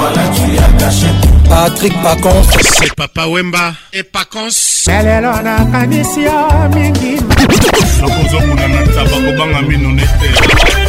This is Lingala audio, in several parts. voilà tu as caché patrik pacons c'est papa wemba e pacons lelelo nakanisi yo mingi nakozokuna na ntaba kobanga mino nete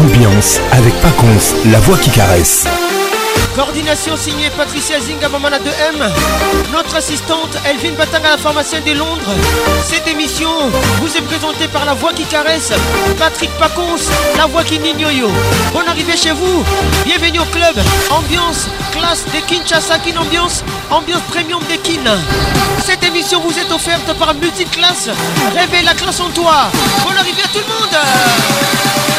Ambiance avec Pacons, la voix qui caresse. Coordination signée Patricia Zinga, 2M. Notre assistante Elvin Bataga, à la pharmacienne de Londres. Cette émission vous est présentée par la voix qui caresse, Patrick Pacons, la voix qui nignoyo. Bon arrivée chez vous, bienvenue au club. Ambiance, classe de Kinshasa, Kin Ambiance, ambiance premium de Kin. Cette émission vous est offerte par Class. Réveille la classe en toi. Bon arrivée à tout le monde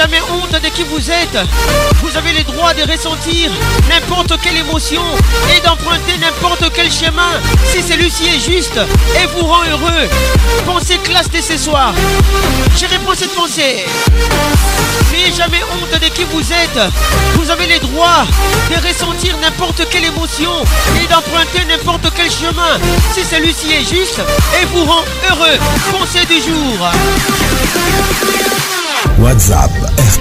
jamais honte de qui vous êtes. Vous avez le droit de ressentir n'importe quelle émotion et d'emprunter n'importe quel chemin si celui-ci est juste et vous rend heureux. Pensez classe de ce soir. Je réponds cette pensée. N'ayez jamais honte de qui vous êtes. Vous avez le droit de ressentir n'importe quelle émotion et d'emprunter n'importe quel chemin si celui-ci est juste et vous rend heureux. Pensez du jour. WhatsApp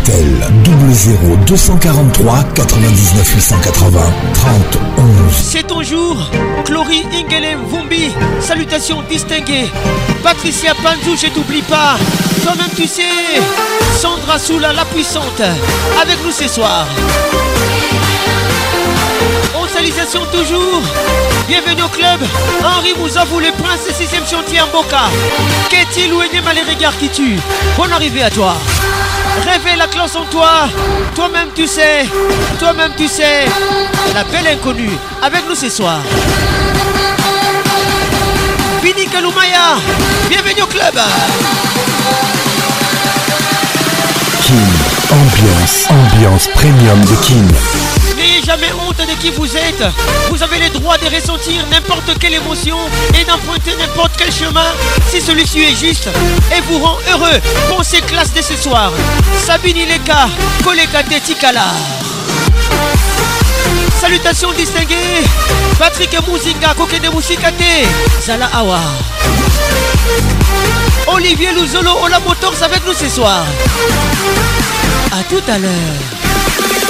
RTL 00 243 99 880 30 11. C'est ton jour, Chloé Ingele, Vumbi, salutations distinguées. Patricia Panzou, je t'oublie pas. Toi-même tu sais, Sandra Soula la puissante, avec nous ce soir toujours. Bienvenue au club. Henri vous le prince de 6 chantier en Boca. Qu'est-il ou mal les regards qui tue, Bonne arrivée à toi. Réveille la classe en toi. Toi-même tu sais. Toi-même tu sais. La belle inconnue avec nous ce soir. Vini Kaloumaya, bienvenue au club. Kim, ambiance, ambiance premium de Kim n'ayez jamais honte de qui vous êtes. Vous avez le droit de ressentir n'importe quelle émotion et d'emprunter n'importe quel chemin si celui-ci est juste et vous rend heureux. Pensez classe de ce soir. Sabine Ileka, Koleka Kala Salutations distinguées. Patrick Mouzinga, de Mousikate, Zala Awa. Olivier Louzolo, Ola Motors avec nous ce soir. A tout à l'heure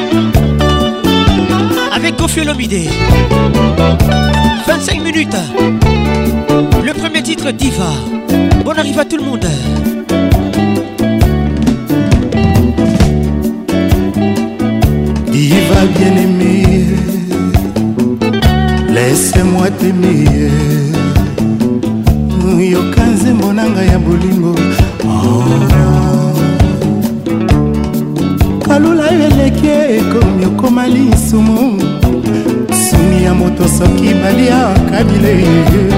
avec Kofi Olomide. 25 minutes. Le premier titre Diva. Bon arrive à tout le monde. Diva bien aimée, laisse-moi t'aimer. yokanze monanga ya bolingo oh. balula yo eleki ekomi okoma lisumu sumi ya moto soki baliaka bilei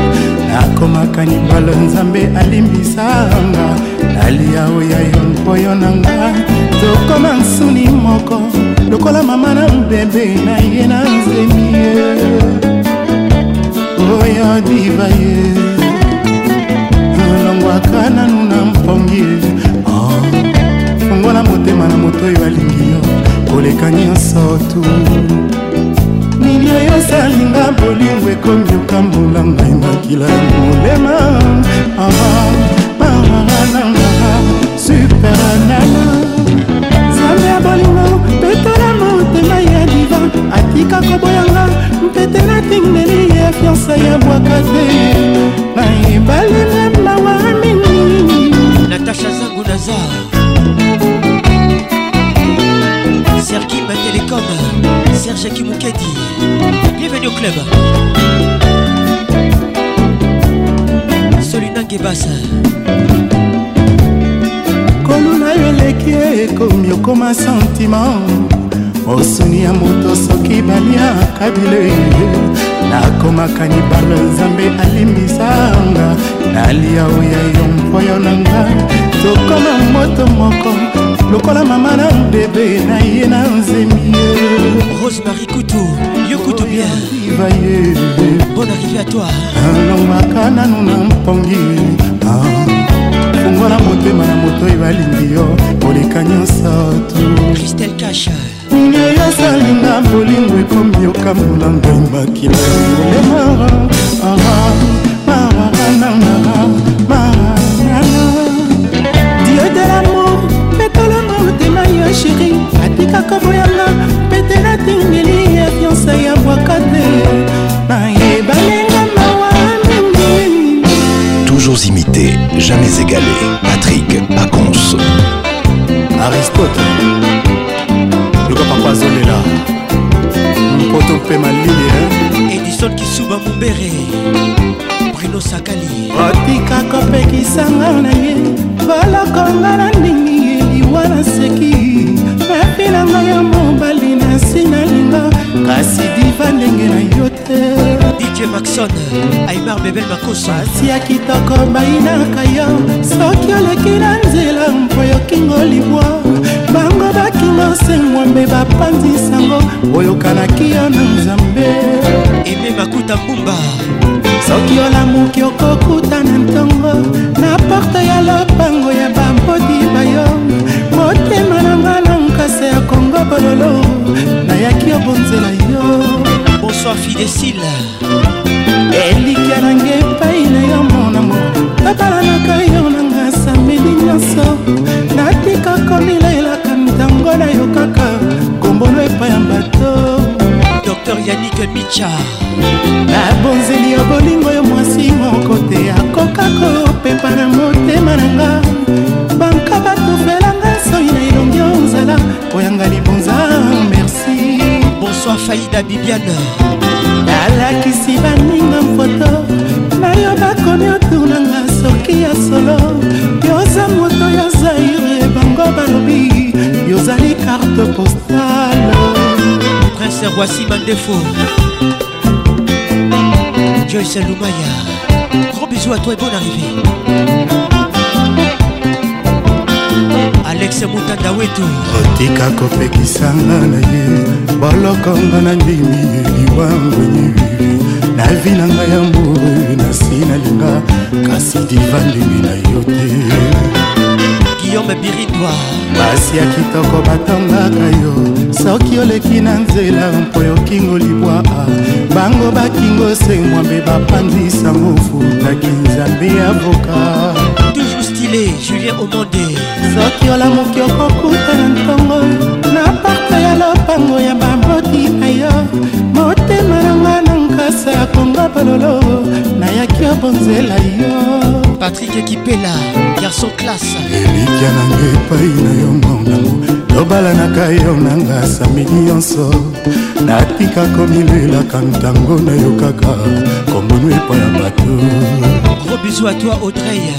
nakomaka libalo nzambe alimbisanga nalia oya yo mpoyo na nga tokoma nsuni moko lokola mama na bebe na ye na nzemi ye oyo diva ye olongwaka nanu na mpongi ye oh. fungola motema na moto oyo alingi yo koleka nyonso tu nini oyo esalinga bolingo ekomi okambola ngai makila molema superanana nzambe ya bolingo club solinange basa koluna yo eleki ekomi okoma sentiment mosuni ya moto soki baliaka bilei nakomaka libala nzambe alimbisanga nalia oya yo mpoyo na ngai tokoma moto moko lokola mama na bebe na ye na nzemi rosemari kutu yo kutu bieniva ye bon arrivé à toi alongaka nanu na mpongi ah, fungola motema na moto oyo alingi yo koleka nyonso tu christel kasha ngai asalinga bolingo ekomi yokamola ngai makila elemara ara mararananara maranana dieu de lamour petolanga otema yo sheri atikaka boyanga pete natingeli ya fiansa ya bwaka te nayebalenga mawa mingi toujours imité jamais égalé patrick pacons aristote azolela mpoto mpe malili edison kisuba mombere bruno sakali otikaka opekisanga na ye bolokonga na ndingi ye liwa na seki mapi na ngai ya mobali na nsi nalinga kasi diva ndenge na yo te dj maxon aimar bebel makoso asi ya kitoko bayinaka yo soki oleki na nzela mpo yokingo libwa basengwambe bapanzisango oyokanaki yo na nzambe eme makuta mbumba soki olamuki okokuta na ntongo na porte ya lopango ya bambodi bayo motema nanga na nkasa ya kongo bololo nayaki obonzela yo bonsoir fidesile elikya nange epai na yo monamo nabalanaka yo nanga sameli nyonso natika komilelo yango na yo kaka kombolo epai ya bato dr yanik bicha nabonzeli ya bolingo yo mwasi moko te akoka kopepa na motema na nga banka batofelanga soi na elongi yo nzala oyanga libonza merci bonsoir faida bibiane nalakisi baninga mfoto na yo bakomi otunanga soki ya solo yoza moto ya zaire bango balobi ezali carte postale prince rwasi mandefo joyce lumaya gros bisous à toi et bonne arrivée alex mutanda wetu otika kopekisanga na ye bolokonga na ndimi liwangwenyi na vi na ngai ya mburu na si nalinga kasi divandimi na yo te guillaume biritwa basi ya kitoko batangaka yo soki oleki na nzela mpo yokingo libwa ah. bango bakingo se mwambe bapandisango futaki nzambe ya voka toujours stile julien omonde soki olamuki okokuta na ntongo na parte ya lopango ya baboti na yo motema nanga na nkasa ya kongo bololo nayaki obonzela yo patrik ekipela garson classe elikya nanga epai na yo mondango lobalanaka yo nanga sami nyonso natika komilelaka ntango nayokaka kombonu epai ya bato robisu atoi autreya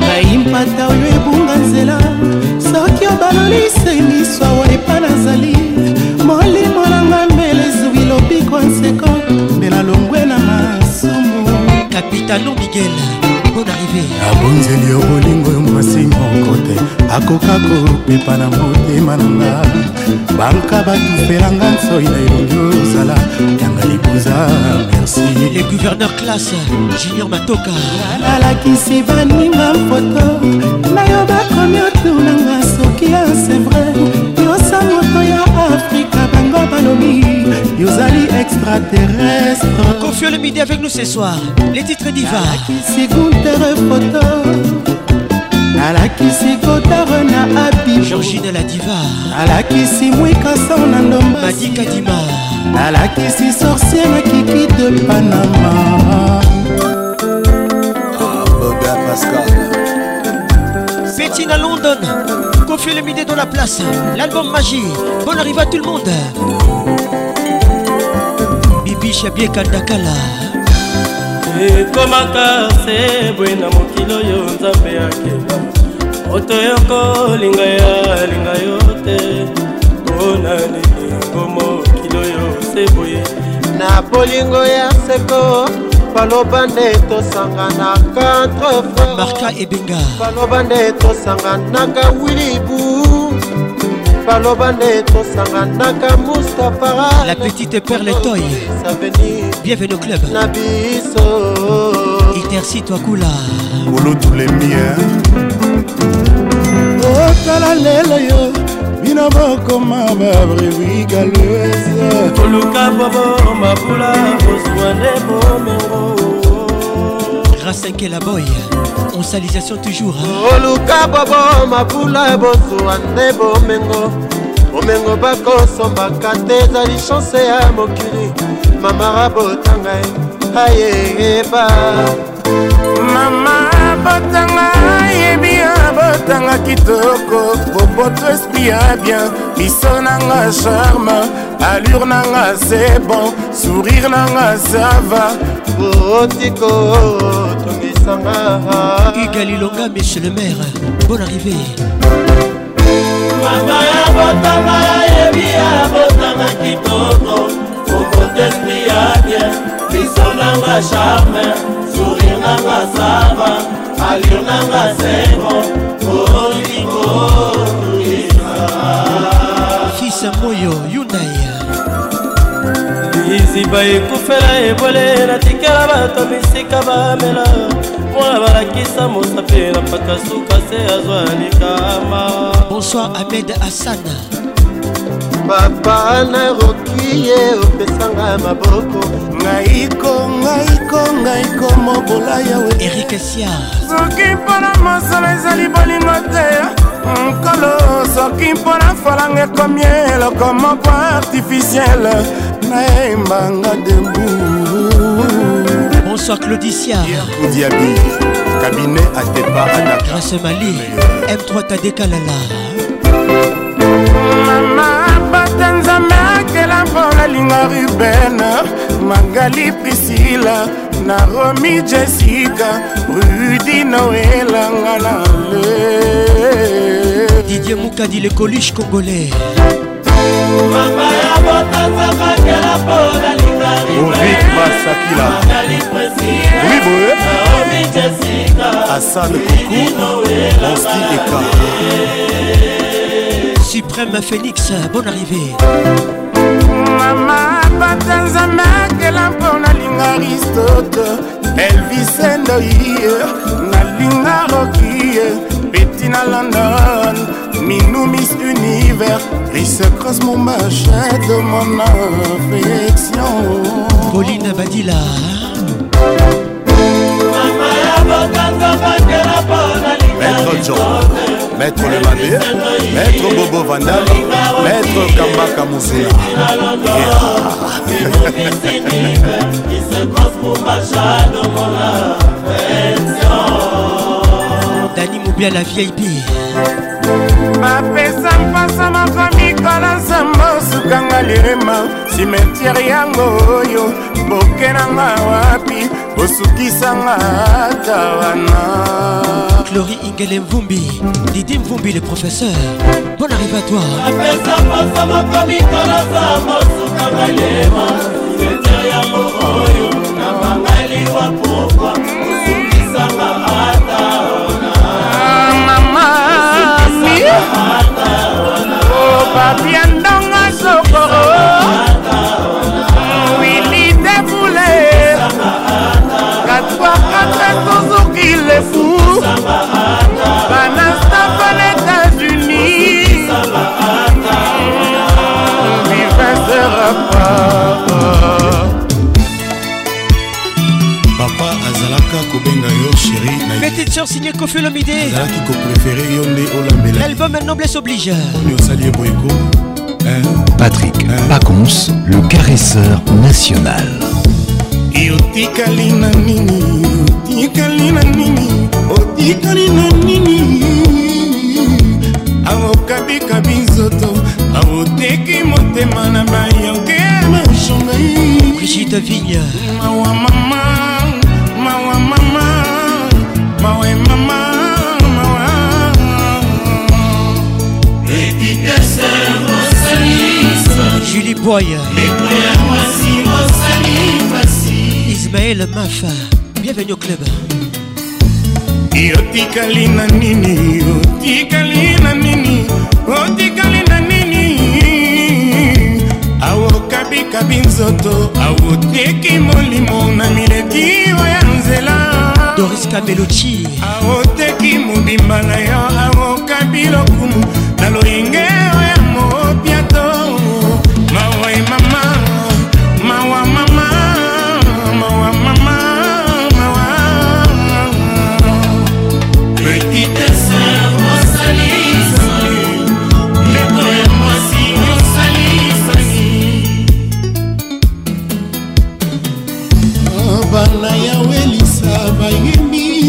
bayimpata oyo ebunga nzela soki obalolisengiso awa epa nazali molimo nanga mbele ezwi lobiko nseko mbela longwe na masumu kapitalo migela bongo d'arrive abonzeli yo bolingo yo mwasi moko te akoka kopepa na motema na nga banka batufelanga nsoi na elongi ozala yanga libuza merci le gouverneur classe junior matoka nalakisi baninga foto na yo bakomi otunanga soki ya sevre yosa moto ya afrika bango balobi Yosali extraterrestre confie le midi avec nous ce soir les titres divas. kutere foto nalakisi kotare na abi georgine la diva nalakisi mwikaso na Madi Madi Kadima. nalakisi sorcier na kiki de panama boga pascal London, confie le midi dans la place, l'album magie, bonne arrivée à tout le monde. bisha bieka dakala ekomaka se boye na mokili oyo nzambe akeba moto yokolinga ya linga yo te mpona lilingo mokili oyo se boye na bolingo ya seko baloba nde tosanganaka tremarka ebenga baloba nde tosanganaka wilibu baloba nde tosanganaka mustapha la petite perle toy bienvenue au club na biso itersi twakula olotulemi otala lelo yo bino bokoma babrevigalese koluka bobo mabula kozwa nde bomengo grasenkela boye on salisation toujours oluka bobo mabula ebozuwa nde bomengo bomengo bakosombaka te ezali chanse ya mokili mamara botanga ayeyeba mama botanga yebi ya botanga kitoko boboto esprit ya bien biso nanga charme allure nanga c'est bon sourire nanga ça va otiko tongi kosanga igalilonga monsieur le maire bon arrivé mama ya botama yebi ya botama kitoko okotesti ya bien biso nanga charme sourire nanga sava alio nanga sengo olingo fils moyo yundai liziba ekufela ebole natikela bato bisika bamela mwana balakisa mosape na mpaka suka se azwa likama bonsoir abed asana papa naroki ye opesanga maboko ngaiko ngaiko ngaiko mobola yawe erik sia soki mpona mosala ezali bolingo te nkolo soki mpona falanga ekomi eloko moko artificiele nayembanga debu bonsoir claudiciardiabi kabine atepa adagrace mali m3 tadekalala mama bata nzambe akela mpona linga ruben mangali prisila naromi jessica rudi noelanga na le didie mukadi le coliche congolais mama ya botanzakakela mpona lingaorik oh, masakila oui boye naomi jesika asan kuku oski eka suprême félix bonne arrivée mama pata nzambe akela mpona linga aristote elvisendoi nalinga rokie peti na london Minou Miss Univers, il se creuse mon machin de mon affection. Pauline Badila. Maître John, Maître le Lemadé, Maître Bobo Vandal, Maître Kamba mon affection Dani Moubia la VIP. bapesa mpasa mapamikola nsambo osukanga lirema simetiere yango oyo boke nanga wapi osukisanga ata wana clori ingele mvumbi didi mvumbi le professeur bon arrive à toi apesa mpasa mapamikola nsambo osukanga lirema simetiere yango oyo nabangaliwa pokwa patria chérie petite sœur signée Kofi Olomide azalaki kopréféré yo nde olambelaki l'album noblesse oblige oyo hein? Patrick hein? Pacons, le caresseur national. otikali na nini otikali na nini otikali na nini awokabikabi nzoto awoteki motema na bayoke ya mashongai brigide vigne mawa mama mawa mama Billy Boy Ismaël Mafa Bienvenue au club otikali na nini otikali na nini otikali na nini awokabikabi nzoto awoteki molimo na mileki oya nzela doris kabeloci awoteki mobimba na yo awokabi lokumu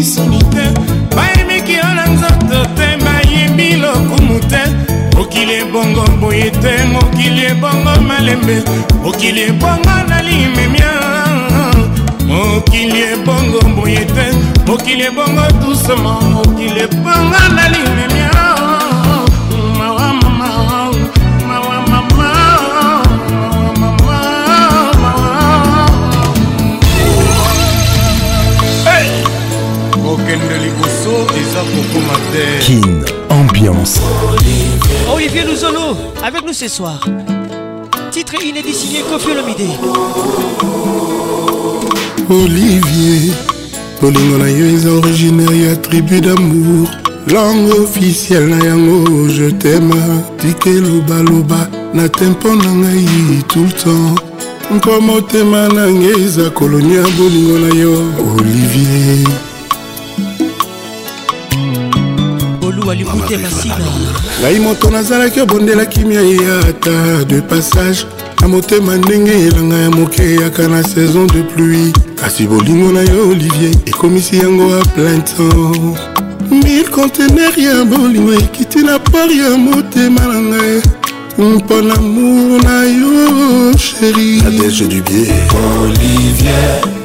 misuni te bayembi kilo na nzoto te bayembi lokumu te mokili ebongo boye te mokili ebongo malembe mokili ebongo nalimemia mokili ebongo boye te mokili ebongo dusement mokili ebongo nalimemia Kin, ambiance. Olivier Luzolo, avec nous ce soir. Titre inédit signé Kofi Olivier, bolingo na yo originaire ya tribu d'amour langue officielle na yango je t'aime tika elobaloba na tempo na ngai tout le temps mpo te na ngai eza kolonia bolingo na yo olivier wa libute masina ngai moto nazalaki obondelaki mia ya ata de passage na motema ndenge elanga ya moke eyaka na saison de pluie kasi bolingo na yo olivier ekomisi yango a plein temps mille contener ya bolingo ekiti na port ya motema na ngai mpo na mour na yo sheri adege du bie olivier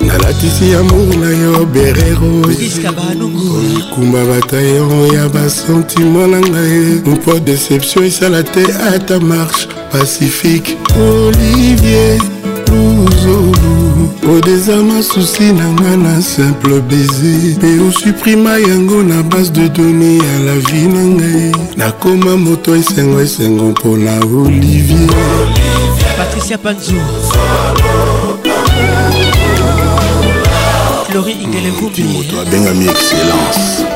nalatisi amour na yo bereroikumba batayon ya basentima na ngai mpo deception esala te ata marche pacifique olivier luzulu odezama susi na nga na simple baiser mpe osuprima yango na base de doni ya la vie na ngai nakoma moto esengo esengo mpona olivier patricia panzou flori hmm, ingelekumbimoto abengami excellence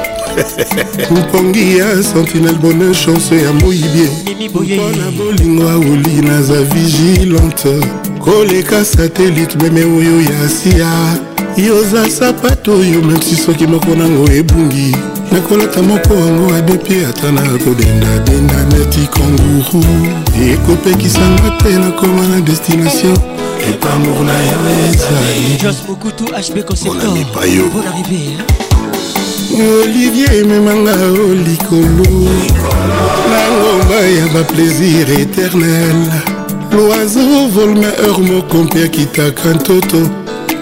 mokongi ya sentinel bonheur chanse ya moyibiempona bolingo aoli naza vigilante koleka satelite meme oyo ya asia yoza sapato oyo mesi soki moko nango ebungi nakolata moko yango adepe ata na kodendadenda neti kanguru ekopekisanga te nakoma na destination epamour na yo ezali jos mokutu hb conceptor bon arrivé olivier ememanga o oh, likolo na ngomba ya baplaisir éternel loiseau volmeur moko mpe akitaka ntoto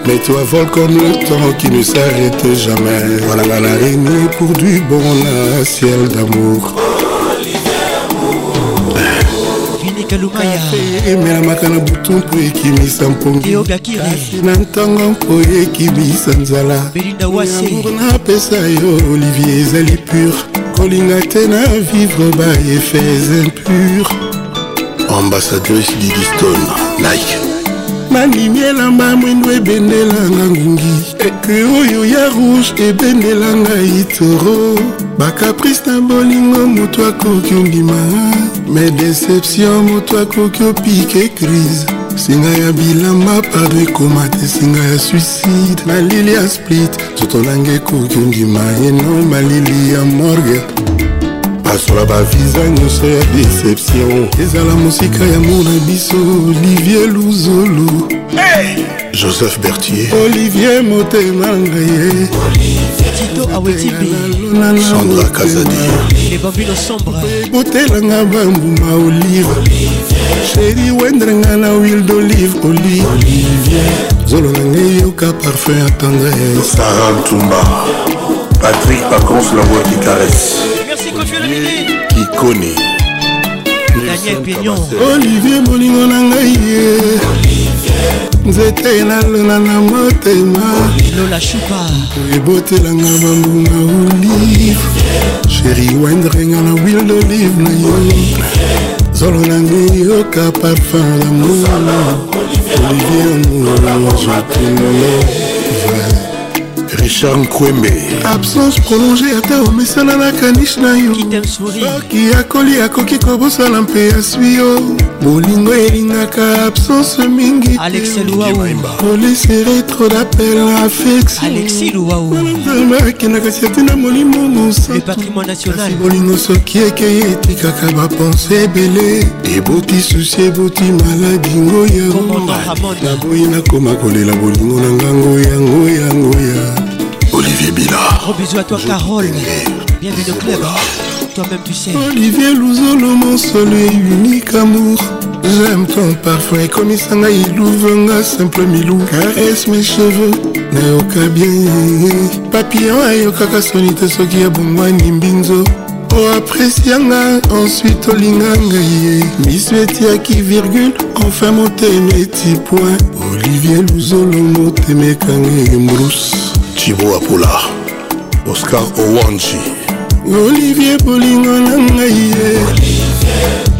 Mais toi vole comme le temps qui ne s'arrête jamais Voilà la reine pour du bon la ciel d'amour patrik lukayaemelamaka na butu mpo ekimisa mpongiasi na ntongo mpo ekimisa nzala yango napesa yo olivier ezali pur kolinga te na vivre ba efes impur ambassadrice didiston like nanimi elamba mwindo ebendelanga ngungi eke oyo ya rouge ebendelanga itoro bakaprice na bolingo moto akoki ondima me deception moto akoki opike crise singa ya bilamba pado ekoma te singa ya suicide malili ya split nzoto nanga ekoki ondima eno malili ya morgue basola baviza nyonso ya deception ezala mosika ya mona biso olivier luzolo hey! joseph bertier olivier motema ngaye sandra kazadibotela bambuma olive sheri wendre nga na wil d'olive olive zolo na ngai yoka parfum ya tendresara ntumba patrik pacons lango kikares kikoni olivier molingo na ngai ye nzete nalola na motema lilola shupa ebotelanga bambunga olive sheri wendrenga na wil d'olive na yo zolo nangi yoka parfum lamour olivier molo jotino richard nkwembe absence prolonge ata omesana na kanish na yo soki akoli akoki kobosala mpe aswi yo bolingo elingaka absence mingi olesere tro dapel affectionakendaka siatina molimo mosabolingo soki ekei etikaka bapense ebele eboti susi eboti maladi ngoya naboyi nakoma kolela bolingo na ngango yango yango ya Gros bisous à toi, Carole. Bienvenue au club. Hein. Toi-même, tu sais. Olivier Louzolo, mon soleil unique amour. J'aime ton parfum, ouvre un simple milou Caresse mes cheveux, aucun bien Papillon qui est te moi, abongwani après oapresianga ensuite olinga ngai ye à qui, virgule enfin mes petits point olivier luzolo motema mes embruce pour apolar oscar owanji olivier bolingo na ngai ye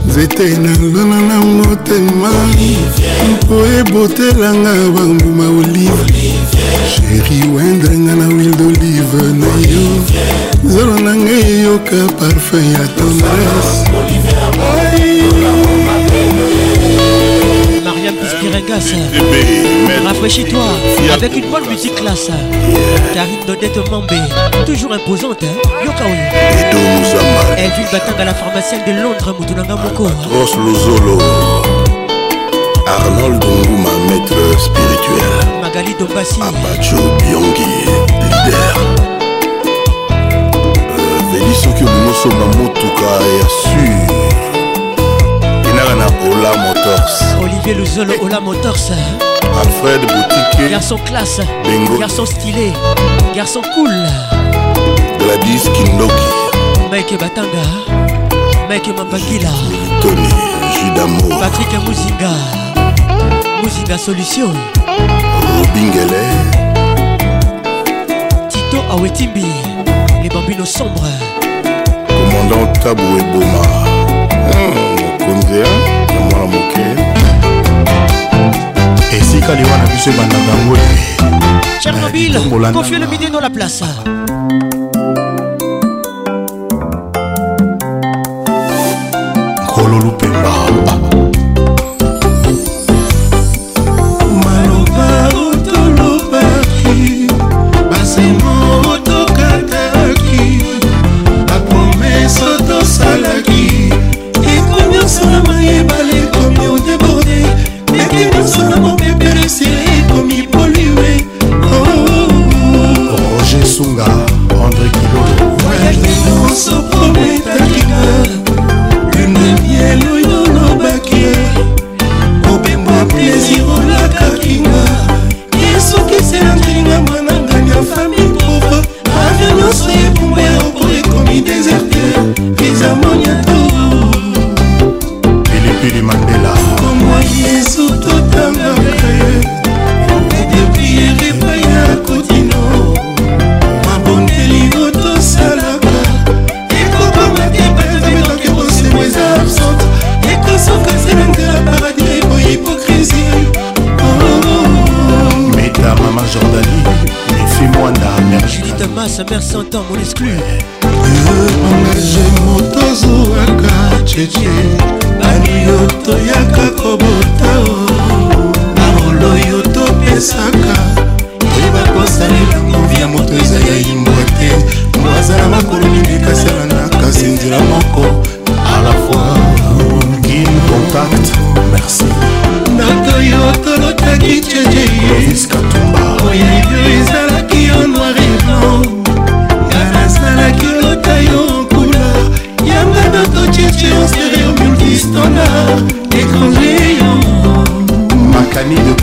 nzete nalona na motema mpo ebotelanga bambuma olive sheri wendrenga na wil d'olive na yo zolo na ngai eyoka parfum ya tendresse Regas. Rafraîchis-toi avec une bonne musique classe. Karine Dodette Mambé, toujours imposante. Hein? Yokaoui. Elle vit battant à la pharmacienne de Londres, Moutounanga Moko. Atros Lozolo. Arnold Ngouma, maître spirituel. Magali Dombassi. Apacho Biongi, leader. Euh, Vélissoki Mousso, ma motuka, et assure. Ola Motors Olivier Luzolo Ola Motors Alfred Boutique Garçon classe Bingo. Garçon stylé Garçon cool Gladys Kinoki. Mike Batanga Mike Mambakila Tony Judamo Patrick Muzinga. Muzinga Solution Robingele Tito Awetimbi Les bambinos sombres Commandant Tabou et Boma hmm. mokonzi ya mwana moke esika liwa na biso ebandaka yango e. chernobyl confie le midi dans la place nkolo lupemba faire son temps mon exclu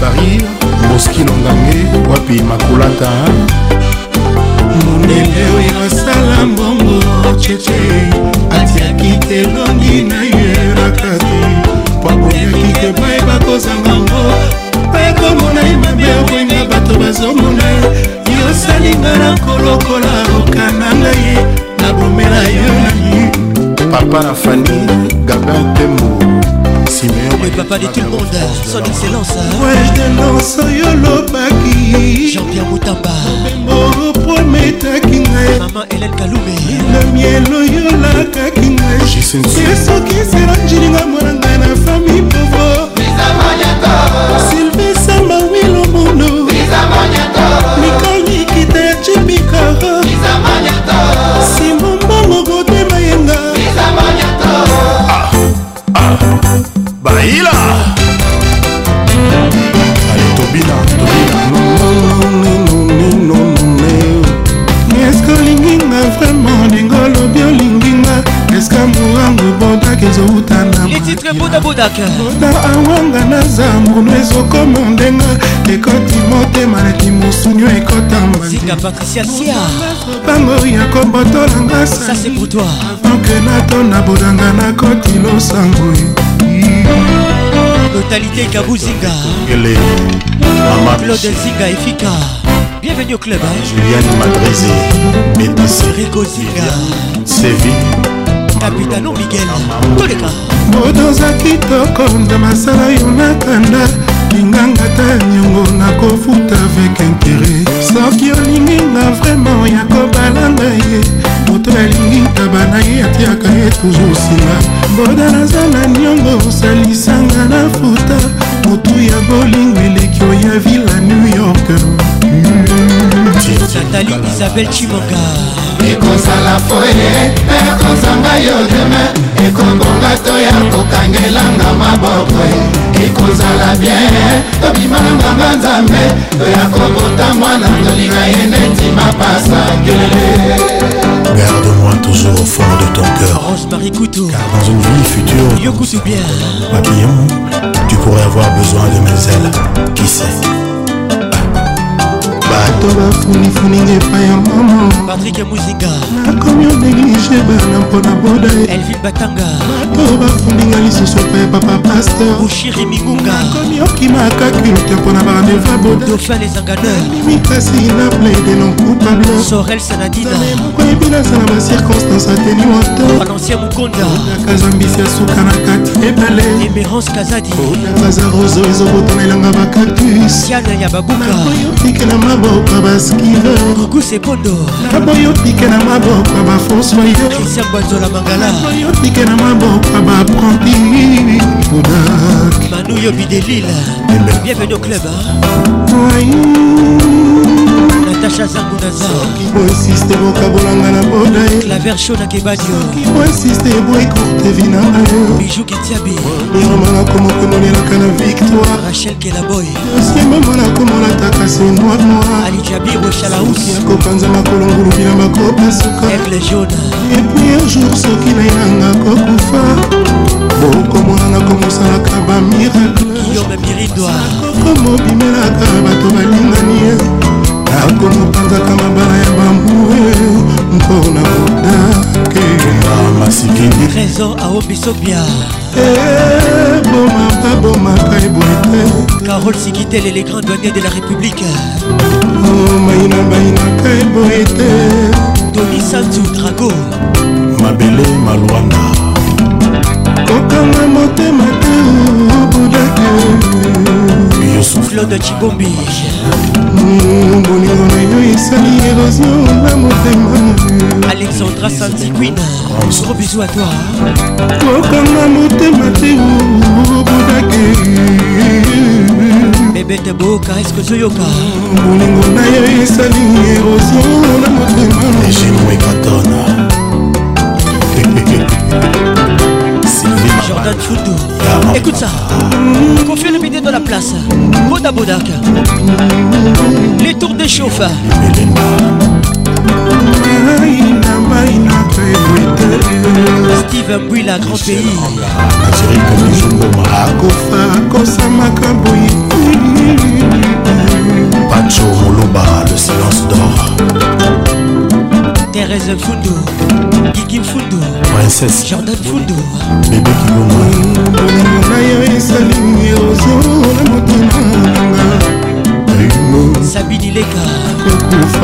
paris moski nongange wapi makulata mondele oyo asala mbongo cheche atiaki te longi na ye na kati mpo boyaki te bai bakozanga ngo bakomona ye mabe okoinga bato bazomona ye yosalinga na kolokola okanga ngai nabomela yo nani papa na fani papa de tout le monde, son excellence. wedenonso yo lobaki jean-pierre mutamba bengo prometaki ngai mama elen kalume na mielo yolakaki ngai ye soki esela njininga mwana ngai na fami po kodak na awanga na zambuno ezokoma ndenga ekoti motema naki mosunio ekota mbazinga patricia sia bango ya kobotolanga sase pour toi avant que natona bodanga nakoti losango e. totalité kabuzinga claude zinga efika bienvenue au club hein? juliane madrizé médecin rico zinga sévi capitano miguel toleka moto oza kitoko na masala yo nakanda linganga ta nyongo nakofuta avec intere soki olingi nga vraimen ya kobalanga ye moto alingi ntaba na ye atiaka ye toujours nsima boda naza na niongo osalisanga na futa motu ya bolingo eleki oya villa new york natali isabel chimonga ekosala foye ekozanga yo deme ekobonga to ya kokangelanga maboko ekozala bien tobima na nganga nzambe toya kobota mwana tolinga ye neti mapasa kele Garde-moi toujours au fond de ton cœur. Rose-Marie Couteau. Car dans une vie future, Yoko Papillon, tu pourrais avoir besoin de mes ailes. Qui sait bato bafunifuninga epai ya mama patrik muzinga nakomi odeglije bana mpona boda elvin batanga bato bafundinga lisusu epai ya papa paster bushiri mingunga nakomi okimaka culte mpona barandeva bodofin les engadeur mikasi na plaide non coupable sorel sanadina moko yebi nasala bacirconstance ateni wato balancia mokonda nakazambisi ya suka na kati ebale emerance kazadi onabaza roso ezobotana elanga bacactus yana ya babuka nakoyotikela mabo maboko baskilaboyo tike na maboko bafoso yoyo tike na maboko baprandi bodak manuyo bidelila bienvenue au club natacha zambunazarki boinsiste bokabolanga na mpona ye laver chaud na kebadio boinsiste boekurte vinanga yo bijou kitiabi yomanga komokonolelaka na victoire rachel kelaboy osiembamona komolataka se noir noir alijabibo chalaus yakopanza makolongulu bilamba kopasuka eple jaune epui un jour soki nayanga kokufa bokomonana komosalaka bamiracle kokomobimelaka bato balingani akomotangaka mabala ya bambue mpona modake ah, réseau aobiso bia ebomaka eh, bomaka eboyete carole sikitele les grands douaniers de la république oh, maina mainaka eboyete tonisantu drago mabele malwanda kokanga motema te obudake souffle de chibombi bolingo na yo esali érosio na motema alexandra santiquin gros bisou à toi kokanga motema te obudake bebete boka eske zoyoka bolingo na yo esali érosio na motema genoekatona jordan fudu Écoute ça. Confie le bidet dans la place. Boda Bodak. Les tours de chauffeurs Steve Abouy, la grand pays. Pacho Moloba, le silence d'or. Thérèse Fundo, Kiki Fundo, Princesse Jordan Fundo, Bébé Kilongo. Na yo esalingi ozola motema nanga. Sabini Leka,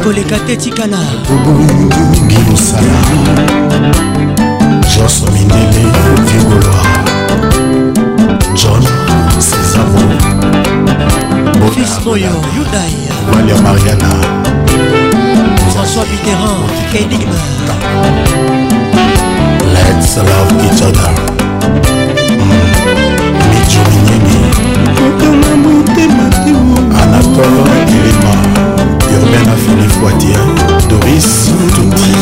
koleka te tikala. Gino Sala, Jos Mindele, Vigoloa, John César Fils Moyo, Yudai, Valia Mariana. François Mitterrand Énigme Let's love each other hmm. Micho Mignemi Anatole Kilima Urbain Afini Foitia Doris Touti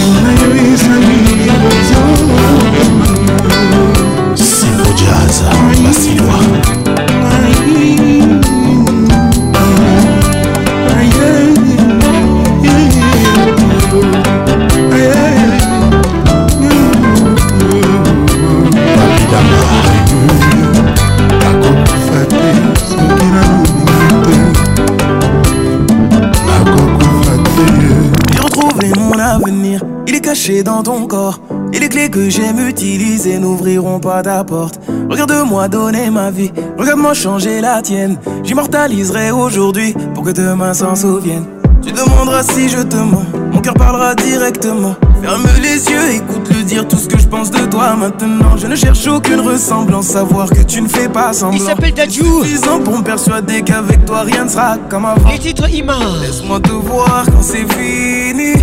Et les clés que j'aime utiliser n'ouvriront pas ta porte. Regarde-moi donner ma vie, regarde-moi changer la tienne. J'immortaliserai aujourd'hui pour que demain s'en souvienne. Tu demanderas si je te mens, mon cœur parlera directement. Ferme les yeux, écoute-le dire tout ce que je pense de toi maintenant. Je ne cherche aucune ressemblance, savoir que tu ne fais pas semblant. Il s'appelle Dadju. ans pour me persuader qu'avec toi rien ne sera comme avant. Les titres Ima. Laisse-moi te voir quand c'est fini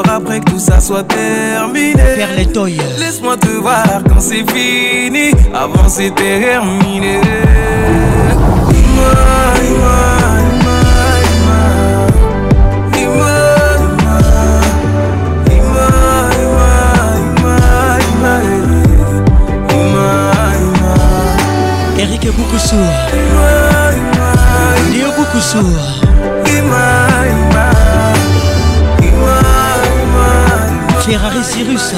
après que tout ça soit terminé. Laisse-moi te voir quand c'est fini. Avant c'est terminé. Eric Boukoussou. beaucoup Boukoussou. Ferrari Cyrus.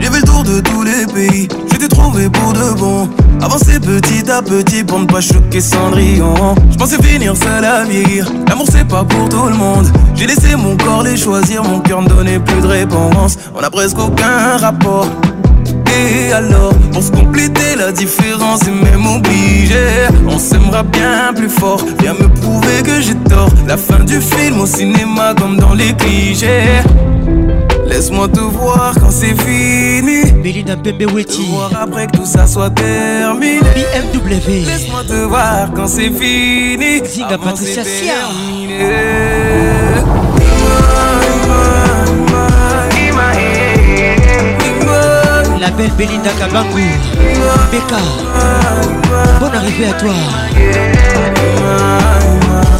J'ai fait le tour de tous les pays, J'étais trouvé pour de bon. Avancer petit à petit pour ne pas choquer Cendrillon. Je pensais finir seul à vieillir, l'amour c'est pas pour tout le monde. J'ai laissé mon corps les choisir, mon cœur ne donnait plus de réponse. On a presque aucun rapport alors Pour se compléter la différence est même obligée On s'aimera bien plus fort Viens me prouver que j'ai tort La fin du film au cinéma comme dans les clichés Laisse-moi te voir quand c'est fini. Belinda Te voir après que tout ça soit terminé. BMW. Laisse-moi te voir quand c'est fini. Zinga Patricia belle Belinda Kabangu Beka Bonne arrivée à toi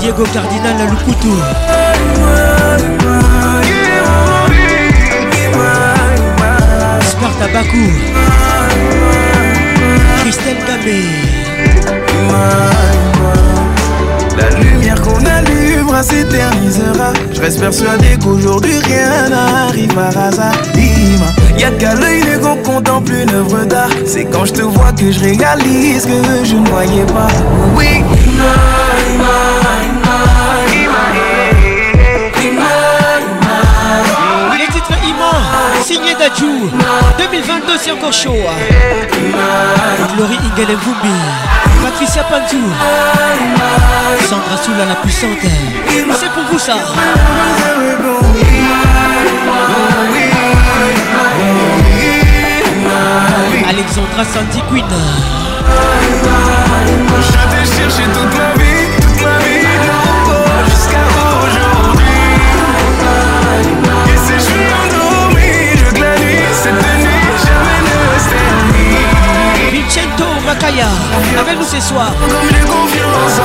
Diego Cardinal Lukutu Sparta Bakou Christelle Kabé La lumière qu'on allumera s'éternisera Je reste persuadé qu'aujourd'hui rien n'arrive par hasard Y'a qu'à l'œil nu qu'on contemple une œuvre d'art. C'est quand je te vois que je réalise que je ne voyais pas. Oui, Les titres Iman, signé Dajou 2022 c'est encore chaud hein. et Ingel Patricia Pantou Sandra Soula la puissante C'est pour vous ça Alexandra Santi Queen. cherché toute ma vie, toute ma vie jusqu'à aujourd'hui. Et si je te je glanis cette nuit, jamais ne se termine. Bakaya avec nous ce soir.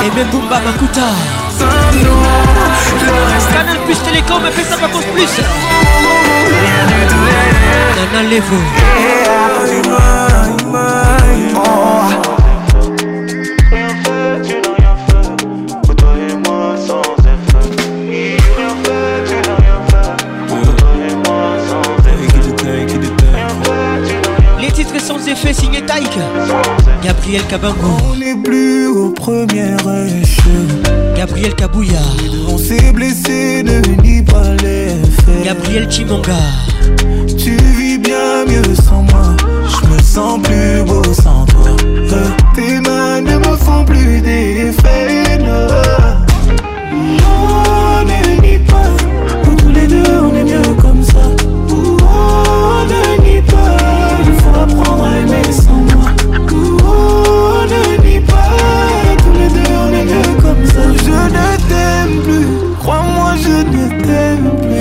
Et même Bumba Makuta. Canal plus Télécom, mais ça pas plus. Nana Levo. signer Gabriel Kabango On n'est plus aux premières échelles Gabriel Kabouya On s'est blessé, ne nie pas les faits Gabriel Chimanga Tu vis bien mieux sans moi Je me sens plus beau sans toi Tes mains ne me font plus des faits,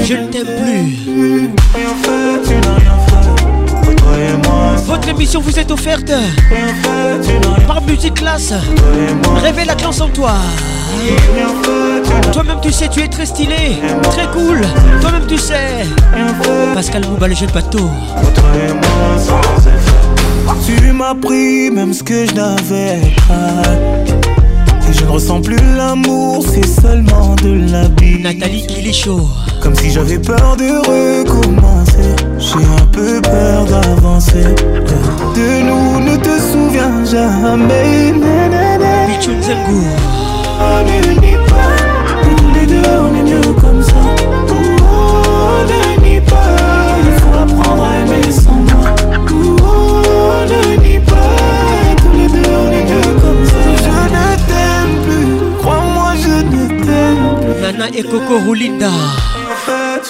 Je ne t'aime plus. Votre émission vous est offerte par Musique Classe. Réveille la classe en toi. Toi-même tu sais, tu es très stylé, très cool. Toi-même tu sais. Pascal Mouba, le jeune bateau. Tu m'as pris même ce que je n'avais pas. Et je ne ressens plus l'amour, c'est seulement de la vie. Nathalie, il est chaud. Comme si j'avais peur de recommencer J'ai un peu peur d'avancer De nous ne te souviens jamais Nanana On ne nie pas Tous les deux on est mieux comme ça On ne nie pas Il faut apprendre à aimer sans moi On ne nie pas Tous les deux on est mieux comme ça Je ne t'aime plus Crois-moi je ne t'aime plus Nana et Coco Rulita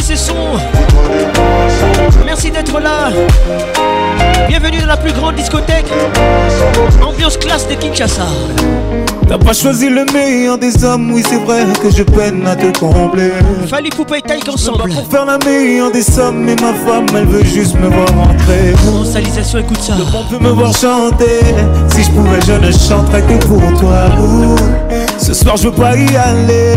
ce son. Merci d'être là. Bienvenue dans la plus grande discothèque. Ambiance classe de Kinshasa. T'as pas choisi le meilleur des hommes, oui c'est vrai que je peine à te combler. Fallu poupée taille ensemble. Pour faire la meilleure des sommes, mais ma femme elle veut juste me voir rentrer. Mon écoute ça. Le monde peut me voir chanter. Si je pouvais, je ne chanterais que pour toi. Ce soir je veux pas y aller.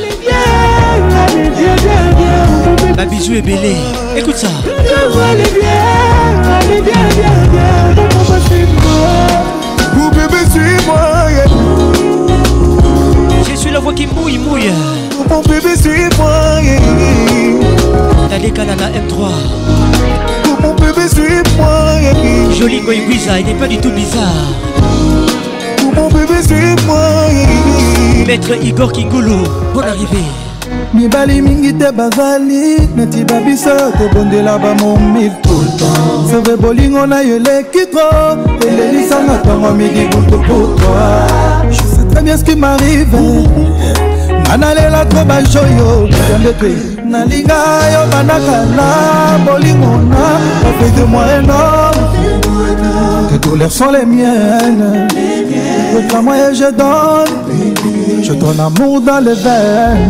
La bah, bisou est belé, écoute ça. Allez bien, allez mon bébé, suis-moi. Je suis la voix qui mouille, mouille. Mon bébé, suis-moi. T'as Kalana M3. Mon bébé, suis-moi. Joli Goïguiza, il n'est pas du tout bizarre mon bébé, suis-moi. Maître Igor Kingolo, bonne arrivée. mibali mingi te bazali neti babiso tobondela bamomil seve bolingo na yo eleki tro elelisanga ntango midi butu pourtoi je sais très bien ce qui m'arrive nga nalela tro bajoyo yande te nalinga yo bandaka na bolingo na bafai de moi énorme tes douleurs sont les miennes le moi et je donne Je donne amour dans les veines.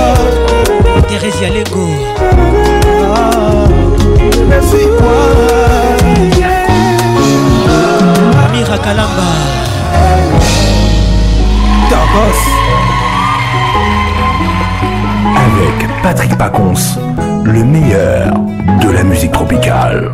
Thérèse Yalengo Amira Avec Patrick Pacons, le meilleur de la musique tropicale.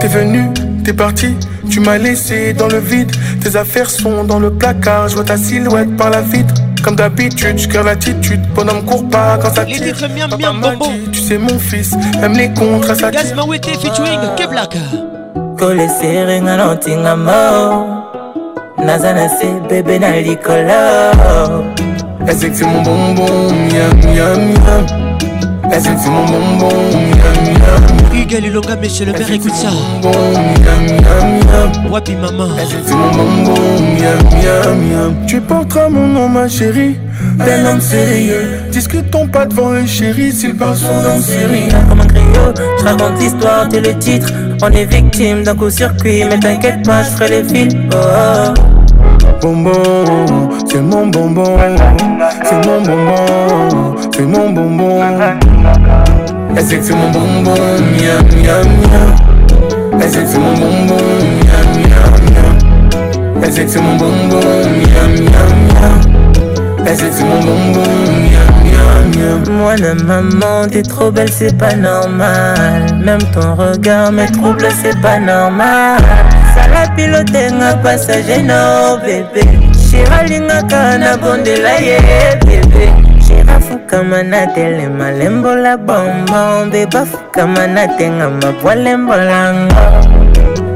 T'es venu, t'es parti, tu m'as laissé dans le vide. Tes affaires sont dans le placard, je vois ta silhouette par la vitre. Comme d'habitude, je l'attitude. Bonhomme court pas quand ça tire. Les titres miam miam bombo. Tu sais, mon fils aime les contres, ça tire. Gaz Mawete featuring ah. Keblaka. Kole serré nga lantinga mo. Naza na se bébé na likola. est-ce que c'est mon bonbon, miam miam miam. est-ce que c'est mon bonbon, miam miam miam. Hugues Lilonga, monsieur le maire, écoute ça. Wapi maman. Tu porteras mon nom, ma chérie. D'un homme sérieux, discutons pas devant un chéri s'il passe son nom sérieux. Comme un griot, je raconte l'histoire, t'es le titre. On est victime d'un coup circuit, mais t'inquiète pas, je ferai les films. Oh, oh. Bonbon, c'est mon bonbon, c'est mon bonbon, c'est mon bonbon. Elle sait que c'est mon bonbon, miam miam miam. Elle sait que c'est mon bonbon, miam miam miam. Elle sait que c'est mon bonbon, miam miam miam. Elle sait que c'est mon bonbon, miam miam miam. Moi la maman, t'es trop belle, c'est pas normal. Même ton regard me trouble, c'est pas normal. Sala pilote nga passager, non bébé. Chéra lingaka na bondela ye bébé. kama natin Lima lembo la bombong Di buff kama natin Ang mapwa lembo lang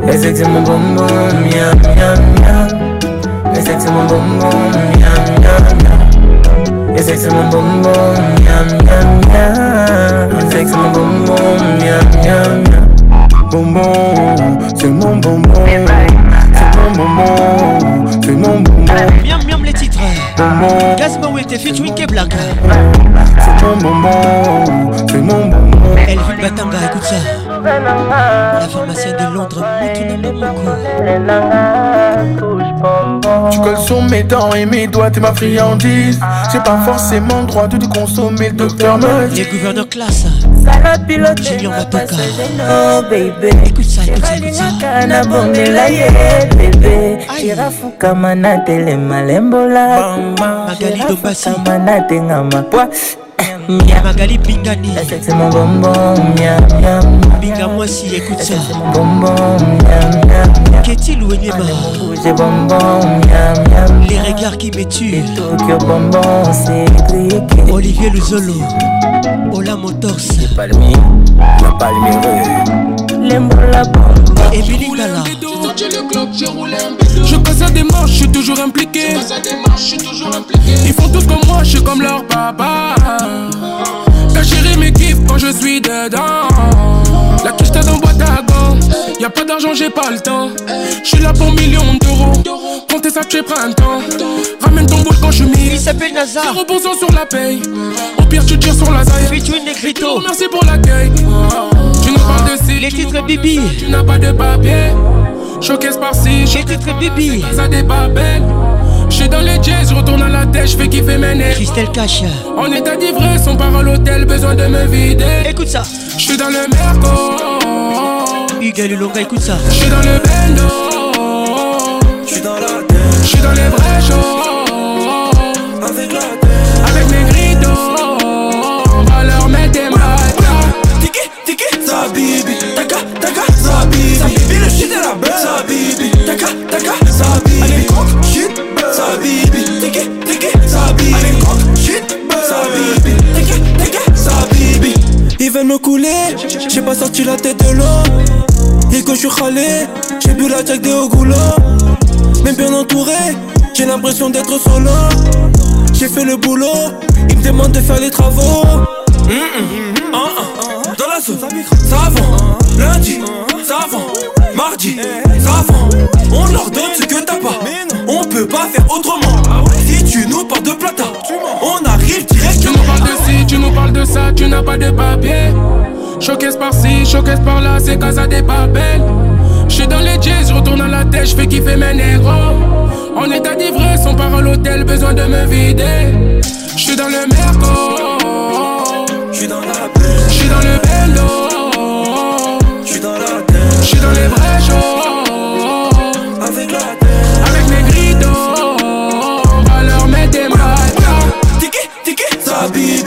May sexy mo boom boom Yum yum yum May sexy mo boom boom Yum yum yum May sexy mo boom boom Yum yum yum May sexy mo boom boom Yum yum yum Boom boom C'est mon bonbon C'est mon bonbon C'est mon bonbon C'est Mawete featuring Keblag C'est mon moment, c'est mon moment Elvin Batanga, écoute ça La pharmacie de Londres, Moutouna Momoko Tu colles sur mes dents et mes doigts, t'es ma friandise J'ai pas forcément droit de te consommer, de docteur me dit Les gouverneurs classe Pilote, Julien Batanga siralingaka nabomela ye bebe sirafukama natelema lembola sirafukama natengama pwa magali pingani binga mwasi ekuta keti luenyema miam miam. Les regards qui me tuent. Tokyo bonbon, c'est électrique. Olivier Luzolo, Ola Motors. Les palmiers, la palmier. Les la bombe. Et Billy Gala. Je passe à des manches, je suis toujours impliqué. Ils font tout comme moi, je suis comme leur papa. Ta mes m'équipe quand je suis dedans. La quiche dans boîte à y a pas d'argent, j'ai pas le temps. J'suis là pour millions d'euros. Comptez ça, tu es printemps. Ramène ton boule quand je m'y. Il s'appelle Nazar. reposant sur la paye. Au pire, tu tires sur la zaille. Merci pour l'accueil. Tu nous parles de si. Les titres Bibi. Tu n'as pas de papier. Choqué par-ci. Les titres Bibi. Ça des babelles. J'suis dans les jazz, retourne à la tête, j'fais kiffer mes nerfs. Christelle Cacha. En état d'ivresse, on part à l'hôtel, besoin de me vider. Écoute ça. J'suis dans le merco lui, Gaël Longa, écoute ça. Je suis dans le bendo. Je suis dans la tête. Je suis dans les vrais shows. Avec la tête. Avec mes gritos. On va leur mettre des matas. Tiki, tiki, Zabibi. Taka, taka, Zabibi. Zabibi, le shit de la bête. Zabibi. Taka, taka, Zabibi. Allez, coke, shit, Zabibi. Tiki, tiki, Zabibi. Allez, coke, shit, Zabibi. Tiki, tiki, Zabibi. Ils veulent me couler, j'ai pas sorti la tête de l'eau et quand je suis râlé, j'ai bu la jack des ogulos. Même bien entouré, j'ai l'impression d'être solo. J'ai fait le boulot, ils me demandent de faire les travaux. Ah, ah. Dans la zone, ça vend. Lundi, ça vend. Mardi, ça vend. On leur donne ce que t'as pas. On peut pas faire autrement. Si tu nous parles de plata, on arrive directement. Tu nous parles de ci, tu nous parles de ça, tu n'as pas de papier. Choquesse par-ci, choquesse par-là, c'est casa des papels. J'suis dans les jazz, retourne à la tête, j'fais kiffer mes négros. En état d'ivresse, on part à l'hôtel, besoin de me vider. J'suis dans le merco. J'suis dans la belle. J'suis dans le bello. J'suis dans la tête. J'suis dans les vrais jours, Avec la tête. Avec mes grido, On va leur mettre des mailles. Tiki, tiki, t'habilles.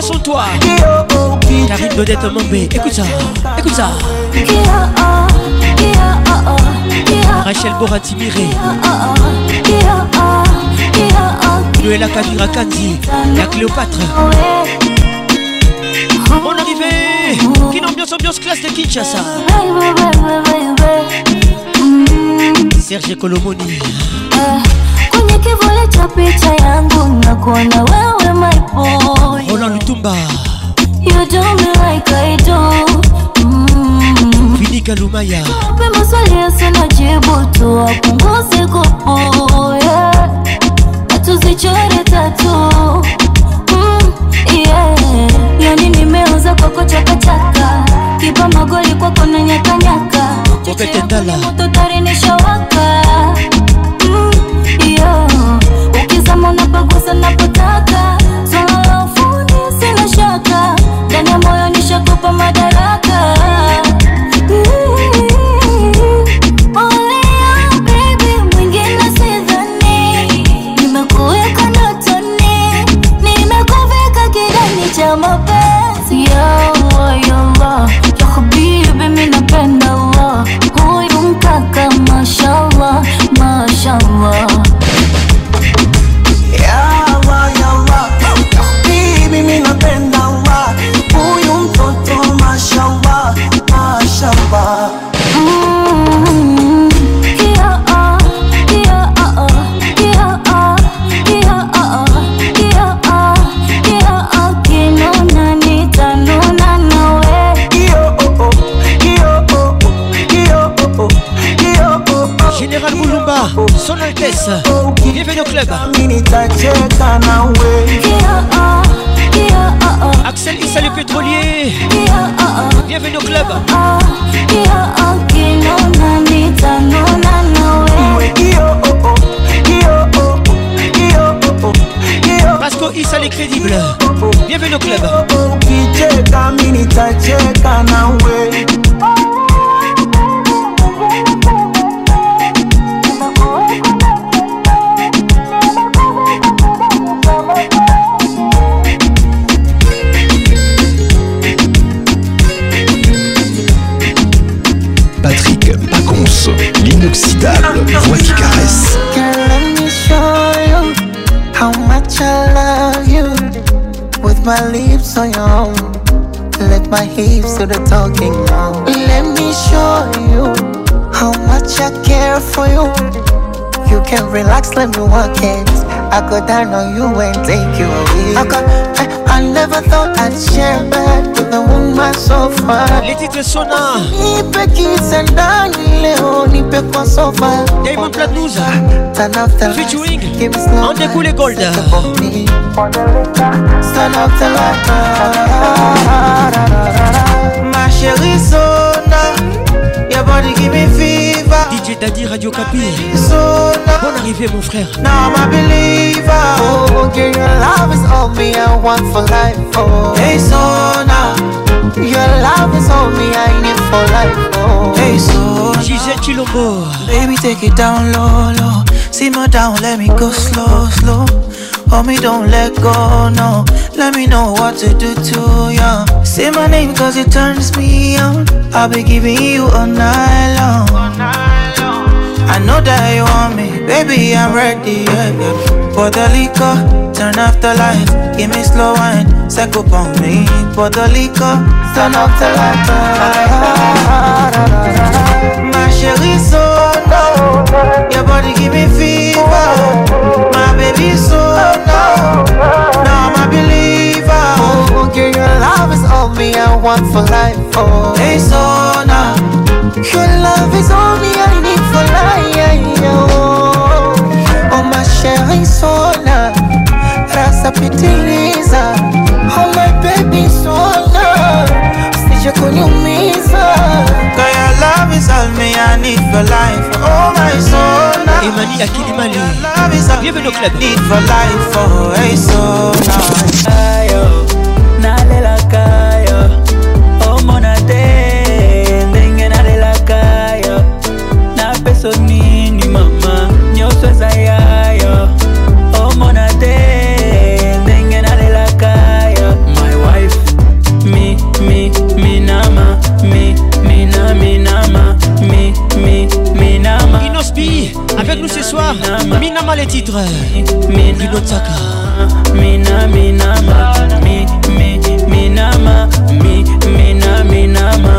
J'arrive sur toi. Karine d'être mambé. Écoute ça. Écoute ça. Rachel Borati Miré. Noël Kavira Kandi. La Cléopâtre. On arrivait. qui ambiance, ambiance classe de Kinshasa. Serge Colomoni. kivuli cha picha yangu na kuona wewe my boy Ona Lutumba You do me like I do mm. Lumaya Wape maswali yasina jibu tu wapunguze kupo yeah. Tuzichore tatu mm, yeah. Yani nimeanza kwako Kipa magoli kwako na nyakanyaka Chochote mototari nishawaka kunipogusa napotaka, swala la ufundi sina shaka, ndani ya moyo nishakupa mada koleka Axel Issa le pétrolier Bienvenue au club Pasco Issa les crédibles Bienvenue au club for you. You can relax, let me work it. I go down on you and take you away. I, got, I, I never thought I'd share bed with a woman so far. Letite Sona. Nipe kisa ndani leo, nipe kwa sofa. Diamond Platnumz. Turn off the Featuring. Give me slow. Ande kule gold. Turn off the lights. My chérie Sona, your body give me feel. DJ Daddy Radio Capi Bonne arrivée mon frère Now I'm a believer Oh your love is all me I want for life Oh Hey Sona Your love is all me I need for life Oh Hey Sona Gisette Chilombo Baby take it down low low See me down let me go slow slow me, don't let go, no. Let me know what to do to you. Say my name, cause it turns me on. I'll be giving you a night long. I know that you want me, baby, I'm ready, yeah, yeah. liquor, turn off the lights, give me slow wine, psycho on me. Puerto Rico, turn off the lights. My chérie, so no, your body give me fever. My baby, so no love is all me I want for life, oh hey Arizona Your love is all me I need for life, oh Oh ma chérie Sona Rasa pitiliza Oh my baby Sona Usije kuniumiza Cause your love is all me I need for life, oh my Sona Emani Akilimali Bienvenue au club Need for life, oh Arizona hey, so nini mama nyonso eza yayo omona te ndenge la yo my wife mi mi minama mi mina minama mi mi minama inospi avec nous ce soir minama les titres minotaka mina minama mi mi minama mi mina minama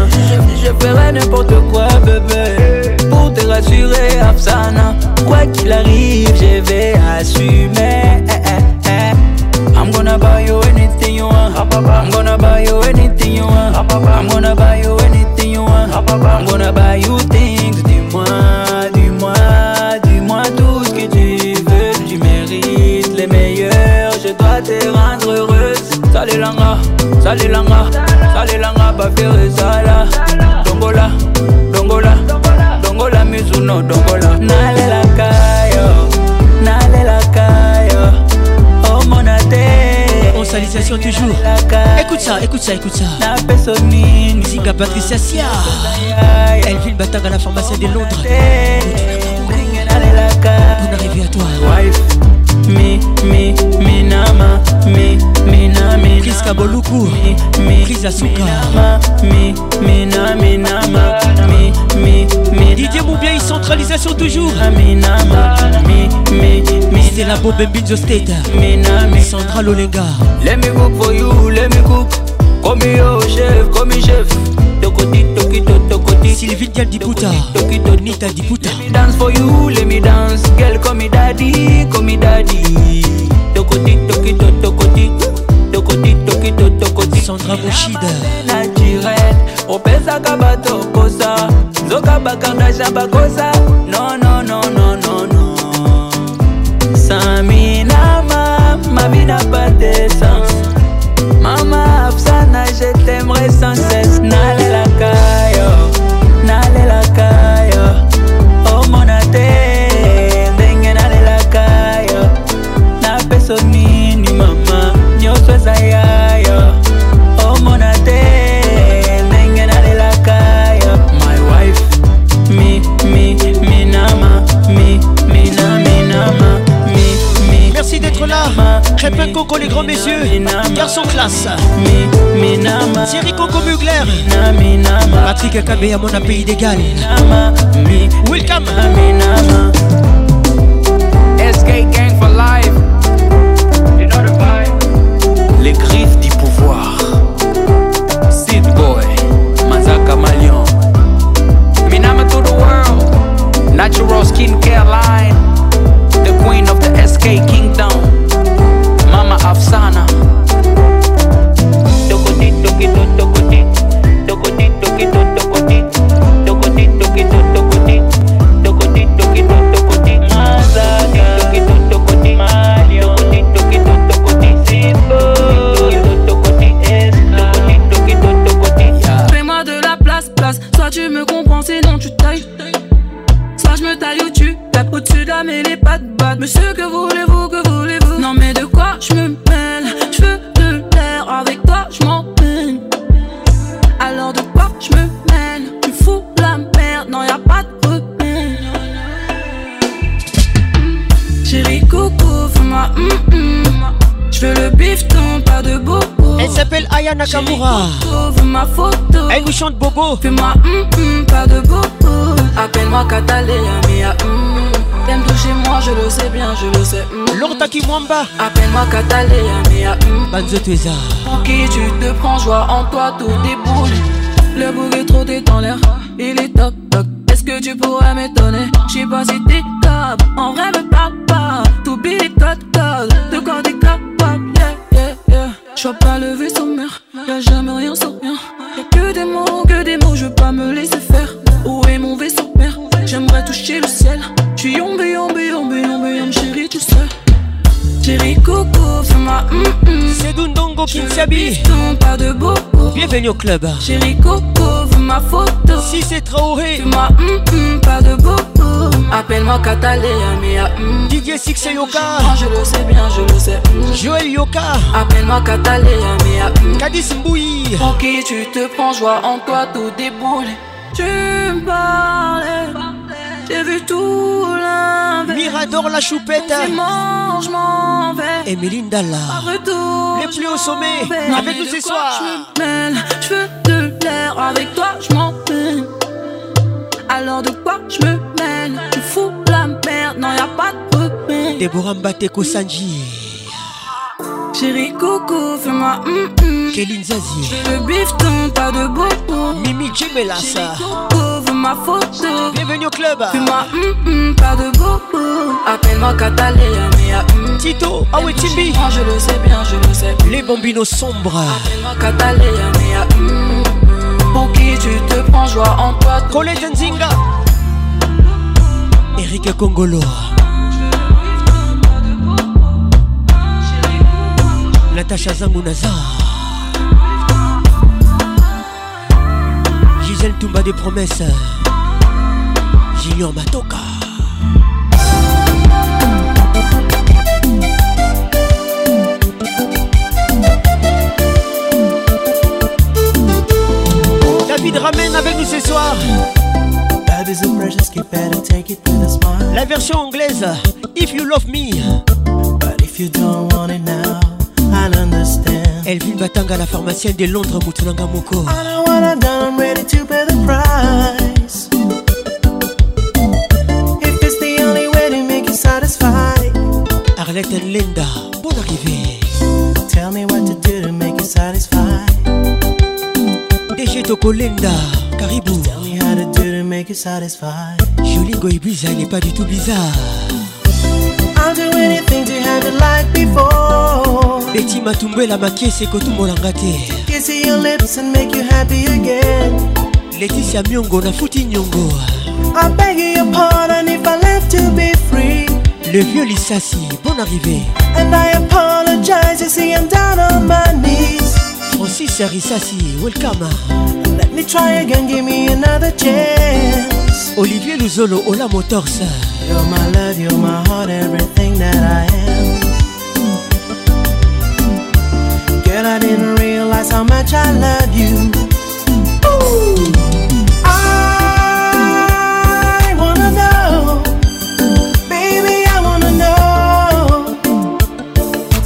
je ferai n'importe quoi bébé pour te rassurer, Afsana. Quoi qu'il arrive, je vais assumer. Eh, eh, eh. I'm gonna buy you anything you want. I'm gonna buy you anything you want. I'm gonna buy you anything you want. I'm gonna buy you things. Dis-moi, dis-moi, dis-moi tout ce que tu veux. Tu mérites les meilleurs. Je dois te rendre heureuse. Salé langa, salé langa, salé langa, pas faire ça là. Dongola, dongola la nodongola nalelaka yo nalelaka yo omona oh, te onsalisation toujours écoute ça écoute ça écoute ça napeso nini zinga patricia sia bataille à la pharmacie de londres bonne arrivée à toi wife mi mi nama priska boluku prisa suka didier moubiei centralisation toujours c'est la bobe binzo state central olenga let me cook for you let me cook comme yo chef comme chef tokoti tokito tokoti sylvie dia diputa tokito nita diputa dance for you let me dance girl comme daddy comme daddy tokoti toki tokoti tokoti toki tokoti sandra boshida naturel opesaka bato posa nzoka bakardasha bakosa nononononono samina mama mabina pates de Coco, les grands messieurs, garçons classe. Thierry Coco Mugler, Patrick Akabe à mon pays d'égal. Welcome. SK Gang for Life. Les griffes du pouvoir. Sid Boy, Mazaka Malion. Minama to the world. Natural skincare line. Monsieur, que voulez-vous, que voulez-vous Non, mais de quoi je me mêle Je veux de l'air, avec toi je m'en peine. Alors de quoi je me mêle Tu fous la merde, non, y'a a pas de repère. Chérie, coucou, fais-moi mm, mm. Je veux le bifton, pas de bobo. Elle s'appelle Aya Nakamura. ma photo. chante bobo. Fais-moi hum, pas de bobo. Appelle-moi Catalina, mia peine moi, je le sais bien, je le sais. Hmm. Lorta qui mwamba. Appelle-moi Cataléa, hein, mais à Banzo de Pour qui tu te prends, joie en toi, tout déboule. Le bouc est trop dans l'air, il est top top. Est-ce que tu pourrais m'étonner? J'sais pas si t'es top, en vrai me parle pas. Tout les Tu code. de quoi t'es capable, yeah, yeah, yeah. J'vois pas levé vaisseau mère, y'a jamais rien sans rien. que des mots, que des mots, je veux pas me laisser faire touché le ciel. tu yombe, yombe, yombe, yombe, yombe, chérie, tu sais. Chérie Coco, fais-moi hum hum. C'est Dundongo Kinsabi. pas de beaucoup. Bienvenue au club. Chérie Coco, fais ma photo. Si c'est Traoré. Fais-moi hum hum, pas de beaucoup. Appelle-moi Catalina, mia ah, hum. Didier Six et Yoka. Ah, je le sais bien, je le sais. Hum. Joël Yoka. Appelle-moi Catalina, mia ah, hum. Kadis Mboui. Ok, tu te prends joie en toi, tout déboulé. Tu me parlais j'ai vu tout l'inverse. Mirador la choupette. je m'en vais. Et Melinda Les plus au sommet. Non, avec nous ce soir. Je tu veux de l'air. Avec toi, je m'en mêle. Alors de quoi je me mène? Tu fous la merde. Non, y a pas de problème. Déborah Mbate Chérie coucou, fais-moi hum mm, hum. Mm. Kéline Zazie. J'ai le bifton, pas de bobo. Mimi Chérie Coco, veux ma photo. Bienvenue au club. Fais-moi hum hum, pas de bobo. Appelle-moi Cataléa, mais à hum. Tito, ah oui, Timbi. Je le sais bien, je le sais. Les bambinos sombres. Appelle-moi Cataléa, mais à hum. Pour qui tu te prends, joie en toi. Colette Nzinga. Eric Congolo. Natacha Zangunaza Gisèle Toumba des promesses Junior Matoka David ramène avec nous ce soir La version anglaise If you love me But if you don't want it now I'll understand. Elvin la pharmacienne de Londres, Mutunanga Moko. I know what I've done, I'm ready to pay the price. If it's the only way to make you satisfied. Arlette and Linda, bon arrivée. Tell me what to do to make you satisfied. Déjà Toko Linda, Caribou. tell me how to do to make you satisfied. Jolie Goibiza, il n'est pas du tout bizarre. I'll do anything to have it like before. Betty Matumbela Makese Kotumolanga te. Kissing your lips and make you happy again. Laetitia Myongo na Futi Nyongo. I beg your pardon if I left to be free. Le vieux Lissassi, bon arrivé. And I apologize, you see I'm down on my knees. Francis Rissassi, welcome. Let me try again, give me another chance. Olivier Luzolo, Ola Motors. You're my love, you're my heart, everything that I am. Girl, I didn't realize how much I love you. Ooh. I wanna know, baby, I wanna know.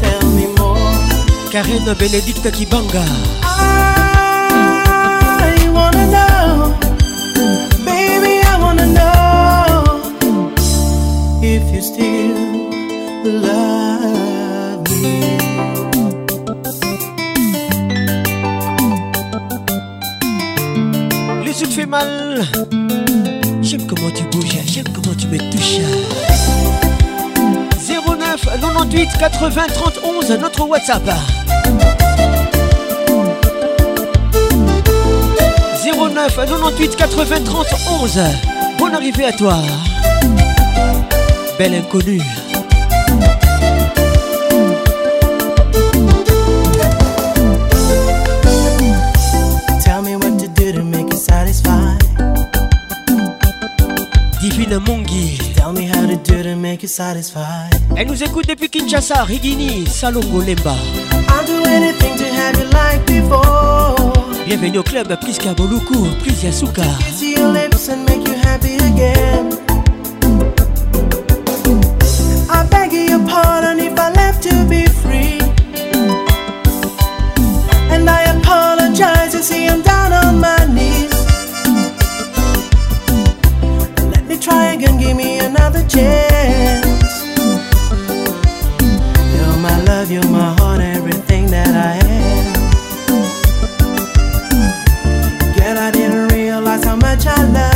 Tell me more. Karina Benedicta Kibanga. I J'aime comment tu bouges, j'aime comment tu me touches. 09 98 80 31 notre WhatsApp. 09 98 80 11 Bonne arrivée à toi. Belle inconnue. satisfied. Elle nous écoute depuis Kinshasa, Rigini, Salongo Lemba. I'll do anything to have you like before. Bienvenue au club Prisca, Boluku, Pris Yasuka. Kiss your lips and make you happy again. I beg your pardon if I left to be free. And I apologize, you see, I'm down on my knees. try again, give me another chance. You're my love, you're my heart, everything that I am. Girl, I didn't realize how much I love.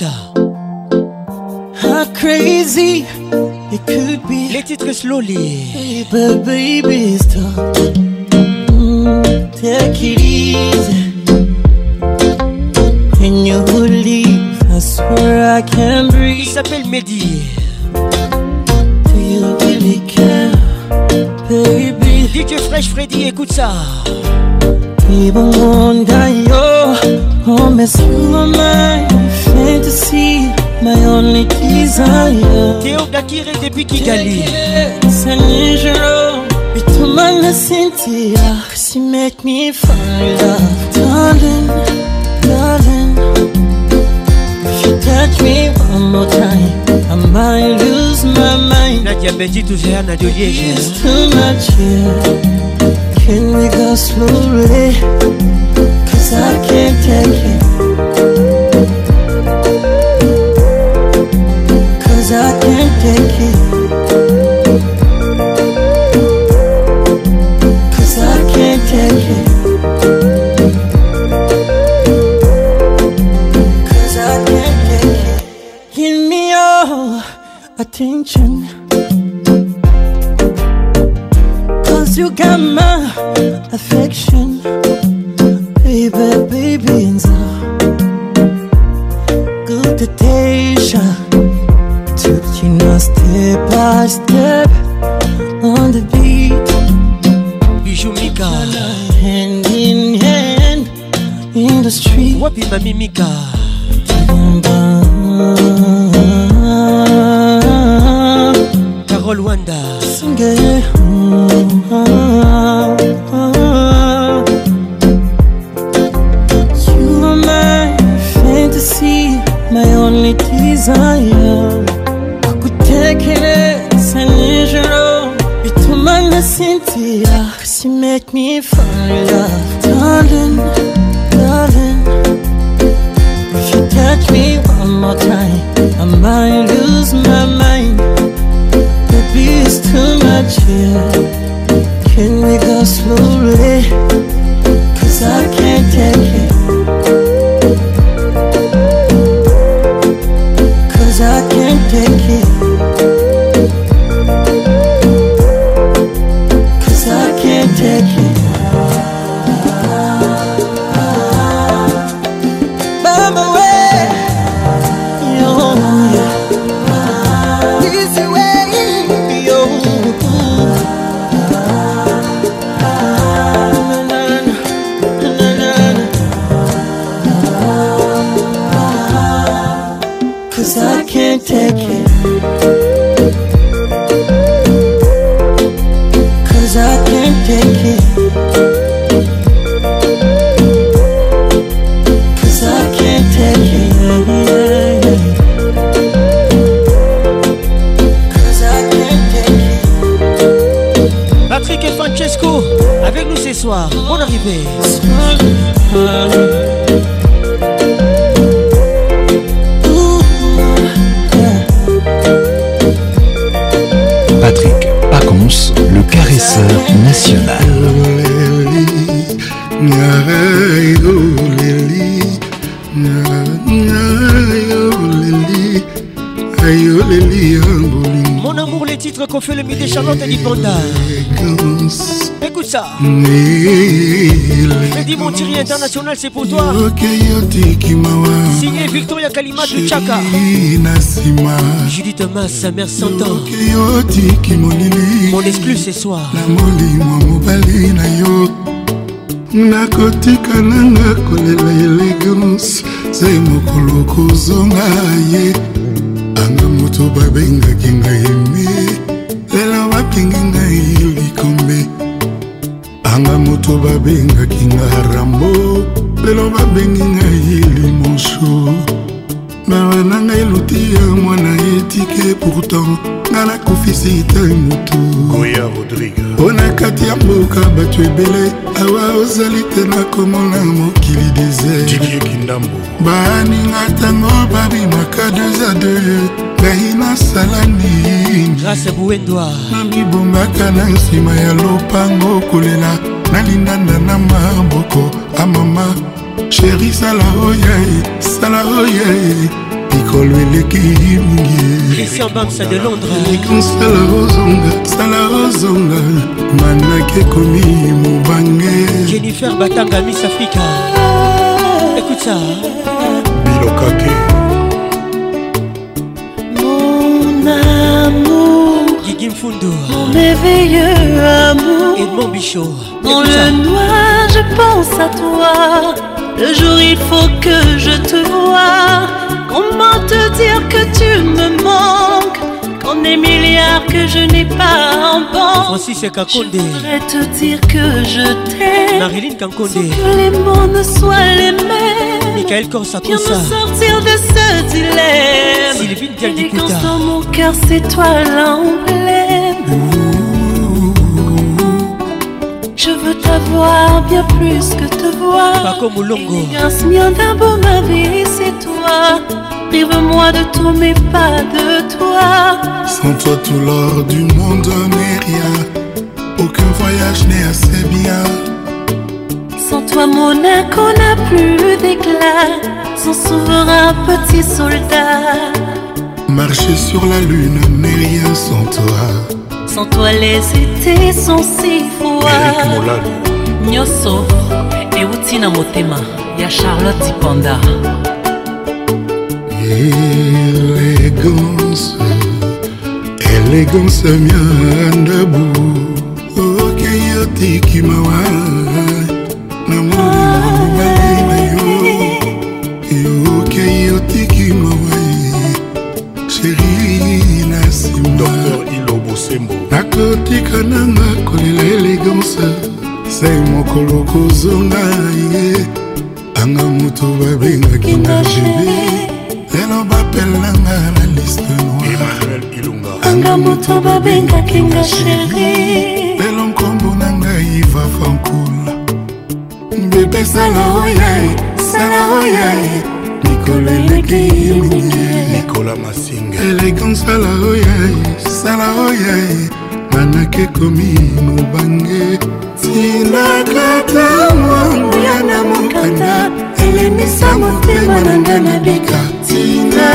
How crazy it could be. Les titres slowly. baby. Benji Touzéa Nadio Liège It's too much here Canal, c'est pour toi. Signé Victoria Kalima de Chaka. Judith Thomas, sa mère s'entend. Mon exclu ce soir. nakotika nanga kolela elegance se mokolo kozonga ye anga moto babengaki ngai eme lelo bapengi ngai likombe anga moto babengaki nga rambo lelo babengi ngai limonso mara na ngai luti ya mwana etike pourtant nga nakufisi te motu mpona kati ya mboka bato ebele awa ozali te nakomona mokili desertkindambo baninga ntango babimaka 2 a 2 ngai nasala nini nabibongaka na nsima ya lopango kolela nalindana na maboko amama sheri sala oyei sala oyei mikolo eleki mingiekonsala ozonga sala ozonga manaki ekomi mobange jennifer batanga miss africa ekuta biloka te Mon éveilleux amour Et mon bichot Dans le noir je pense à toi Le jour il faut que je te vois Comment te dire que tu me manques en des milliards que je n'ai pas en banque. Je voudrais te dire que je t'aime. Marilyn Kakonde. Que les mots ne soient les mêmes. Michael Viens me sortir de ce dilemme. Sylvie Diagdicuta. dans mon cœur, c'est toi l'emblème. Je veux t'avoir bien plus que te voir. Pas comme Longo. Inspire d'un beau ma vie, c'est toi. Prive-moi de tout, mais pas de toi. Sans toi, tout l'or du monde n'est rien. Aucun voyage n'est assez bien. Sans toi, Monaco n'a plus d'éclat. Sans souverain, petit soldat. Marcher sur la lune n'est rien sans toi. Sans toi, les étés sont si froids. Nyoso, Outina y Ya Charlotte Panda. elegance elegance miandabu okei otiki mawa na mobali na yo okei otiki mawa sheri na nsima nakotika nanga kolela elegance sai mokolo kozonga ye anga moto babengaki na jebe nanga na liste noiranga moto babengaki nga sheri lelo nkombo na ngai iva fankula bebe sala oyae sala oyae mikolo eleki nikola masinga elegan sala oyae sala oyae manake komi mobange tinakata mwangu ya na mokanda elemisa motema na nga na bika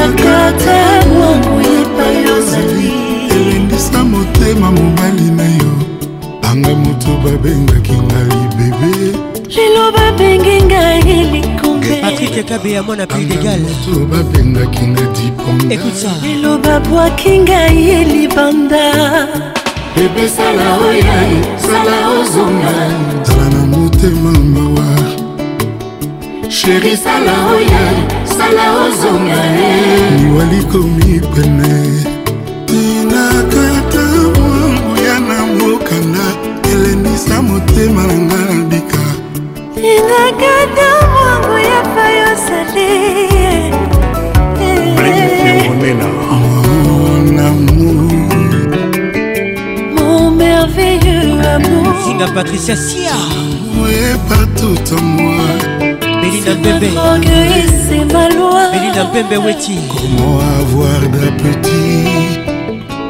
nakata mwangu epai ozali elendisa motema mobali na yo anga moto babengaki ngai bebe lelo babengi ngai likombepatrike kabeya mwana pidegalmoto babengaki na dipondaelo babwaki ngai ye libanda bebe sala oya sala ozonga tala na motema mawa sheri sala oya kosala ozonga walikomi pene inakata mwanguya na mokanda elenisa motema na nga na bika inakata mwangu ya payosale eh, eh. Mon merveilleux amour Singa Patricia Sia Oui partout en moi Belinda Bébé Belinda Bébé Weti Comment avoir d'appétit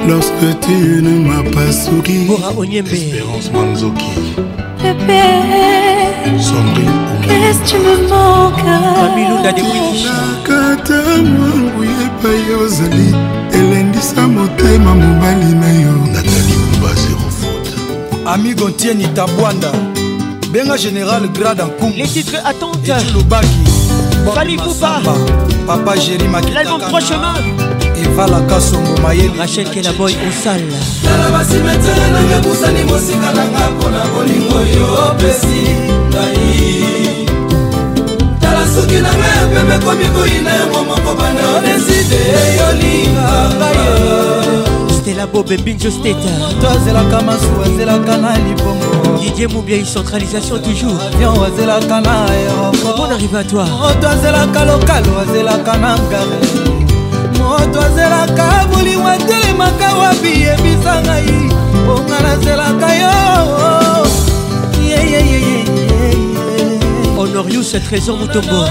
Lorsque tu ne m'as pas souri Espérance Manzoki Bébé Sombri Qu'est-ce que tu me manques Kamilunda de Witi Nakata mwangu epai ozali elendisa motema mobali na yo Nathalie Mumba Zero Foot Amigo Tieni Tabwanda benga général grade en cum les titres attendent lobaki fali poupa papa jéri l'album trois chemins eva lakasongo mayeli rachel kelaboy osal tala basimetere nanga epusani mosika nanga mpona bolingo yo opesi ngai tala soki nanga ya pembe komi koyina yango moko banda odeside yolingaa stela bobe binjo steta to azelaka masuwa azelaka na libongo Didier Moubia, centralisation toujours. Avion, azelaka na aéroport. Bon arrivé à toi. Moto azelaka lokalo, azelaka na ngare. Moto azelaka bolingo atelemaka wapi yebisa ngai. Bonga nazelaka yo. Honorius Trésor Moutombo.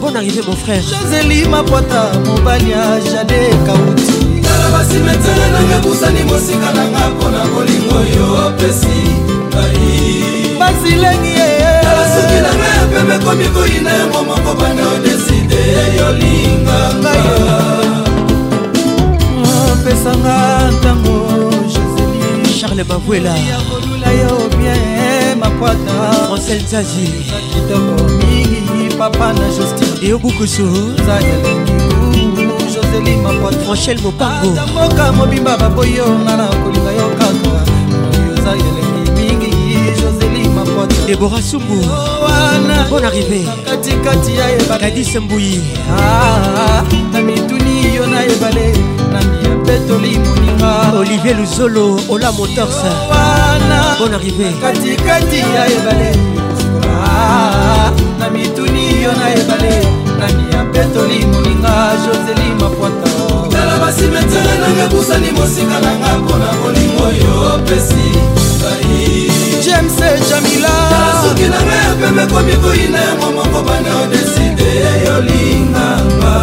Bon arrivé mon frère. Joseli Mapota, mobali ya Jade Kauti. nazala basimetere nanga busani mosika nanga mpona bolingo yo opesi ngai basilengi tala soki nanga ya pembe komi koyina yango moko banda odeside yolinganga opesanga ntango joseli charles bavuela yakolula yo bien makwata francel zazi kitoko mingi papa na justin eyobukusu za elengi ezeli mapotrochel bopangoatamboka mobimba baboyi yo nga na kolinga yo kaka oza elengi mingi joseli mapoto debora sumbu oh, wana bon arrivé katikati ya ebakadis mbuyi ah, ah, na mituni yo na ebale na miya petoli moninga olivier luzolo ola motors oh, wana bon arrivé katikati ya ebale ah, na mituni yo na ebale nani ya petoli moninga joseli mapwata tala basimetere nanga busani mosika nanga mpona bolingo yo opesi bai james jamila soki nanga ya pembe komi koyina yango moko bana odeside yolinganga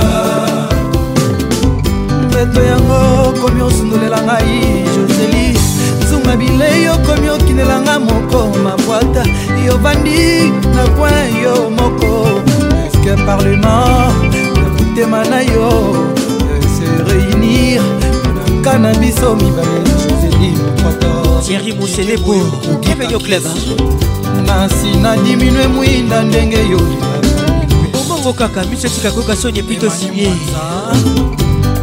mpeto yango komi osundolela ngai joseli zunga bilei okomi okinelanga moko mabwata yovandi na pwi yo moko chaque parlement na motema na yo se réunir naka na biso mibale joseli mokoto tieri moselebo bienvenu club na nsina diminue mwinda ndenge yo obongo kaka miso etika koyoka soni epito sinie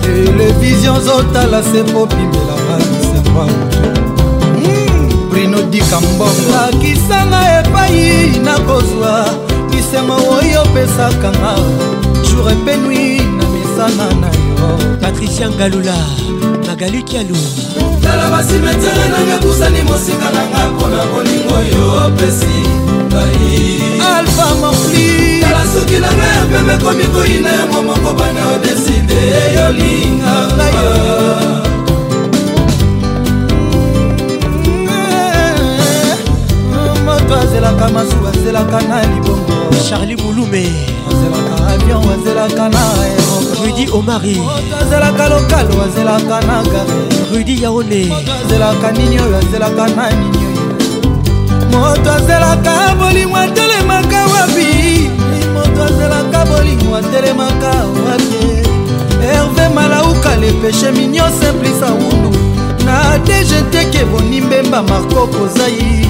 televizio zotala sembo bimela banisemwa hmm. brino dikambongo akisanga epai nakozwa lisema oyo opesaka nga jour epe nui na misana na yo patricia ngalula magali kialu tala basimetere nanga kusani mosika nanga mpona bolingo oyo opesi ngai alfa mofli tala soki nanga ya pembe komi koyina yango moko bana odeside yolingaa moto azelaka masuku azelaka na libongo charli moulume azelaka avion azelaka na rudi omari azelaka lokalo azelaka na gare rudi yaone azelaka nini oyo azelaka na nini moto azelaka bolingo atelemaka wapi moto azelaka bolingo atelemaka wapi herve malauka lepeshe minio simplisa wundu na dgt kebonimbemba marko kozai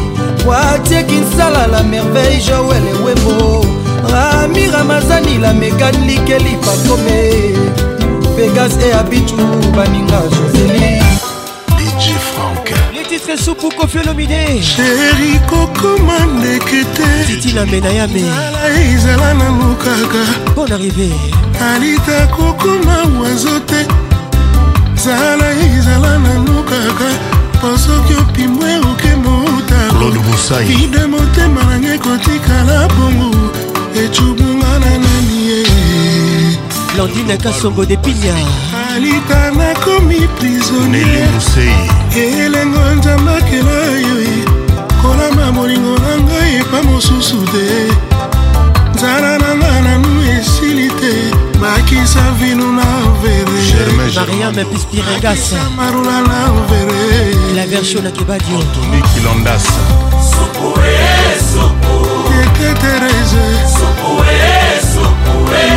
watie kinsala la merveille joel ewembo rami ramazani la mekanike lipakome pegas e abitu baninga joseli dj frank letitre supu kofiolomide sheri kokoma ndeke te titilamenayameala ezala nanu kaka bon arrivé alita kokoma wazo te zala ezala nanu kaka po soki opimwe oke claude bosai ide motema nanga ekotikala bongo ecubunga na nani ye landine kasongo de pinya alita nakomi prisoniermosei elengo nzambakela yo kolama molingo na ngai epa mosusu te nzala nanga nanu nakisa vino na vereariamepispiregasmarula na vere la version na kebadio antoni kilondas eketereze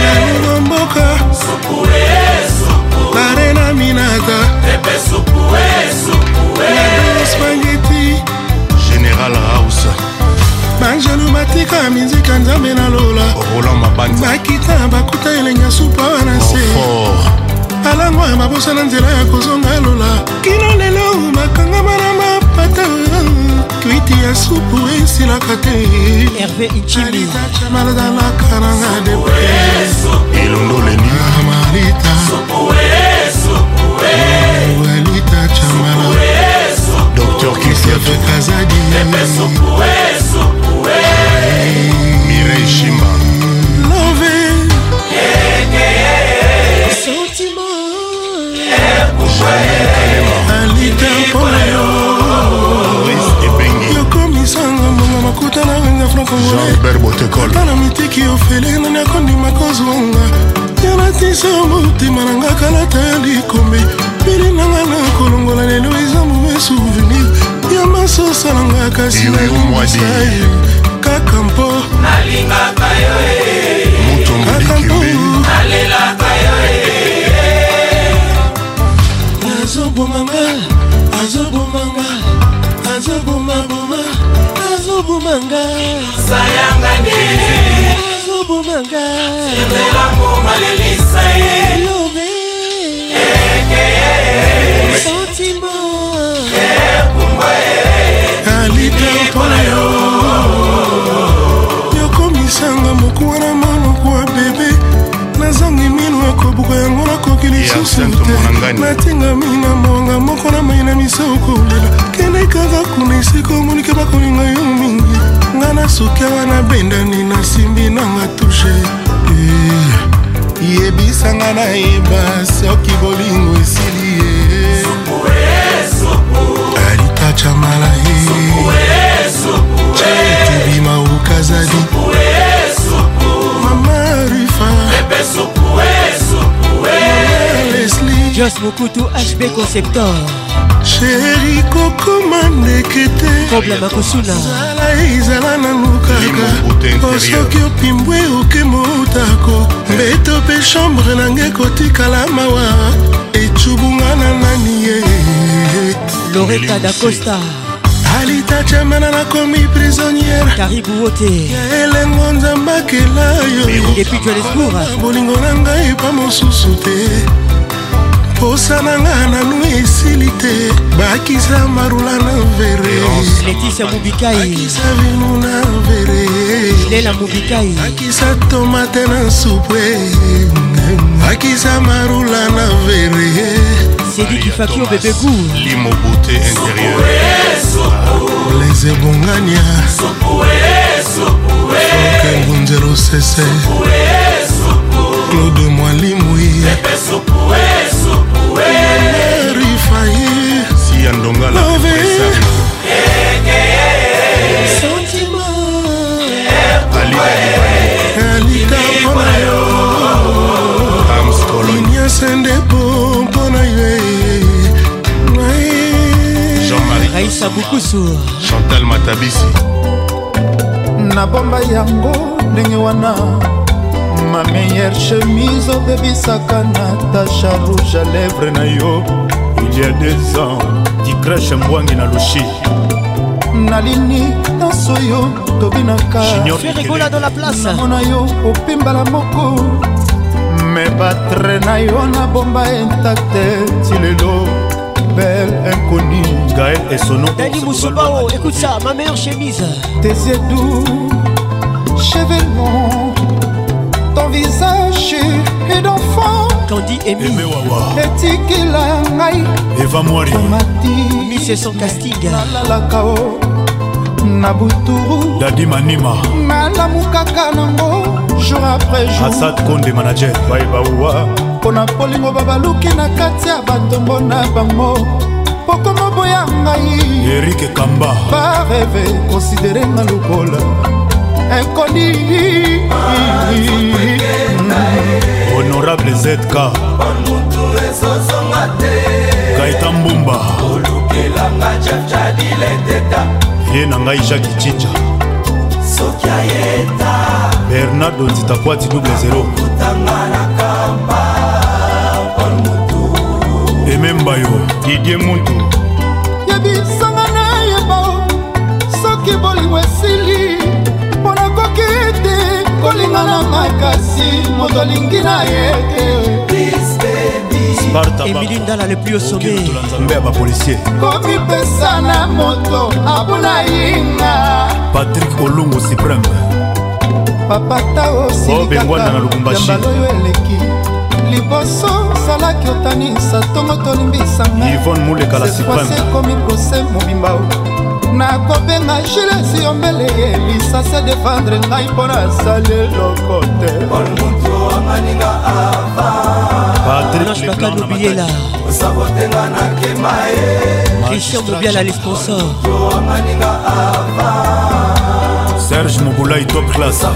nyanino mboka barena minata spageti général house angelu batika mizika nzambe na lola bakita bakuta elenya supa wana se alango ya babosa na nzela ya kozonga lola kino lelo bakangama na mapata kwiti ya supu esilaka te alitachamalazalaka nanga depre elondo leniamalita alita chamala dr kisefekazadi Mireille Chima Love Sentiment Alita mpona yo yokomisanga mbongo makuta na nganga francongolaisana mitiki ofele nani akondima kozwanga yanatisa motema na nga kalata ya likombe pili nanga na kolongola lelo eza mome souvenir ya masosa na nga kasi nakomisa ye kakampo nalingaka yo eh. kakampo nalelaka yo eh. nazobomanga azobomanga azobomaboma azobomanga sayangani azobomanga emelango malelisa ye eh. eloko yango nakoki lisusu te natingami na monga moko na mai na miso kolela kende kaka kuna esika omonike bakolinga yo mingi nga na suki awa nabendani nasimbi nanga tushe eh, yebisanga nayeba soki bolingo esili ye Thomas Mokutu HB Conceptor sheri kokoma ndeke te kobla makosunazala ezala nanu kaka osoki opimbwe oke motako mbeto mpe chambre nange kotikala mawa ecubunga na nani ye loreta da costa alitacamana nakomi prisonniere karibu ote ya elengo nzambakela yo epuis johannesbourg bolingo na ngai epa mosusu te posa na nga nanu esili te bakisa marula na vereleticia mobikaikisa vino na verlela mobikai bakisa tomate na supue bakisa marula na vere sedikifaki obebegu limobote intérieur les ebongania e, e. okengunzero sese e, claude mwalimwi ya ndongala alidaliba mpona yo inyasende po mpona yo raisa bukusu chantal matabisi nabomba yango ndenge wana ma meilleure chemise obebisaka natasha rouge a lèvre na yo il y a des ans dikreshe mbwangi na lushi nalini nyonso yo tobinakaamona yo opimbala moko me batre na yo nabomba intakte ti lelo bel inconi gael esonodani mosubao écoute ça ma meilleure chemise tesiedu chevelon ton visage et d'enfant kandi emimetikila ngai evamwariamati miseson castigalalaka o na buturu dadi manima malamu kaka nango jour après jour asad konde manager baebauwa mpo na polingo babaluki na kati ya batombo na bango pokoma boya ngai erike kamba bareve konsidere nga lokola inconnue honorable zk gaita mbumba ye na ngai jacki cinja bernardo nzita kwati double 0 emembayo didie muntu yebisanga nayeba soki bolingo esi alinga na makasi moto alingi na ye te emili ndala le plus osommembe ya bapolisier komipesa na moto abuna yinga patrik olongo supreme papata osilikakayambaloyo eleki liboso salaki otanisa ntongo tolimbisanga ivone mulekala supreme ekomi prose mobimba nakobenga gilesi yombele elisa se defendre ngai mpo nasali eloko te patrinage bakano biyela osabotenga nakema ye kristian mobiala le sponsor serge mobulai top classe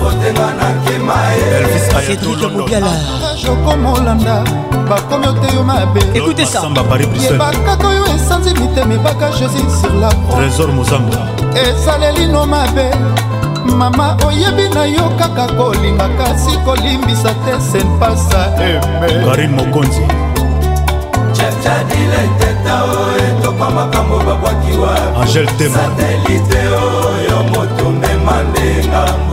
elvis ayatolokomoyala bakomi ote yo mabeebakaka oyo esanzi mitema ebaka jésus sur la trésor mozanga ezalelino mabe mama oyebi na yo kaka kolinga kasi kolimbisa te senpasa emekarine mokonzi angel tema satelite oyo motumema ndengambo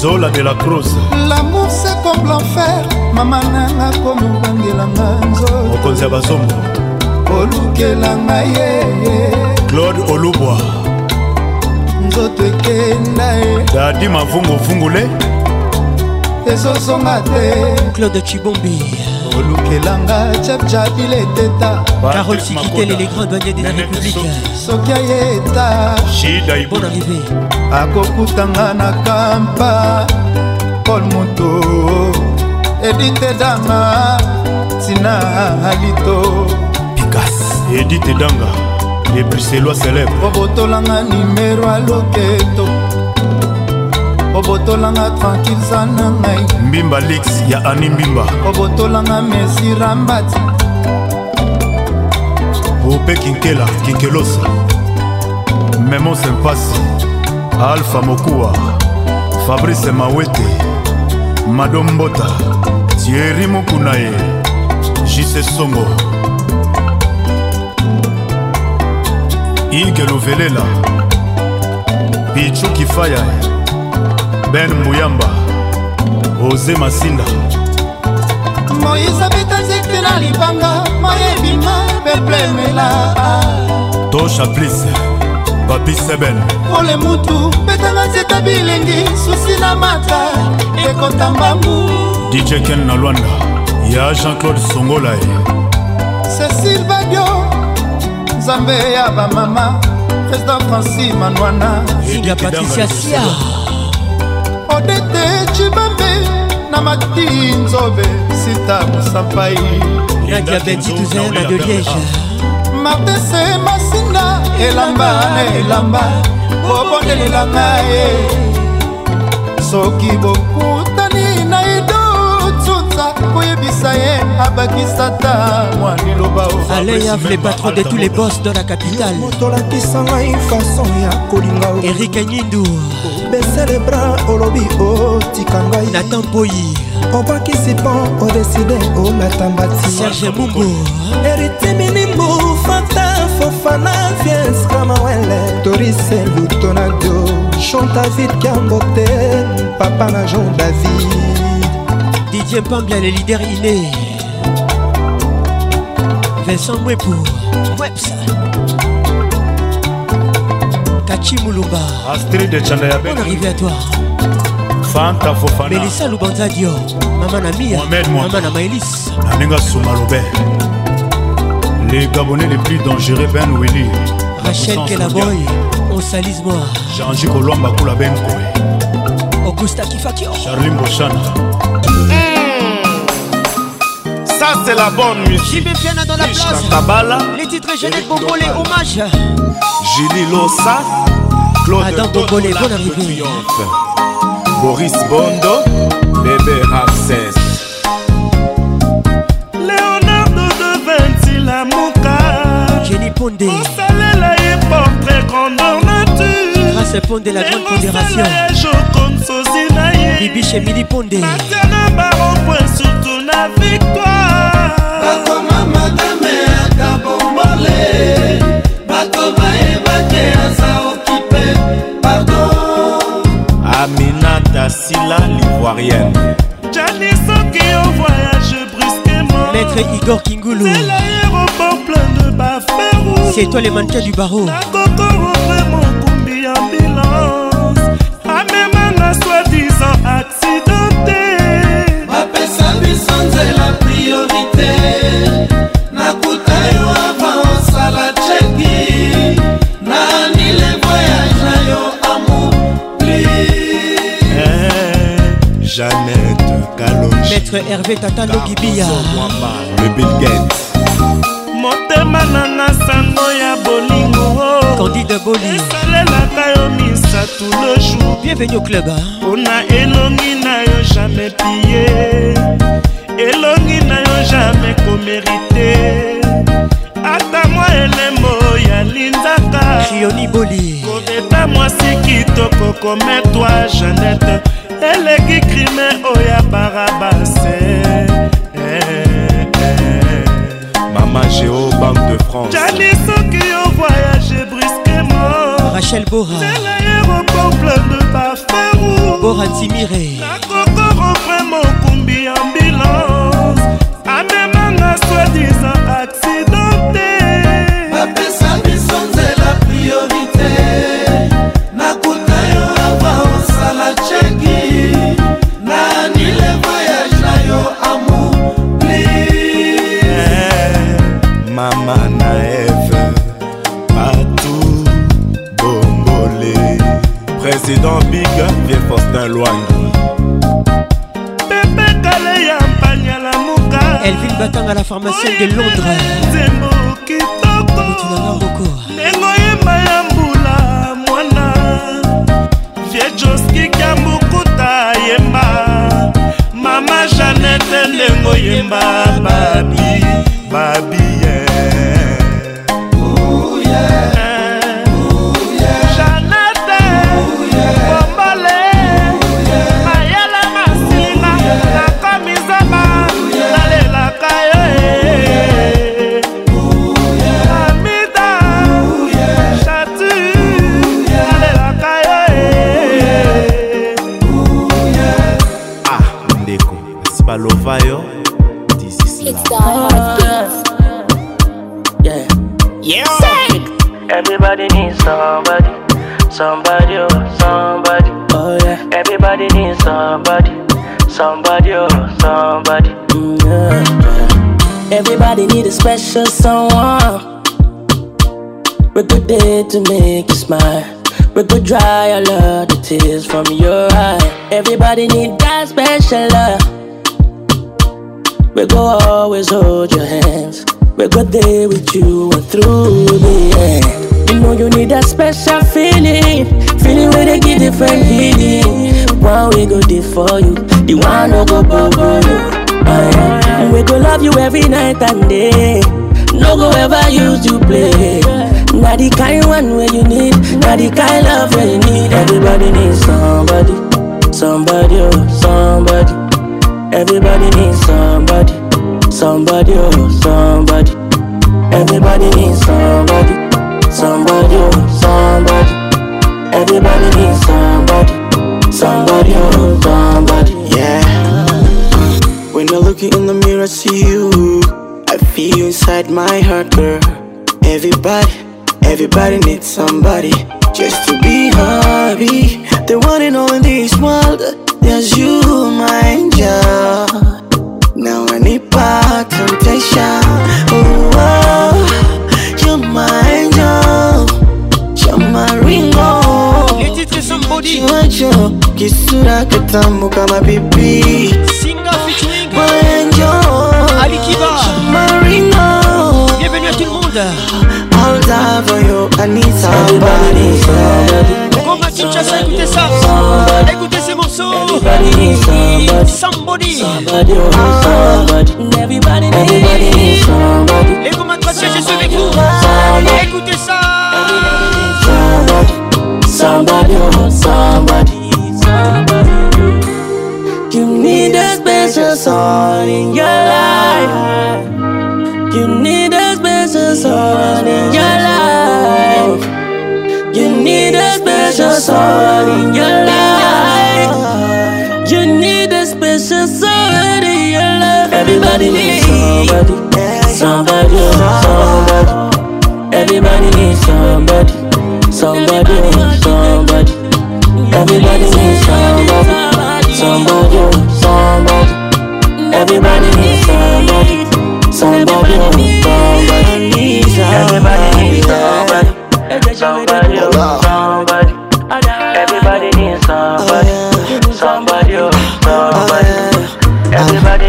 zola de la cruz lamour c'est comme l'enfer mama nanga komobangelanga nzo mokonzi ya bazongo kolukelanga ye claude olubwa nzoto ekenda ye dadi mavunguvungule ezozonga te claude chibombi olukelanga chapchabileteta carole sikitele les grands douaniers de la république soki ayeta bon arrivé akokutanga na kampa paul moto edite danga tina alito pikas edite danga ebuselwa célèbre obotolanga nimero aloketo kobotolanga tranquille za na ngai mbimba lix ya ani mbimba kobotolanga mesira mbati pope kinkela kinkelosa memo sempasi alfa mokuwa fabrice mawete madombota tieri mokuna ye jise songo ige lovelela pichu kifaya ben mbuyamba oze masinda moïse abeta nzete na libanga mayebima beplemela to chaplis papi seben pole mutu betanga nzeta bilengi susi na mata ekota mbangu dijeken na lwanda ya jean-claude songolae cecil badio nzambe ya bamama président franci manwana iga patricia sia odete cibambe na mati nzobe sita mosapai nadia beti tuzain na de liège martese masinga elamba na elamba obondelelanga ye soki bokutani na idotutsa koyebisa ye abakisata mwa liloba aleyaf le patron de tous les boss dans la capitale motolakisa ngai façon ya kolinga erike nyindu oh. besele bra olobi otika oh, ngai natan mpoyi obwakisi mpo odeside olata oh, mbati serge mungu eritiminimbu fanta fofana viens kamawele torise lutonado chantavid kiambote papa na jean david didie mpambia le lider iné vincent mwepo websa Kachi Astrid de Bonne à toi Fanta Fofana Melissa Lubanza Dio Maman Amia Maman Amaelis Les Gabonais les plus dangereux Ben Willy Rachel Kelaboy On salise moi Jean-Jacques Olomba Koula ben Augusta Kifakio Charline hmm. Ça c'est la bonne musique J'y vais bien dans la place Les titres bonbons, les hommages Julie Lossa, Claude Adam Bongolé, bon arrivée. Boris Bondo, Bébé Ramsès. Leonardo de Vinci la Moka. Jenny Pondé. Osalela et portrait grandeur nature. Grâce Pondé, la grande pondération. Bibi chez Mili Pondé. Maté rencontrer Igor Kingulu. C'est toi les mannequins du barreau. accidenté bapesa biso nzela priorité maître hervé tatano gibia le bill gates motema nanga sango ya bolingo oh. candide boli esalelaka yo misato le jour bienvenu au club mpona elongi na yo jamais pie elongi na yo jamais komerite ata mwa elembo yalindaka kioni boli kobeta mwasi kitoko kometwa janete eleki filme oya oh, barabase mama géo banque de france jali soki yo voyage brusquement rachel bora l'aéroport plein de parfum bora timire nakoko rompre mokumbi ambulance amemanga soi disant pharmacienne de We need a special someone. But good day to make you smile. But good dry all of the tears from your eye. Everybody need that special love. We go always hold your hands. We go there with you and through the end. You know you need that special feeling, feeling where they give different healing. One we go there for you, the one no go bobo you. Aye. We go love you every night and day. No go ever use you play. Not the kind one where you need, not the kind love where you need. Everybody needs somebody, somebody, oh, somebody. Everybody needs somebody, somebody, oh, somebody. Everybody needs somebody, somebody, oh, somebody. Everybody needs somebody, somebody, oh, somebody. Looking in the mirror, see you. I feel inside my heart, girl. Everybody, everybody needs somebody just to be happy. The one and all in this world, there's you, my angel. Now I need my temptation. Oh, oh, you're my angel, you're my ringo. you it to somebody. Kisura chako kama bibi. Sing My angel. Ali Kiba. Marino. Bienvenue à tout le monde. I'll die for you. I need somebody. somebody. Bon Mathieu Chassa, écoutez ça. Somebody. Écoutez ces morceaux. Everybody somebody. Somebody. Somebody. Oh. Everybody needs somebody. Et comment toi, je suis avec vous. Somebody. Écoutez ça. Everybody needs somebody. Somebody. Oh. Somebody. Somebody. You need a special someone in your life. You need a special someone in your life. You need a special someone in your life. You need a special someone in your life. Everybody needs somebody, somebody, somebody. Everybody needs somebody, somebody, somebody. Everybody needs somebody somebody, somebody. Everybody needs somebody, somebody, somebody. Everybody needs somebody, somebody, somebody. Everybody needs somebody, somebody, somebody. Everybody needs somebody, somebody, somebody. Everybody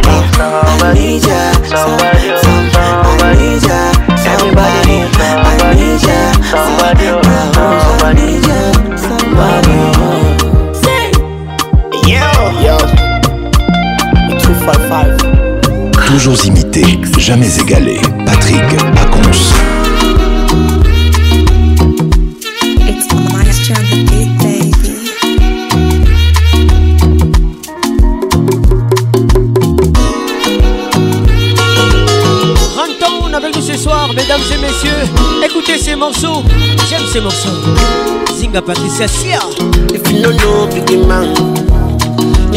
needs somebody, somebody, somebody. Somebody. Toujours imité, jamais égalé. Patrick Aconce Rentons avec nous ce soir, mesdames et messieurs. Écoutez ces morceaux. J'aime ces morceaux. Zinga Patricia Sia. If you des mains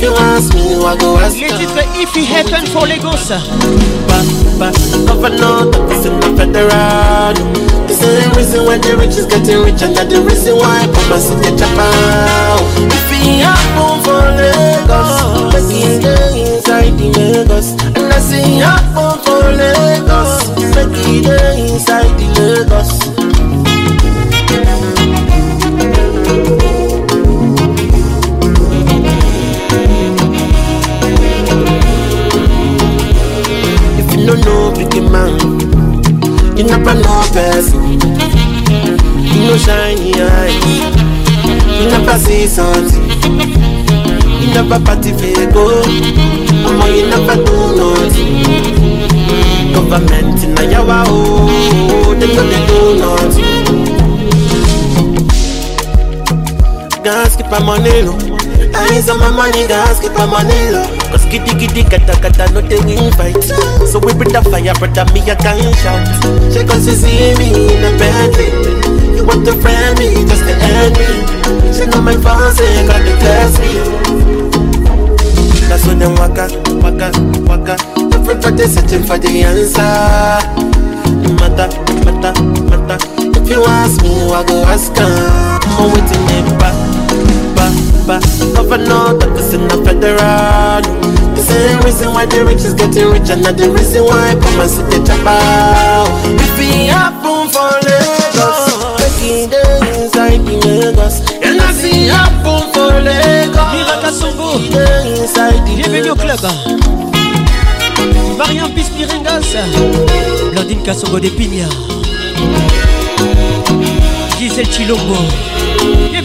you ask me, I go ask Let it be if it happen for Lagos. Governor, this is my federal. The reason why the rich is getting richer, that the reason why Papa is the chapa. If it happen for Lagos, let it stay inside the Lagos. And I say happen for Lagos, make it stay inside the Lagos. no pretty man. You never know person. You no shiny eyes. You never see something. You never party go. Mama, you never do nothing. Government in a yawa oh, they know they do nothing. Gas keep my money low. I need some my money, gas keep my money low. Cause kitty kitty kata kata no they win fight So we bring the fire brother me a gunshot She cause she see me in a Bentley You want to friend me just to end me She know my fancy got to test me That's when them waka waka waka Everybody searching for the answer No matter, matter, matter If you ask me, I go ask her I'm waiting in back Abba. Governor, that is in the federal. The same reason why the rich is getting rich, and not the reason why Puma sit Chapa. If we happen for Lagos, taking the inside Lagos. And I see boom for Lagos. Mirata Songo, bienvenue au club. Marian Pispiringas, Blandine Kassongo de Pigna, Gisèle Chilombo.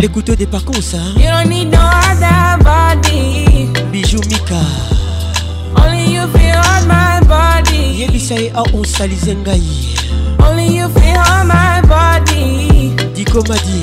Les couteaux des parcours, ça. You don't need no other body. Bijou Mika. Only you feel on my body. Yebisai a on salizengai. Only you feel on my body. Diko Madi.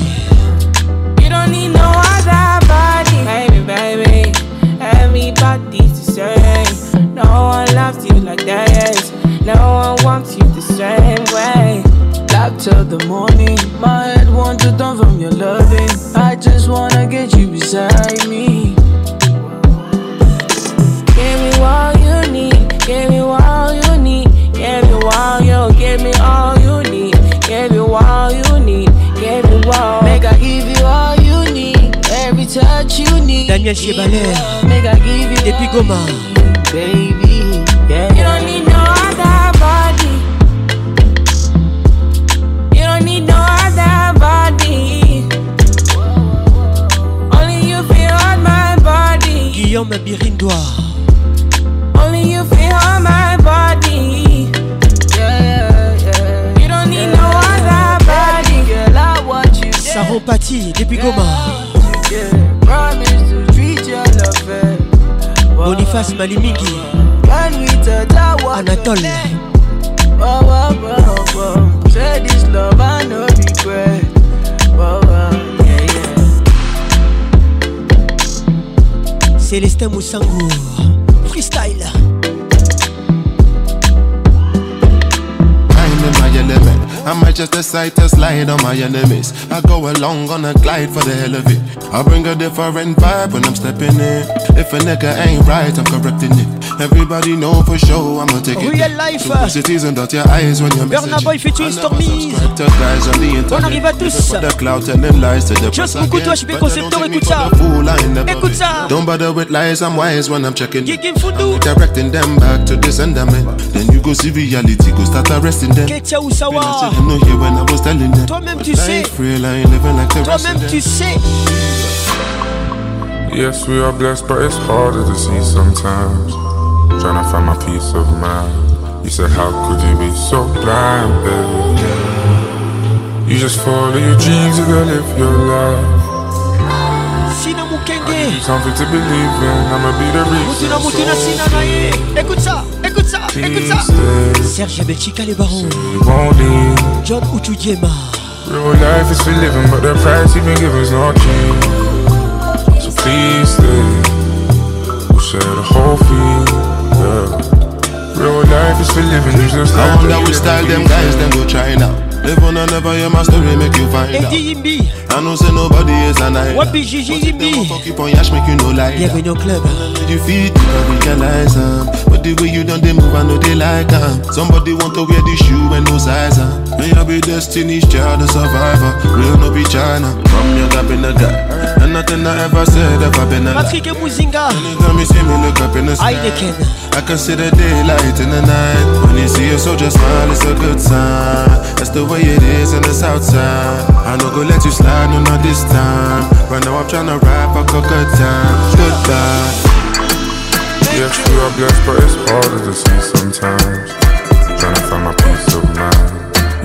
You don't need no other body. Baby, baby. Everybody's the same. No one loves you like that No one wants you the same way. Love till the morning. My head to down from your loving. just wanna get you beside me. Give me all you need, give me all you need, give me all you, give me all you need, give me all you need, give me all. Make I give you all you need, every touch you need. Daniel make I give you. baby. depuis Goma. Boniface Malimigi. Anatole. I Célestin might just decide to slide on my enemies. I go along on a glide for the hell of it. I bring a different vibe when I'm stepping in. If a nigga ain't right, I'm correcting it. Everybody know for sure I'ma take Real it. Real life. So put it isn't out your eyes when you're Burn Burna Boy featuring guys On the internet. arrive à tous. Just beaucoup toi, je vais concepteur, écoute ça. Écoute ça. Don't bother with lies, I'm wise when I'm checking. Gigim Fundu. Directing them back to the sender man. Then you go see reality, go start arresting them. Ketia Usawa. No here when I was telling them. Toi-même tu sais. Toi-même tu sais. Yes, we are blessed, but it's harder to see sometimes. trying to find my peace of mind. You said, How could you be so blind, baby You just follow your dreams and go live your life. Mukenge Something to believe in, I'ma be the reason so Mutina Sina Naye Écoute ça, écoute ça, écoute ça Serge Abelchika les barons John Uchudiema Real life is for living but the price you've been given is not cheap So please stay We'll share the whole field Yeah. Real life is for living, you I wonder which style them guys them go try now. If and never hear my story, make you find out. I know say nobody is an island. What be GGB? Fuck you on yash, make you no lie. Bienvenue au club. You feed you can realize um, but the way you done they move, I know they like um. Somebody want to wear the shoe and no size um. May I be destiny's child, a survivor. Real no be China. From your gap in the gap. And nothing I ever said ever been a lie. Patrick Muzinga. Anytime you see me look up in the sky. I can see the daylight in the night. When you see a soldier smile, it's a good sign. That's the way it is in the south side. I gonna let you slide, no, not this time. Right now I'm trying to rap, I cook a time. Goodbye. Yes, we are blessed, but it's harder to see sometimes. Trying to find my peace of mind.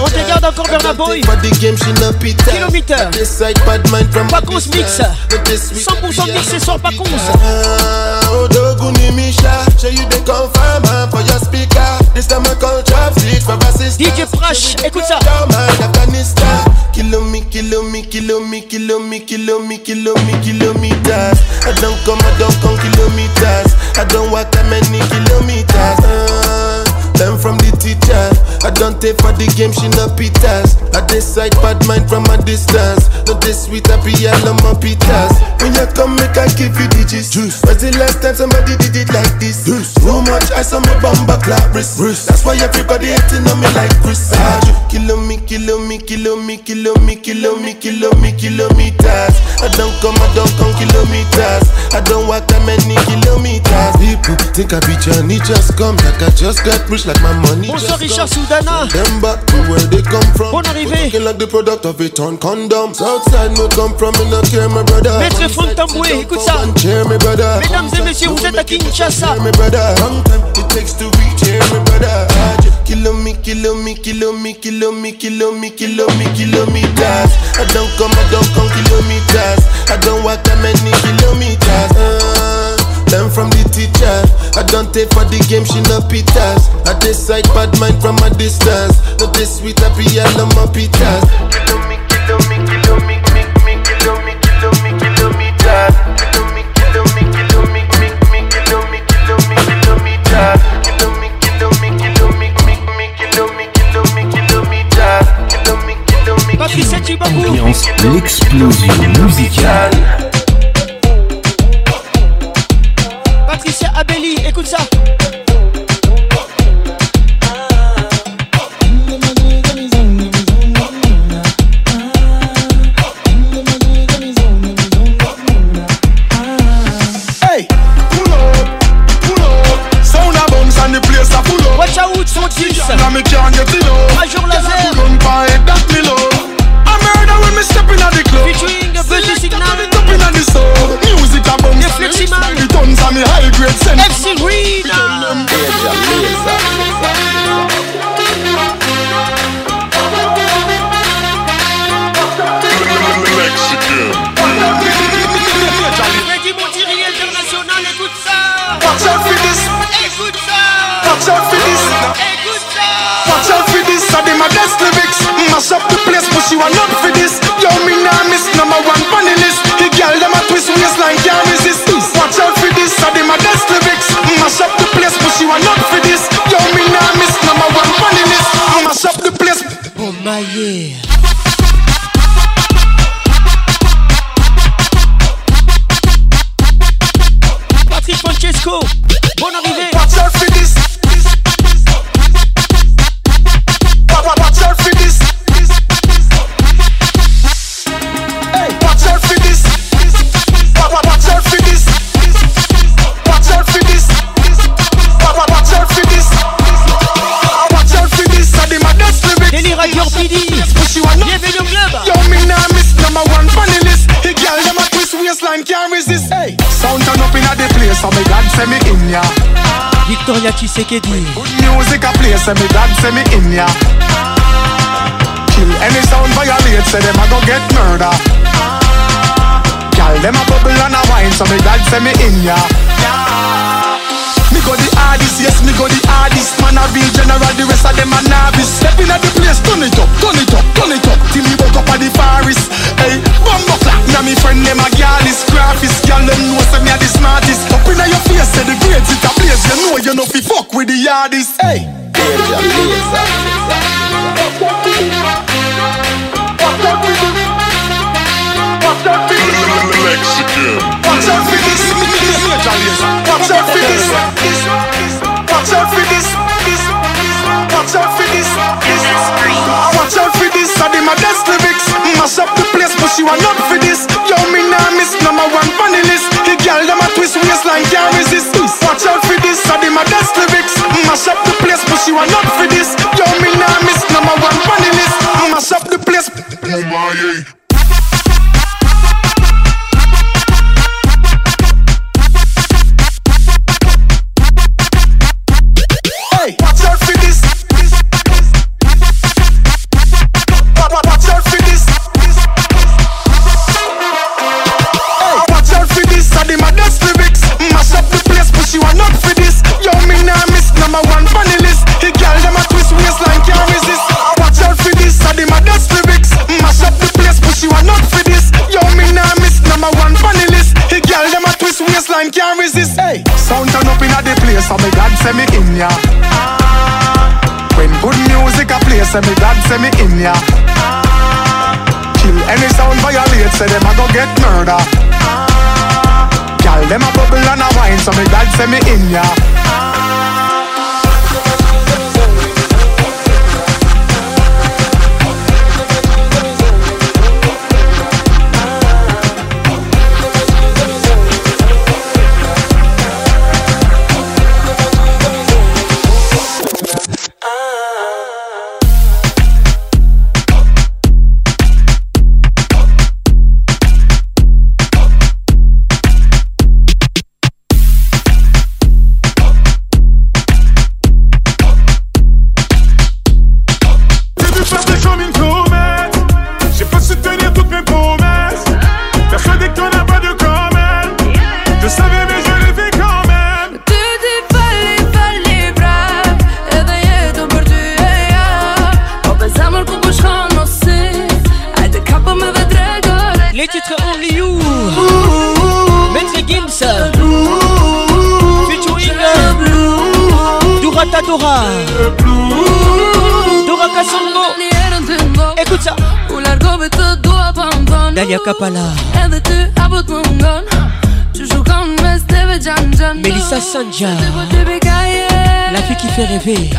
On te garde encore Bernard Boy. Pacons mix. 100% mixé sur Pacons. DJ Fresh, écoute ça. I don't come, I don't kilometers. I don't walk kilometers. Ah. Learn from the teacher. I don't take for the game, she not pitas. I decide bad mind from a distance. No this sweet, I be all on my pitas. When you come, make I give you digits. Juice. Was the last time somebody did it like this? Juice. So much ice on my bomba clappers. That's why everybody hating on me like Chris. Ah. ah kilo me, kilo me, kilo me, kilo me, kilo me, kilo me, kilometers. I don't come, I don't come kilometers. I don't walk that many kilometers. People think I be Johnny, just come like I just got pushed. Bonsoir Richard Soudana. Bon arrivée. Maître écoute ça. Mesdames et messieurs, vous êtes à Kinshasa. I don't come, I don't come I don't Learn from the teacher. I don't take for the game, she no pitas. I decide bad mind from a distance. Not this sweet, I be all on my pitas. Ambiance, l'explosion musicale. Abelli, écoute ça. Petit Good music I play, say me dad say me in ya. Kill any sound violate, say them a go get murder. Gal them a bubble and a wine, so me dad say me in ya. Me go the hardest, yes, me go the hardest. Man a real general, the rest of them a novice. Step in at the place, turn it up, turn it up, turn it up. Till me woke up at the forest. Hey, bumbo clap. Now me friend them a girl is graphis. Girl them know say me a the smartest. Up in inna your face, say the grades it a place. You know you know fi fuck with the hardest. Hey. Danger, laser. Fuck that beat. Fuck that beat. Fuck that beat. Mexican. Fuck that beat. Watch out for this. Watch out for this. Watch out for this. Watch out for this. I did my best lyrics. Mash up the place, but she want up for this. Yo, me nah miss number one funny list. The girl them a twist waistline can't resist. Watch out for this. I did my best lyrics. Mash up the place, but she want up for this. Yo, me nah miss number one funny list. Mash up the place. Oh my. say me God say me in ya Kill any sound violate say them a go get murder Gyal them a bubble and a wine so me God say me in ya La fille qui fait rêver.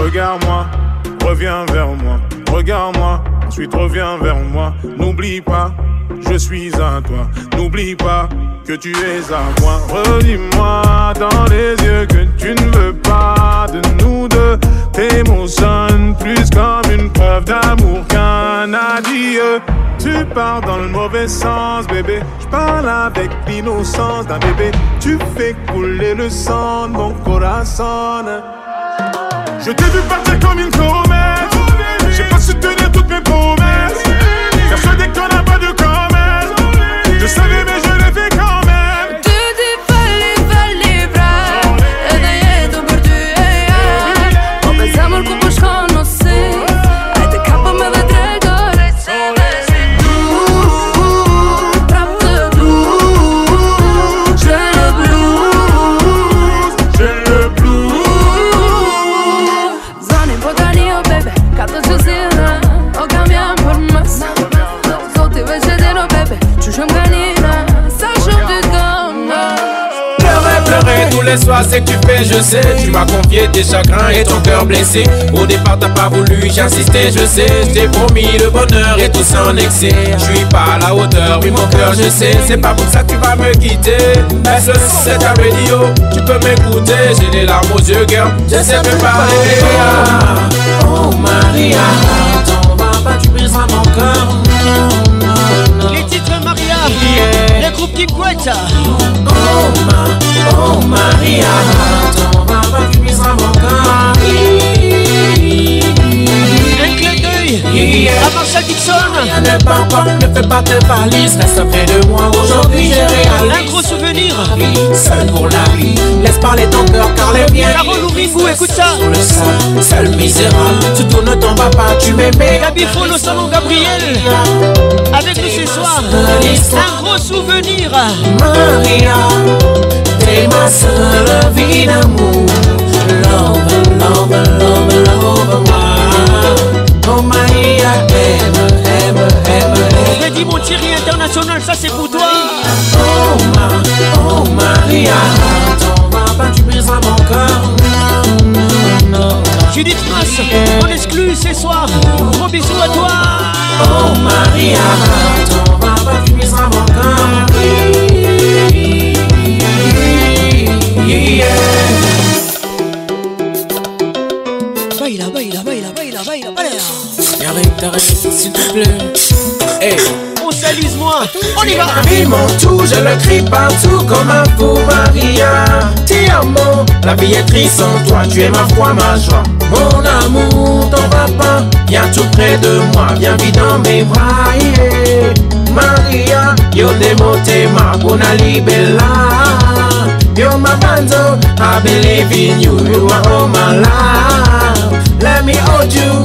Regarde-moi, reviens vers moi. Regarde-moi, ensuite reviens vers moi. N'oublie pas, je suis à toi. N'oublie pas que tu es à moi. Redis-moi dans les yeux que tu ne veux pas de nous deux. Tes mots sonnent plus comme une preuve d'amour qu'un adieu. Tu pars dans le mauvais sens, bébé. Je parle avec l'innocence d'un bébé. Tu fais couler le sang de mon corazon. Je t'ai vu partir comme une comète C'est que tu fais, je sais. Tu m'as confié tes chagrins et ton cœur blessé. Au départ, t'as pas voulu, j'insistais, je sais. Je promis le bonheur et tout ça en excès. Je suis pas à la hauteur, oui, mon cœur, je sais. C'est pas pour ça que tu vas me quitter. Mais ce, c'est ta radio, tu peux m'écouter. J'ai les larmes aux yeux, girl. Je sais pas parler. Oh, Maria, oh, Maria. pas, tu mon groupe Oh, ma, oh Maria, Yeah. Avant Charles Dixon Ne pas ne fais pas tes valises Reste près de moi, aujourd'hui j'ai réalisé Un gros souvenir Seul pour la vie, laisse parler ton cœur car les miens Carole Ringo, écoute ça Sur le sol, seul misérable Tu tournes ton papa, tu m'aimais Gabi Fono, Salon Gabriel Avec nous ce soir Un gros souvenir Maria T'es ma seule vie d'amour Love, love, love, love, love Oh Maria, aime, aime, aime, aime. dit mon Thierry international, ça c'est pour toi. Oh, Maria, oh Maria, ton pas tu brises mon cœur. Judith Mas, on exclut ce soir. Gros bisous à toi. Oh Maria, ton pas tu brises mon cœur. Yeah. t'arrêter, s'il te plaît. On salise moi, on y va. Vie mon tout, je le crie partout comme un fou Maria. Ti amo, la billetterie sans toi, tu es ma foi, ma joie. Mon amour, ton papa pas, viens tout près de moi, viens vite dans mes bras. Maria, yo demo ma bona libella. Yo ma banzo, I believe in you, you are all my Let me hold you.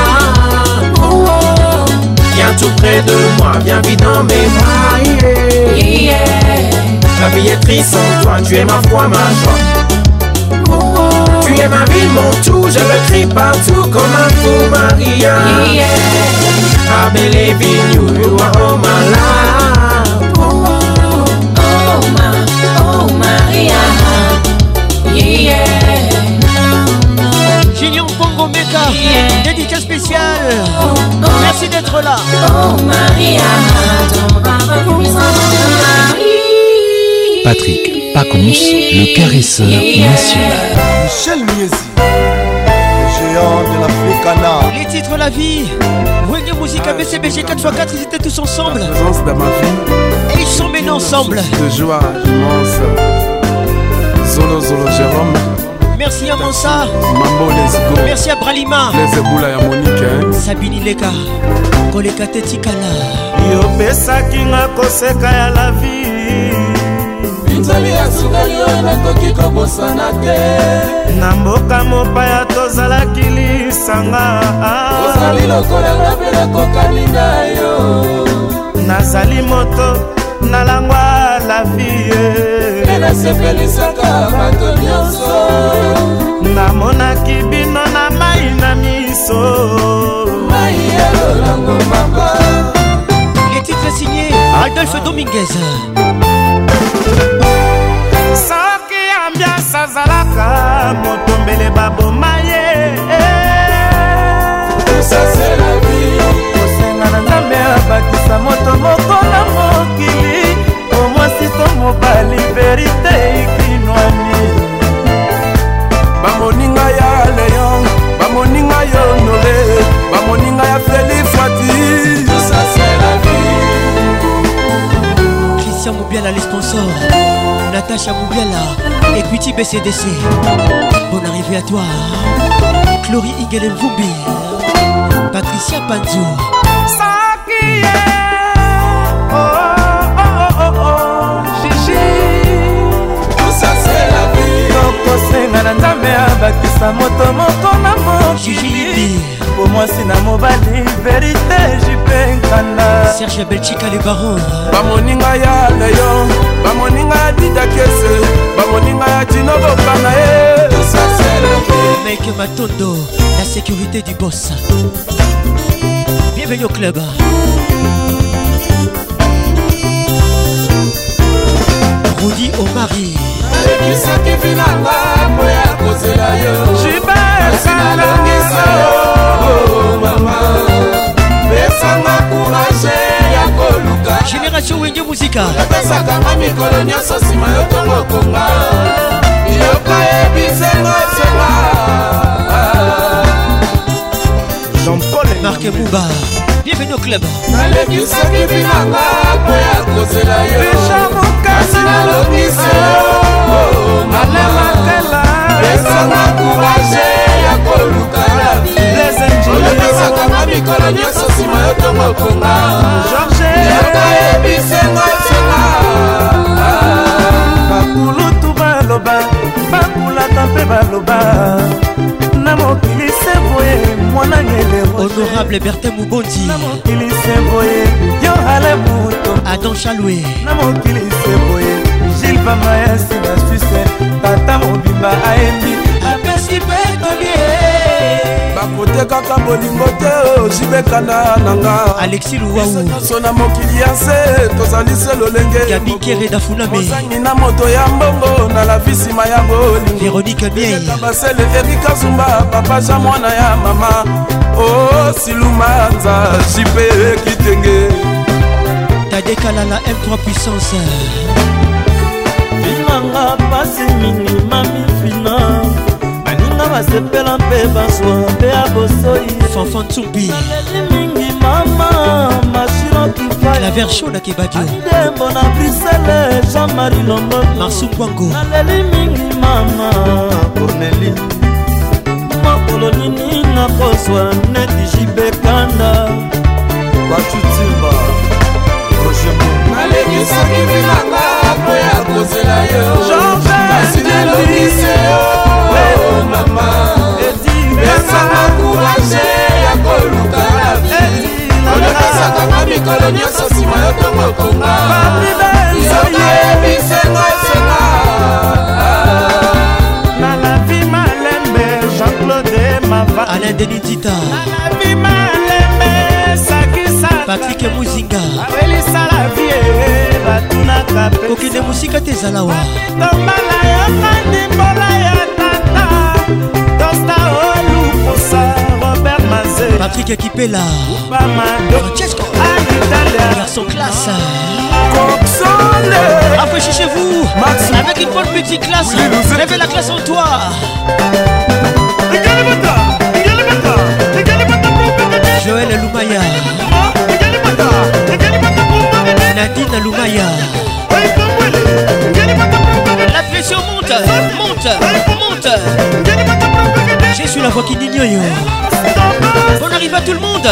tout près de moi, bien vite dans mes bras. La vie est triste sans toi, tu es ma foi, ma joie. Tu es ma vie, mon tout, je le crie partout comme un fou Maria. Yeah. I believe in you, are Oh, oh ma, oh, oh Maria. Yeah dédicace spéciale. Merci d'être là. Patrick Pacons, le caresseur national. Michel Miesi, le géant de l'Africana. Les titres La vie, Wenge Musica, ah, BCBG 4x4, ils étaient tous ensemble. Et ils sont menés ensemble. De joie immense. Zolo Zolo Jérôme. merci à Monsa Mambo let's go merci à Bralima ezebula ya Monique hein? Sabini Leka koleka te tikala yopesaki nga koseka ya la vie binzali ya sukali oyo nakoki kobosana te na mboka mopaya tozalaki lisanga ozali lokola nga mpe nakokani na yo nazali moto nalangwa la vie mpe nasepelisaka bato nyonso namonaki bino na mai na miso Les titres signés Adolphe Dominguez soki ambiance azalaka motombele baboma ye kosenga na nzambe abakisa moto moko na mokili omwasi to mobali verite ikinwani bamoninga ya leon bamoninga ya nole bamoninga ya félix wati christian mobiala les sponsors natacha mobiala equity bcdc bonne arrivée à toi chlorie ingelen vumbi patricia panzo sakie kobina na nzambe abakisa moto moko na mokili po mwasi na mobali verite jupe nkanda serge belchika le baron bamoninga ya leyo bamoninga ya didakese bamoninga ya tinobokba na ye meke matondo la sécurité du boss bienvenue au club Rudy Omari ebikisaki binanga po ya kozela yo jibalongisa yo oh, mama pesanga kourage ya koluka génération wenge muzika epesakanga mikolo nyonso nsima yo tongo konga yoka ebisenga senga jean-paul marke muba bienvenue au club nalekisaki binanga koya kozela yoeja mokasi nalobisi malamakala esanga kourage ya koluka na biolobisakanga mikolo nyonso nsima yo ntongo konga yorka yebisenga ntina bakulutu baloba bakulata mpe baloba na mokili sevoye honorable bertin mobondi na mokili seboye yo ale moto adan chalwe na mokili seboye gilbama ya nsina suise tata mobimba ayebi apesi petolie bakotekaka bolingo te ozibekana oh, nanga alexi luwauso na mokili ya nse tozali se lolenge yabikereda-fulame na moto ya mbongo na lavi nsima ya bolingoveronika bieka basele erika zumba papa ja mwana ya mama o oh, silumanza jipe kitenge tadekalala m3 puissance bilanga pasi mingi mami final asepela mpe bazwa mpe abosoi fanfantubileli mingi mama mashirokifalaver chodakebadioadembo na brisele jean-marie lombo marsubwango naleli mingi mama corneli mokolo nini nakozwa neti jibekanda batutu Patrick wa francesco garçon classe chez vous avec une bonne petite classe levez la classe en toi Joël Lumaya Nadine Lumaya monte, monte, monte. Je suis la voix qui dit yo. On arrive à tout le monde.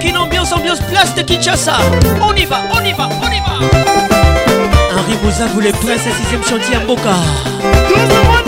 Qu'une ambiance, ambiance, place de Kinshasa. On y va, on y va, on y va. Henri Bouza voulait prince, 6ème chantier à Boca.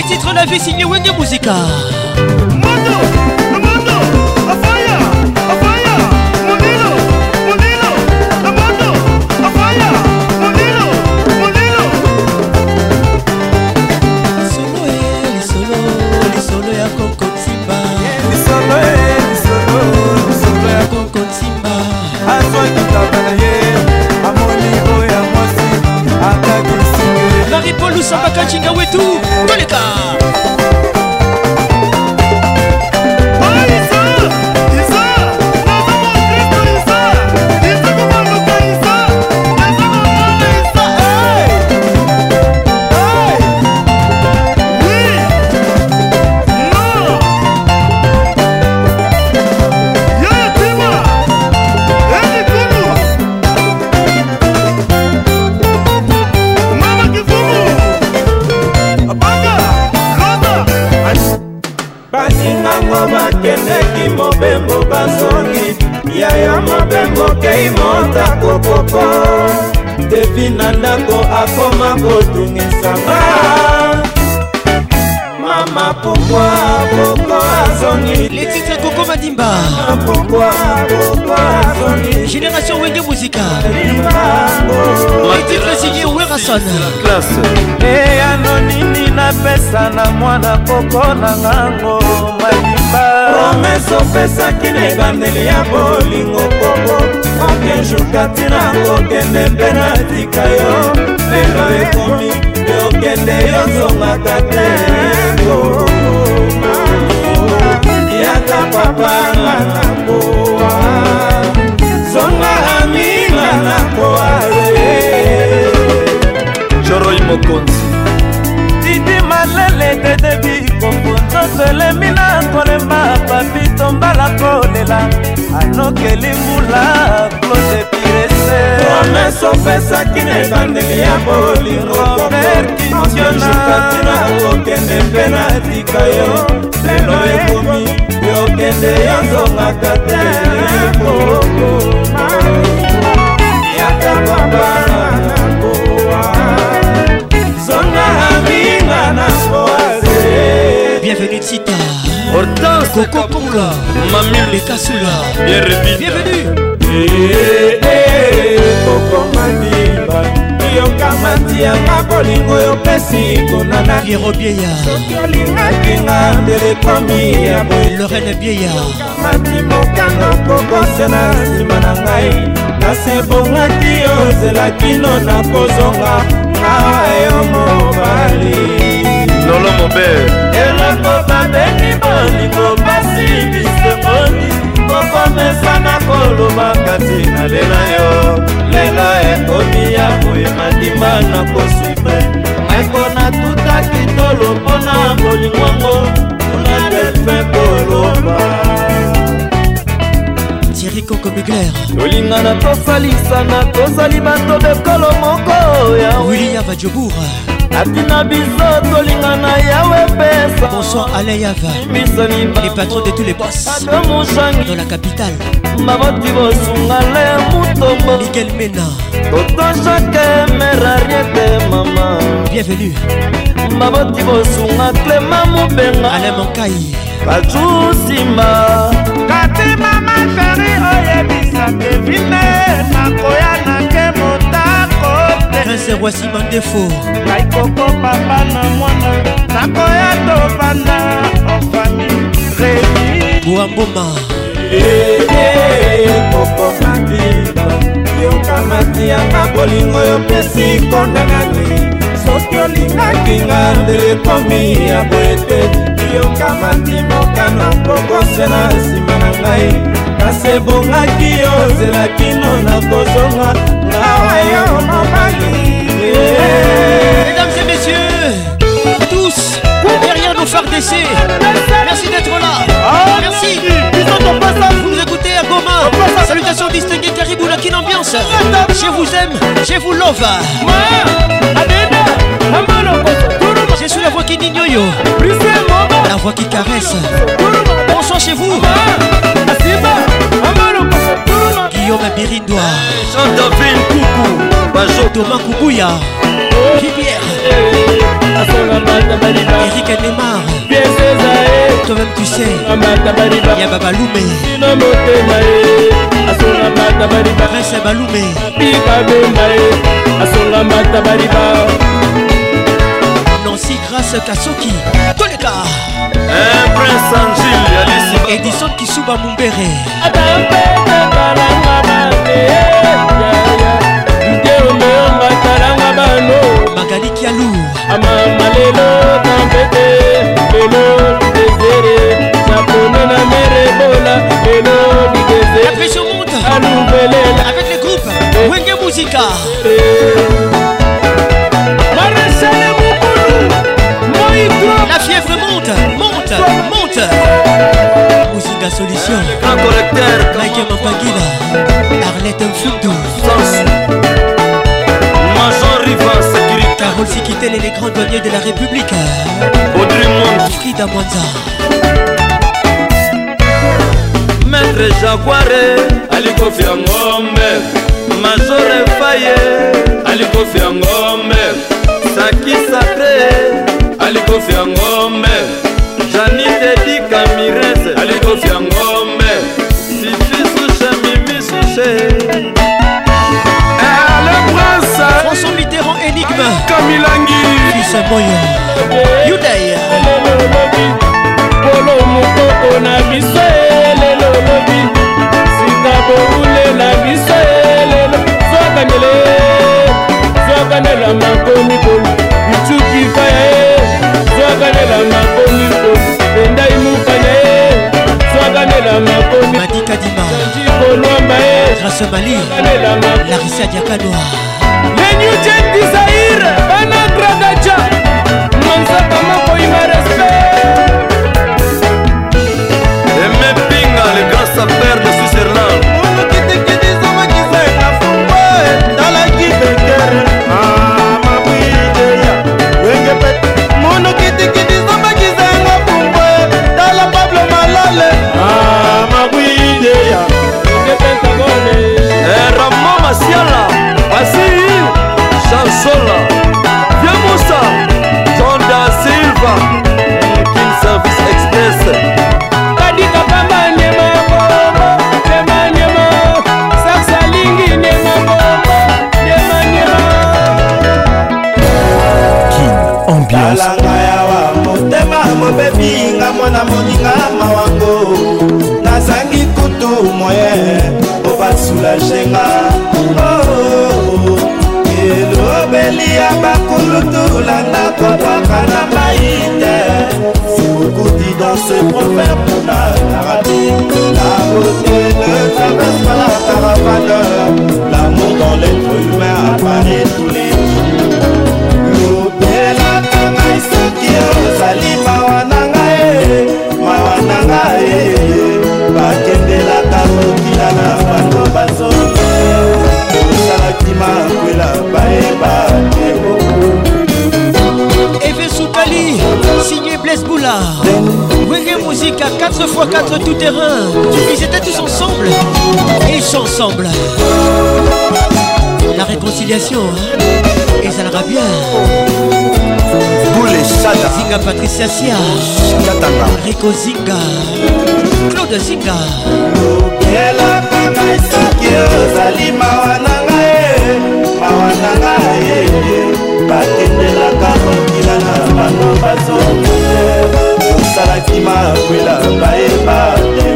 les titres, la vie signée Wenge Musica. polusambakacinga wetu toleka moko devi na ndako akoma kotungisanga mama pokwa poko azongi letitre koko madimba pokwa poko azongi génération wenge muzika letitre oh. signé werason classe eyano nini napesa na mwana poko na ngango madimba promese opesaki na ebandeli ya bolingo poko kokenjuka ntina kokende mpe natika yo lelo ekomi yokende yozongaka te yaka papa nga na koa zonga aminga na koa joroi mokonzi didi malele dedebi nyonso elemi na kolemba papito mbala kolela anokeli mbula claude pirese promese opesaki na ebandeli ya bolingooerkitionatina kokende mpe na tika yo lelo ekomi yokende yozongaka te ekoko yaka babana nakoa zonga aminga nakoa Bienvenue Tita Hortense Coco Ponga Mamil Les Kasula Bienvenue Bienvenue Coco Madiba yokamati yanga bolingo yopesi konanakirobieya soki olingakinga telekomi ya lorene bieya kamati mokano kokosena nsima na ngai kasi ebongaki ozelakino na kozonga ayo mobali lolo mobe eloko babeli bolingo pasi biseponi kokomesa na koloba kati na lela yo lelo ekomi ya boye mandima na kosube meko natutaki tolo mpona bolingwango kuna delfe koloba thierry kokobegler tolingana tosalisana tozali bato bekolo moko ya william bajobour atina biso tolinga na yawe pesabonsoir ale yava le patron de tous les boss dans la capitale maboti bosungale mutombo miguel mena toto jake merariete mama bienvenue maboti bosunga clema mobenga ale monkai bajusimba kati mama sheri oyebisa kevine nakoya prince roisi bandefo kaikoko papa na mwana nakoya tobanda ofami remi boamboma ekoko madiba yoka mati yanga bolingo yopesi konda nani soki olingaki nga ndele komi ya boete yoka mati mokano mbokose na nsima na ngai kasi ebongaki yo nzela kino na kozonga ngawa yo Mesdames et messieurs, tous derrière nos phares d'essai, merci d'être là. Ah, merci. Vous nous écoutez à Goma. Salutations distinguées, Caribou, la quelle ambiance. Je vous aime, je vous love. Je suis la voix qui n'ignore, la voix qui caresse. Bonsoir chez vous. guillaume birindwa eh, jean david kuku bazotoma kubuya ribière eh, Eric Neymar Toi-même tu sais Y'a Babaloumé Prince Babaloumé eh. Nancy Grâce Kasoki Tous les gars Eh, edison kisuba mumbere magali kialu amama lelo tampete lelo desere japone na mere bola lelo didesealubelela avec le groupe wenge musika Lèvres monte, monte, monte. Musique solution. Grand collecteur. Mike Mapagila. Arlette Mfundo. Major Riva Sécurité. Carole Sikitel et les grands douaniers de la République. Audrey Monde. Frida Mwanza. Maître Jaguare. Kofi Angombe. Major Faye. Alikofi Angombe. Sakisa Te. alikofi ya ngombe janitedi kamirese alikofi ya ngombe sifisushe mimisushe eh, François Mitterrand énigme Kamilangi Fils Boyo Yudaya Polo mokoko na biso lelo lobi sika boulela biso lelo zwakanele zwakanela makomi kolu swakanela makomi mpo endai mupanya ye swakanela makomi madika dima sanji kolwamba ye grace mali larisa diakanoa lenyujen disair bana gradaja mansaka Sola, Viens Moussa, John Da Silva, King Service Express. Kadika Bamba Nema Bobo, Nema Nema, Saksa Lingi Nema Bobo, Nema Nema. King Ambiance. motema mobebi nga mwana moninga mawango nazangi kutu moye obasulagenga oh, oh, oh. kolia bakulutulanga kobwaka na mai te sikukuti dans ce proverbe na arabi la beauté ne traverse pas la caravane l'amour dans l'être humain apparaît tous les jours lobelaka ngai soki ozali mawa na ngai mawa na ngai bakendelaka kokila na ba makwela bayeba te Eve Soupali, signé Blaise Boulard Wenge Musique 4x4 tout terrain Ils étaient tous ensemble Et ensemble La réconciliation hein. Et ça ira bien Zika Patricia Sia Rico Zika Claude Zika lokela kaka esaki ozali mawana wananga ye bakendelaka mokila na bango bazokute osalaki makwela bayeba te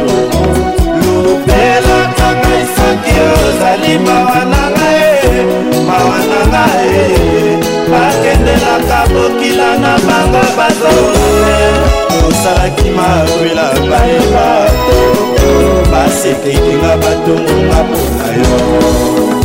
lobelaka ngai soki ozali mawananga ye mawananga ye bakendelaka mokila na bango bazokute osalaki makwela bayeba te basetekinga batongonga mpona yo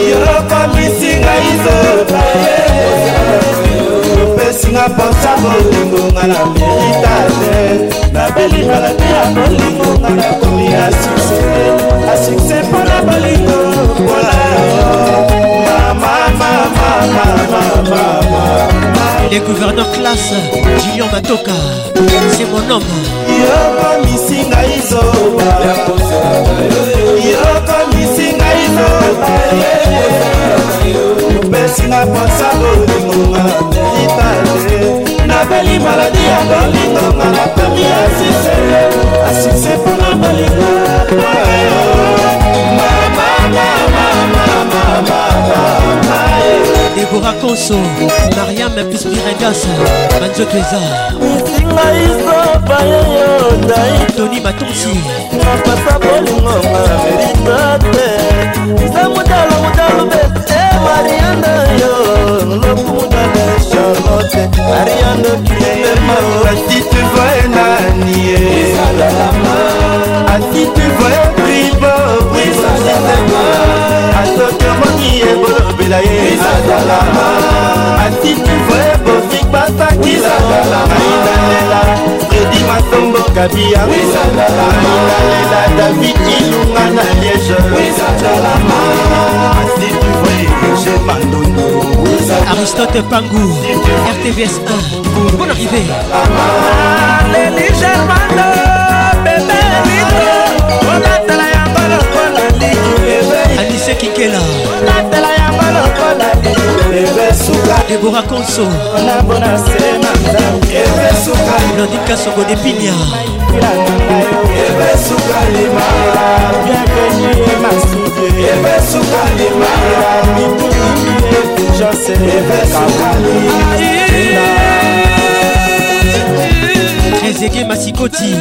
opesi ngai zoba opesinga mposa bolingonga na merita te nabelinga lati ya bolingonga nakomi ya sukse asukse mpona bolingo mpona Les gouvernants classe Julien Matoka, c'est mon homme. Yoko misinga izoba. Yoko biso opesinga mposa bolingonga litate nabeli maladi ya bolingonga nakomi asise asise mpona bolingo debora konso mariam pispirengas banzoto eza esinga isopa yeyo naitoni matonsi napasa bolingonga meritate se mudalo mudalo be e eh, mariana yo loku mudalo charlotte mariana kilelema asi tu voye nani ye asi tu voye pribo priboisalema asotomoni ebolobela ye asi tu voye bofik basakila aindalela eledi matombo kabia alinga lela david ilunga na liege aristote pangu rtvs 1 bon arrivé José Kikela Debora Conso Nandi Kasongo de Pigna Ezeke Masikoti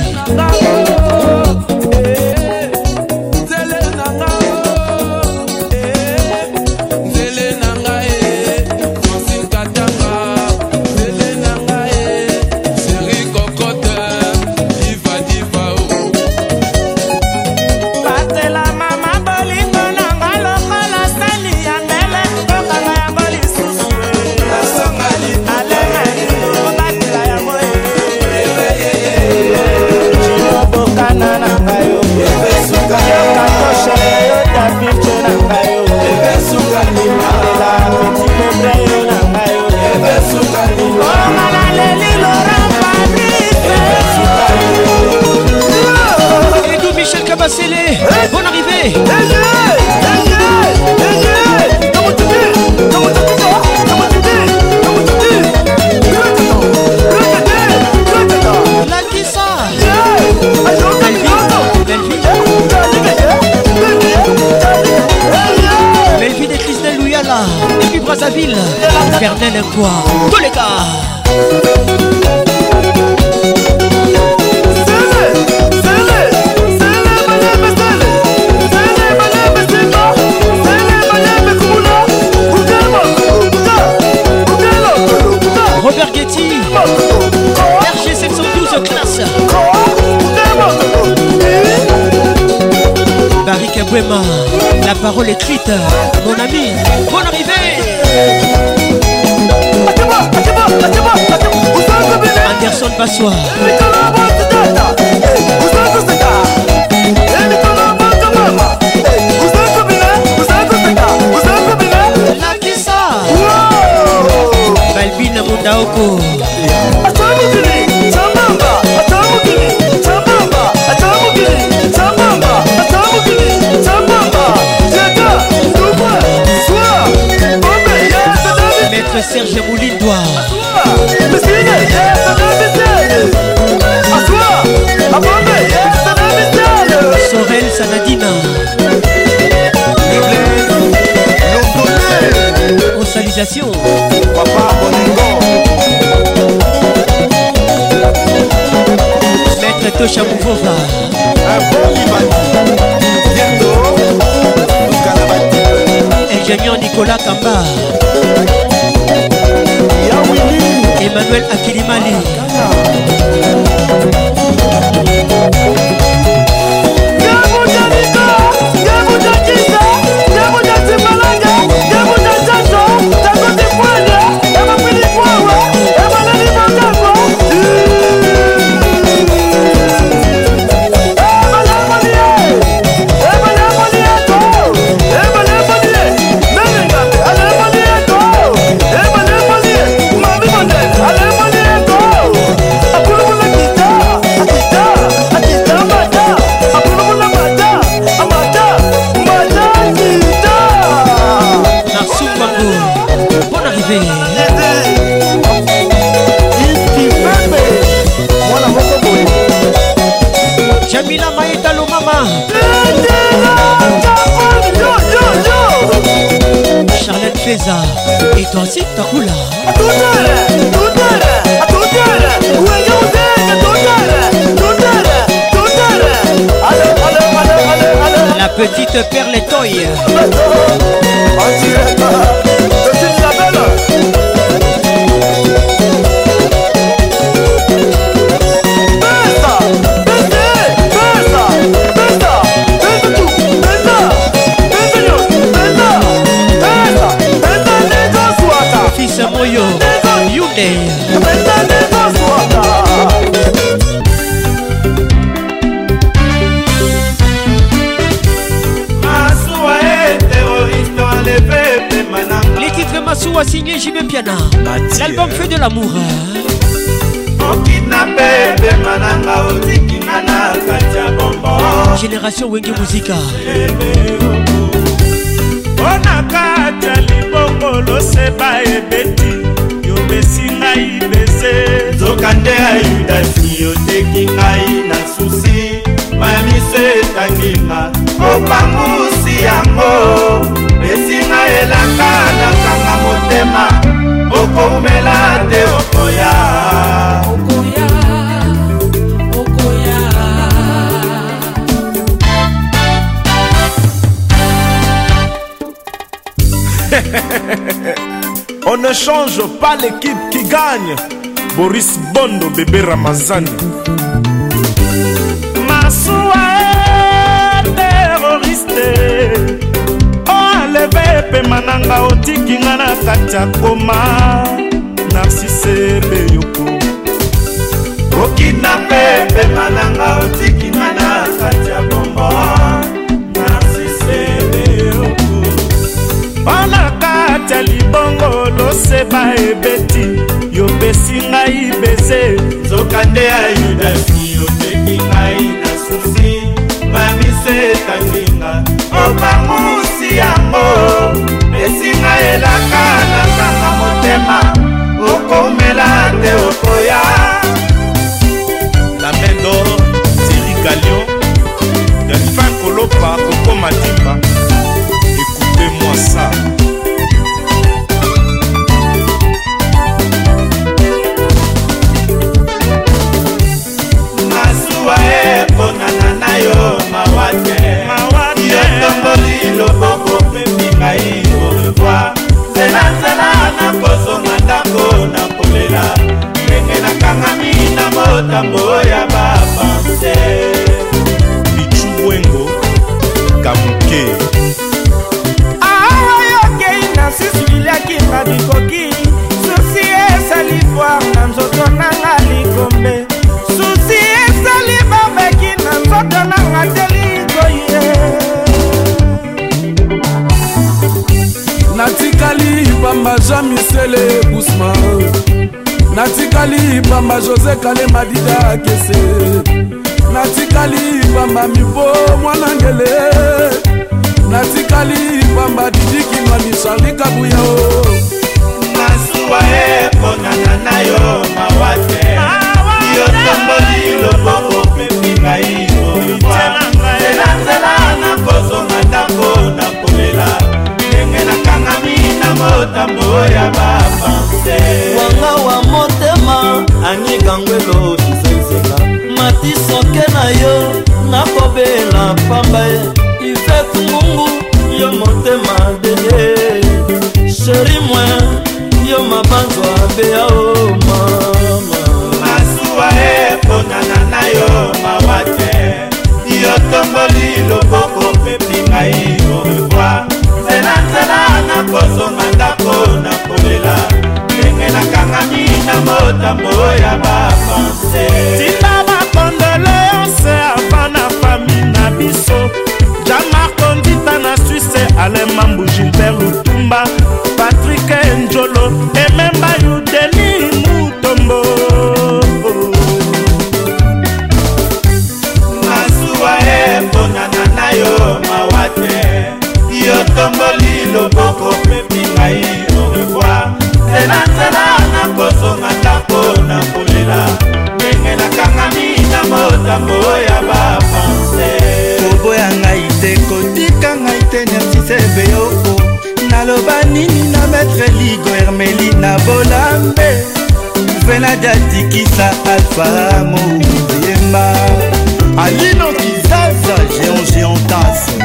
parole écrite, mon ami, bonne arrivée Anderson passe te perds les toys. génération wenge muzika mpona kata libongo loseba ebeti yobesi ngai bese nzoka nde ayudasi oteki ngai na susi mamiso etanginga opangusi yango esinga elanga nakanga motema okoumela te okoya On ne change pas l'équipe qui gagne. Boris Bondo, bébé Ramazan. Masuwa terroriste. Oh, enlevé pema nanga otiki nga na kati ya koma. Narcisse Beyoko. Okinape pema nanga otiki. ya libongo loseba ebeti yopesi ngai beze zoka nde ya yudafi opeki ngai na susi mamise etanginga obamusi yango esinga elaka na kanga motema okomela te okoya lamendo sirigalion delfin kolopa kokoma dimba ekute mwasa ndako nakolela ndenge nakangami na motambo ya bapanse bicuwengo kamuke natikali pamba josé kalema dida kese natikali pamba mibo mwana ngele natikali pamba didikinwani charli kabuya o masuwa eponana na yo mawa te yo tomboli loboko pepi ngai oyokwa zelanzela nakozonga ndako nakolela ndenge nakanga motambo ya bapanse wanga wa motema anikangwelo kisensela matisoke na yo nakobela pamba ivet e. mungu yo motema deye sheri mwe yo mabanzwa beao mama masuwa eponana na yo mawa te yotomboli loboko pepi ngai ovoi nzelanzela na kozo na motambo ya bapanse tina bakondele yonse ava na fami na biso jamarkondita na suisse alemambu gilbert lutumba partenaire sisebeyoko oh. naloba nini na maître ligo hermeli na bolambe veladiatikisa alfa moyema alino kizaza géon géontas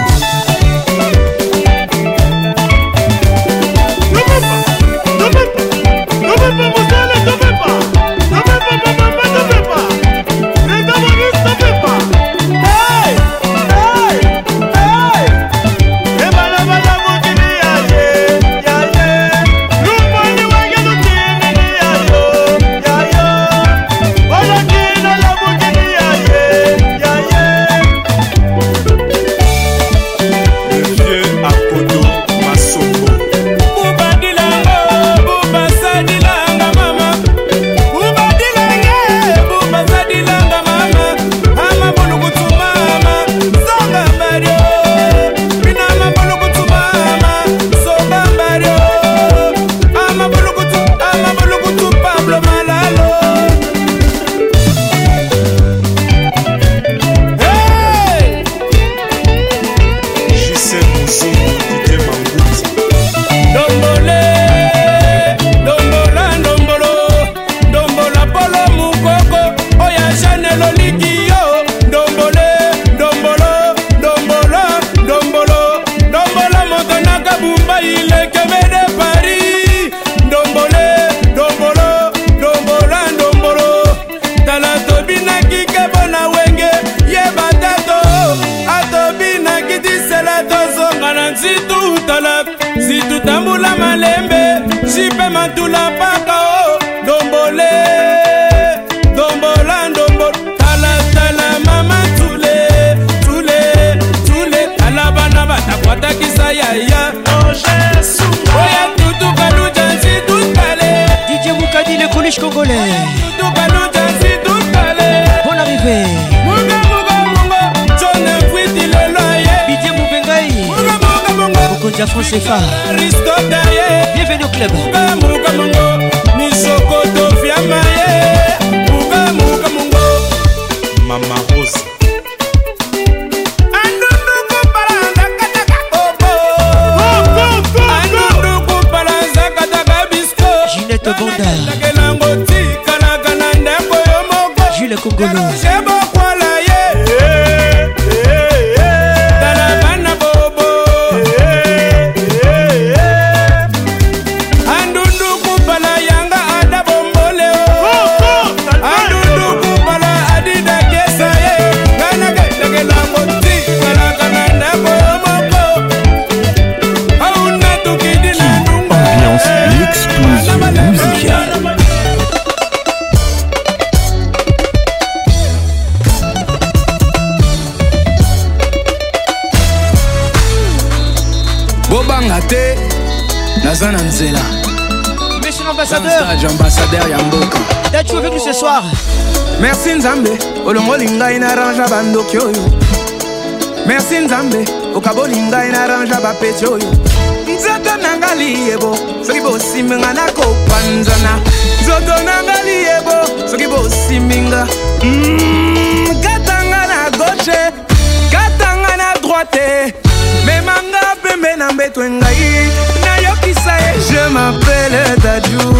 la France CFA. merci nzambe olongoli ngai narangea bandoki oyo merci nzambe okaboli ngai narangea bapeti oyo nzoto nanga liyebo soki bosimbinga nakopanzana nzoto nanga liyebo soki bosimbinga mm, katanga na gauche katanga na droite memanga pembe na mbeto engai je m'appelle Tadjou,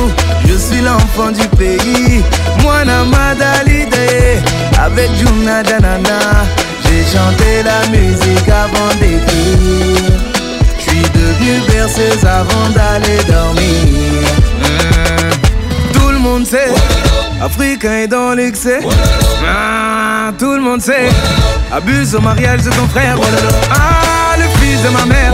Je suis l'enfant du pays, moi Madalide. Avec Jumna Danana, j'ai chanté la musique avant d'écrire. Je suis devenu berceuse avant d'aller dormir. Tout le monde sait, Africain est dans l'excès. Ah, tout le monde sait, abuse au mariage de ton frère. Ah, le fils de ma mère.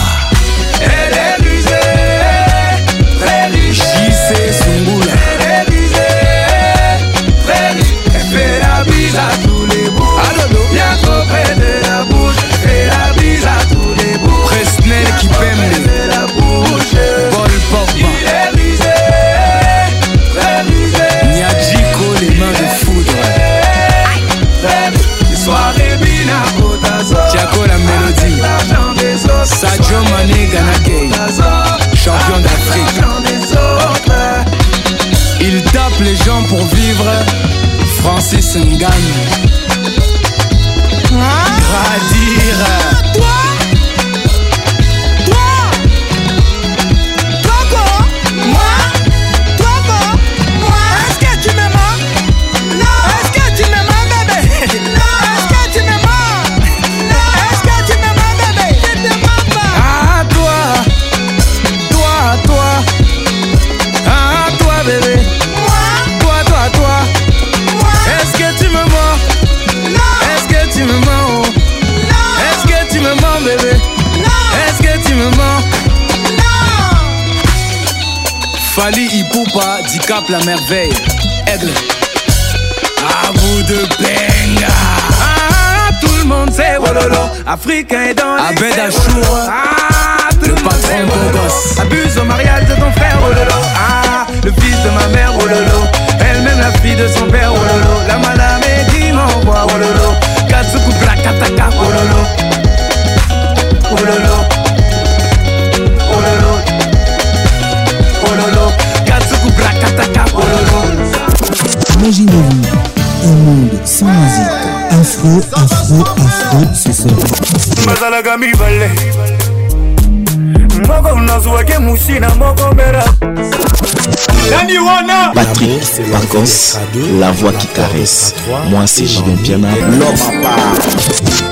à Presnel qui pème la bouche. Paul Il est risé, les mains de foudre. Les soirées Bina Botazo. Tiago, la mélodie. Sadio Mané Ganakei. Champion d'Afrique. Il tape les gens pour vivre. Francis Ngannou. la merveille. Aigle. À vous de benga. Ah, tout le monde sait Wololo. Africain est dans les. Ah, tout le monde Abuse au mariage de ton frère Wololo. Ah, le fils de ma mère Wololo. Elle-même la fille de son père Wololo. La madame est dit m'envoie Wololo. Katsuku kataka Wololo. Imaginez-vous un monde sans musique. Afro, afro, afro, ce soir. moko nazwaki musi na moko mbera nani wana patrik pacons la voix qui caresse moi c'est jibin piana l'homme à part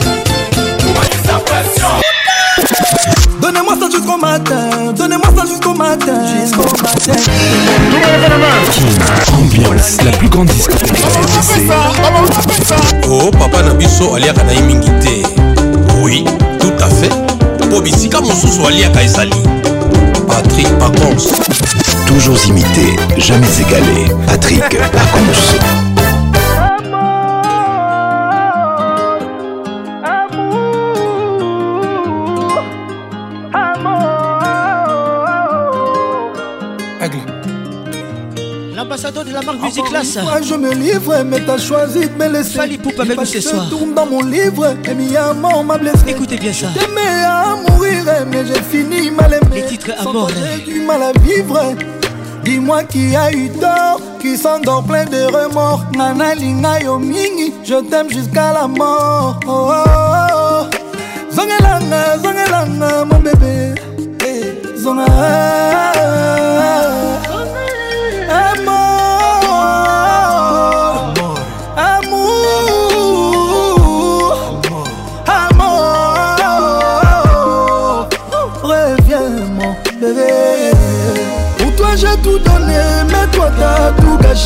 jusqu'au matin. Donnez-moi ça jusqu'au matin. Jusqu'au matin. Ambiance, la plus grande discothèque. Oh, papa Nabiso, aliaka na mingi te. Oui, tout à fait. Po bisika mosusu aliaka ezali. Patrick Pacons. Toujours imité, jamais égalé. Patrick Pacons. la marque ah bah Moi je me livre, mais t'as choisi de me laisser. Fali avec nous ce Je tourne dans mon livre, et à mort, m'a blessé. Écoutez bien ça. à mourir, mais j'ai fini mal aimé. Les titres à mort. du mal à vivre. Dis-moi qui a eu tort, qui s'endort plein de remords. Nana Lina yo je t'aime jusqu'à la mort. Oh, oh, oh. Zongelanga, zongelanga, mon bébé. Hey, eh,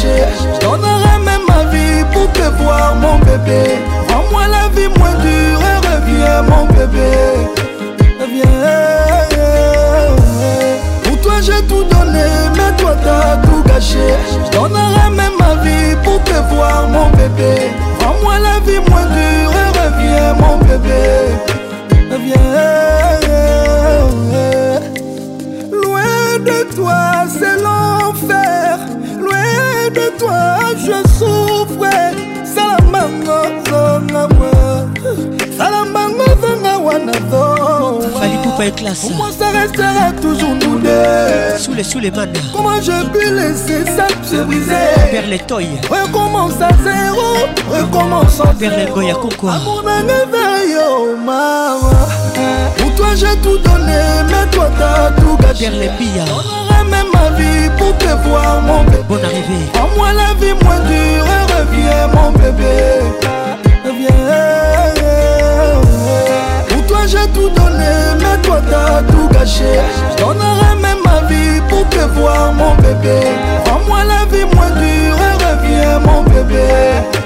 cacher. même ma vie pour te voir, mon bébé. Rends-moi la vie moins dure et reviens, mon bébé. Reviens. Pour toi, j'ai tout donné, mais toi, t'as tout caché. Je même ma vie pour te voir, mon bébé. vends moi la vie moins dure et reviens, mon bébé. Reviens. de toi je souffre salamango zonga moi salamango zonga wana zongaalipupa éclase moi ça restera toujours nous deux sous les sous les manes comment je puis laisser ça se briser vers les toy recommence à zéro recommence à vers les goya kokwa mon éveil oh maman pour toi j'ai tout donné mais toi t'as tout gâché vers les pillards même ma vie pour te voir mon bébé Bonne arrivée En moi la vie moins dure Reviens mon bébé Reviens Pour toi j'ai tout donné Mais toi t'as tout gâché Je donnerai même ma vie pour te voir mon bébé En moi la vie moins dure Reviens mon bébé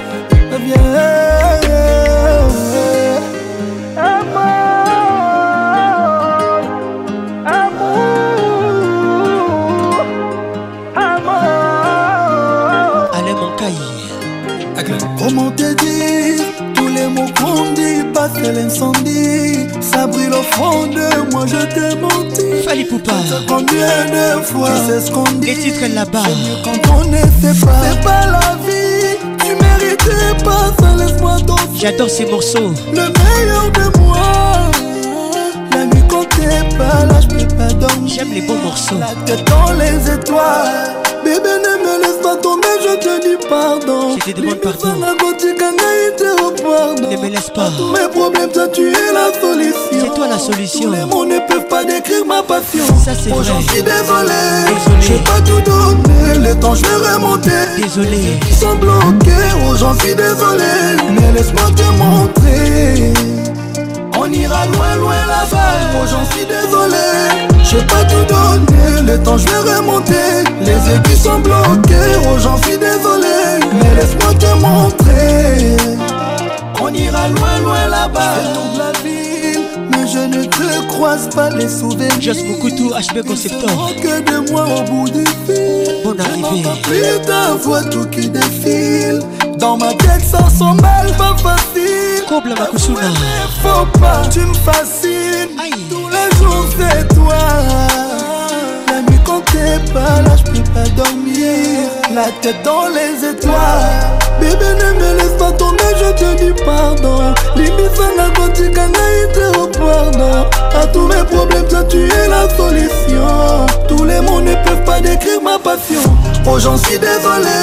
de l'incendie, ça brûle au fond de moi, je t'ai menti. Fallait Poupa, combien de fois tu ce qu'on dit. Les titres là-bas, quand on n'était pas, c'est pas la vie. Tu méritais pas, ça laisse-moi danser. J'adore ces morceaux. Le meilleur de moi, la nuit quand t'es pas là, je pas dormir. J'aime les beaux morceaux. La tête dans les étoiles. Mais je te dis pardon. Je te demande pardon. Ne me laisse pas. mes problèmes, toi tu es la solution. C'est toi la solution. Tous ne peuvent pas décrire ma passion. Ça c'est J'en suis désolé. J'ai pas tout donné. Le temps, je vais remonter. Désolé. Ils sont bloqués. Oh, j'en suis désolé. Mais laisse-moi te montrer. On ira loin, loin là-bas. Oh, j'en suis désolé. Je pas tout donner, le temps je vais remonter Les aiguilles sont bloquées, oh j'en suis désolé Mais laisse-moi te montrer On ira loin loin là-bas la ville Mais je ne te croise pas les souvenirs. beaucoup tout HB Conceptor. que de moi au bout du fil. On arrivée. Plus ta voix tout qui défile. Dans ma tête, ça son mal, pas facile. Comble ma Faut pas, tu me fascines toi La nuit quand t'es pas là, je pas dormir La tête dans les étoiles Bébé ne me laisse pas tomber, je te dis pardon Limite la quantique, naïté te pardon A tous mes problèmes, toi tu es la solution Tous les mots ne peuvent pas décrire ma passion Oh j'en suis désolé,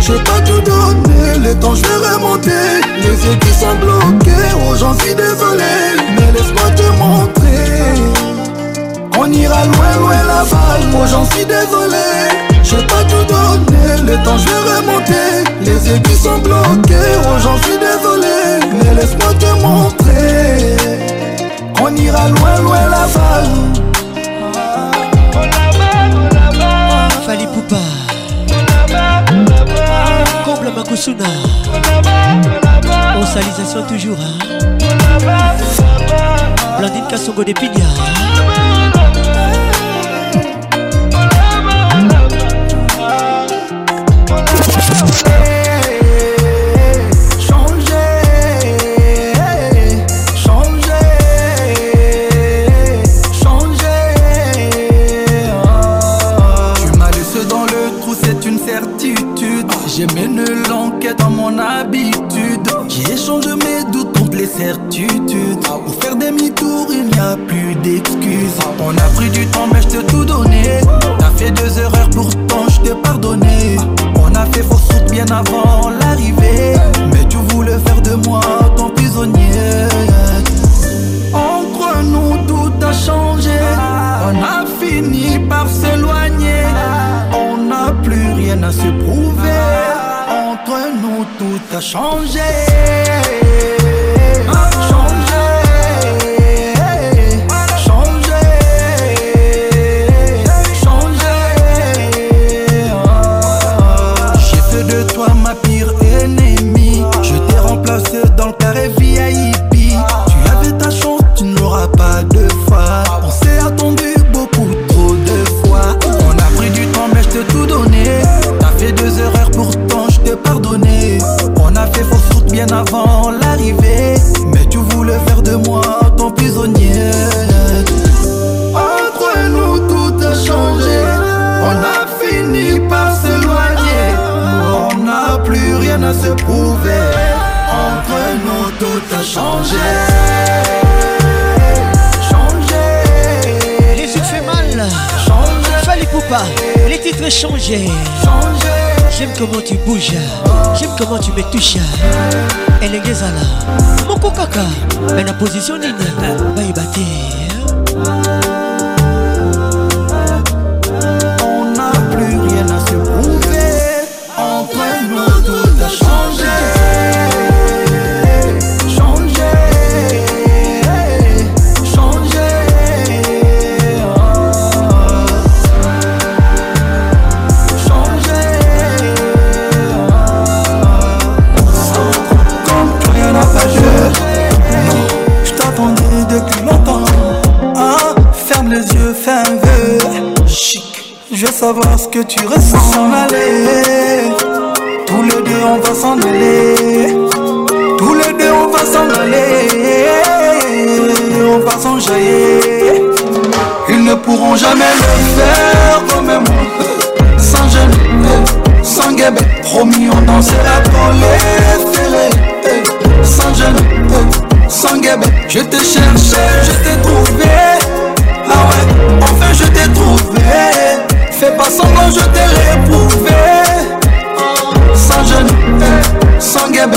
je pas tout donner, Le temps je vais remonter, les yeux qui sont bloqués Oh j'en suis désolé, mais laisse-moi te montrer on ira loin, loin la bas Oh j'en suis désolé Je pas tout donner le temps je vais remonter Les aiguilles sont bloqués, oh j'en suis désolé Mais laisse-moi te montrer On ira loin, loin là-bas Fali Poupa Comble Makusuna Onsalisation toujours hein? Blandine Kassongo de Tu m'as laissé dans le trou c'est une certitude J'ai mené l'enquête dans mon habitude. J'ai échangé mes doutes contre les certitudes. Pour faire demi-tour, il n'y a plus d'excuses. On a pris du temps, mais je t'ai tout donné. T'as fait deux erreurs, pourtant je t'ai pardonné. On fausses bien avant l'arrivée. Mais tu voulais faire de moi ton prisonnier. Entre nous, tout a changé. On a fini par s'éloigner. On n'a plus rien à se prouver. Entre nous, tout a changé. escrevi aí pas, les titres changent. J'aime comment tu bouges, j'aime comment tu me touches. Elle est là, mon coca, mais la position nina, bye bye. voir ce que tu ressens s'en aller. Tous les deux, on va s'en aller. Tous les deux, on va s'en aller. On va s'enjailler. Ils ne pourront jamais le faire comme moi. Sans jeûne sans guébé. Promis, on dansera dans les Sans jeûne sans guébé. Je t'ai cherché, je t'ai trouvé. Ah ouais, enfin je t'ai trouvé. fais pas semblant, je t'ai réprouvé. Sans genou, sans guébé.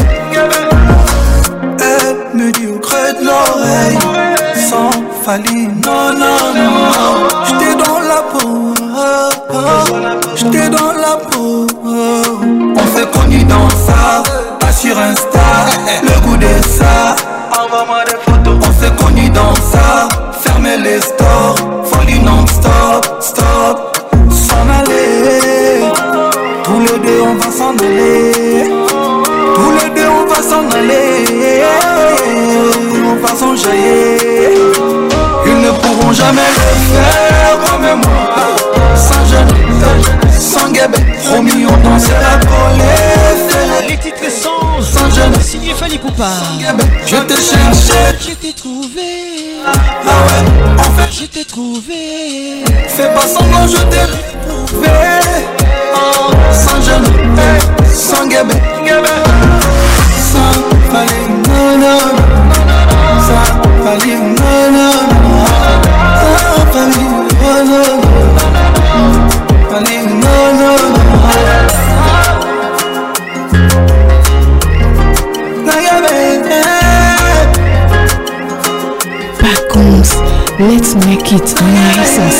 Elle me dit au creux de l'oreille, sans faline, non, non, non. Je t'ai jamais le faire comme moi Sans jeune, sans guébé Promis on la colère Les titres sans Sans jeune, Fanny Poupa Je te cherché Je t'ai trouvé Ah ouais, en fait Je t'ai trouvé Fais pas semblant, je t'ai retrouvé oh, Sans jeune, sans guébé Sans fallait, non, non Let's make it nice and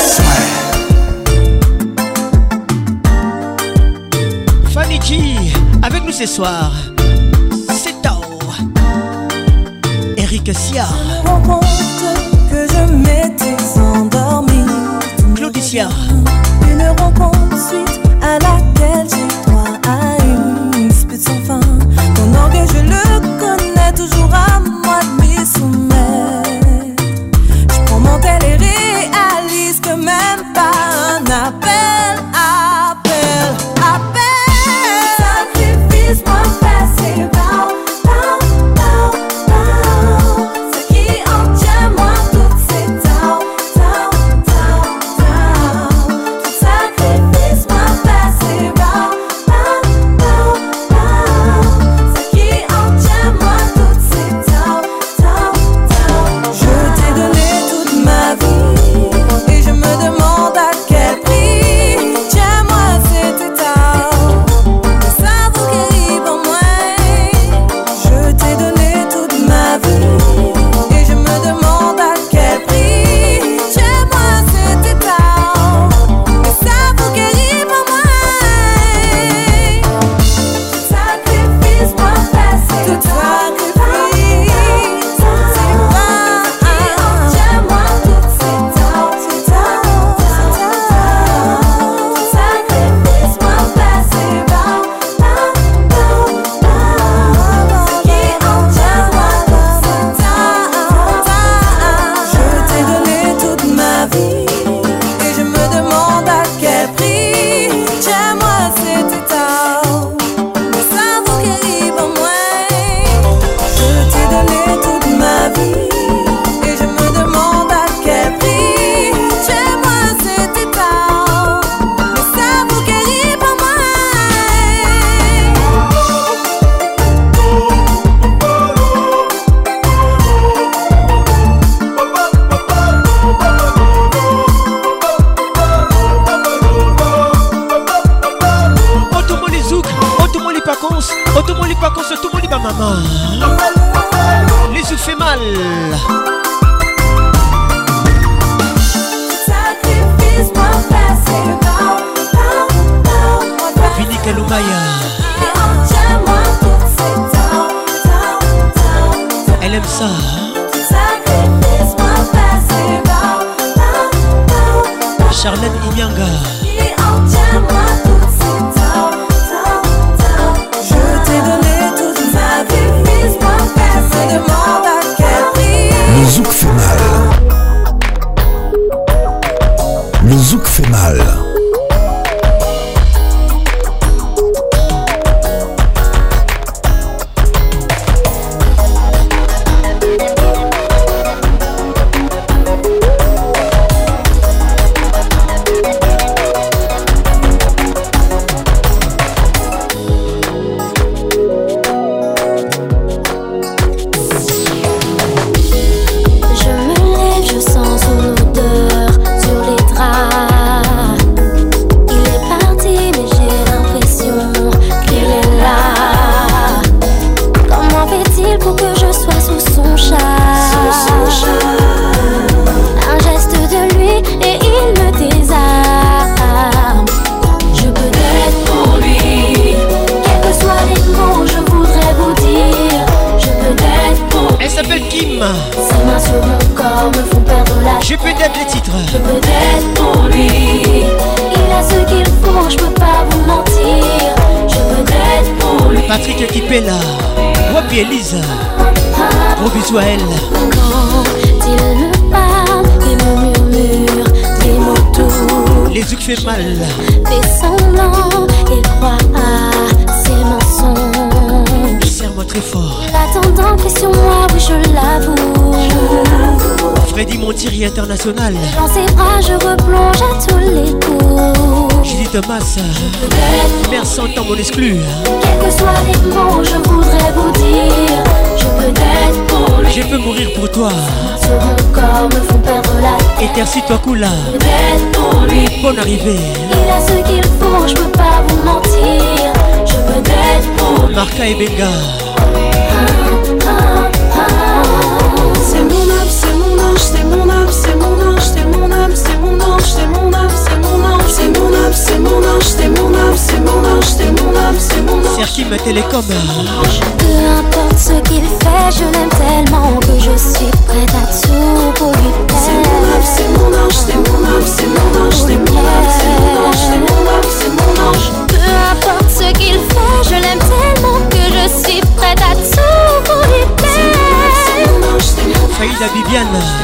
smooth. Fanny avec nous ce soir.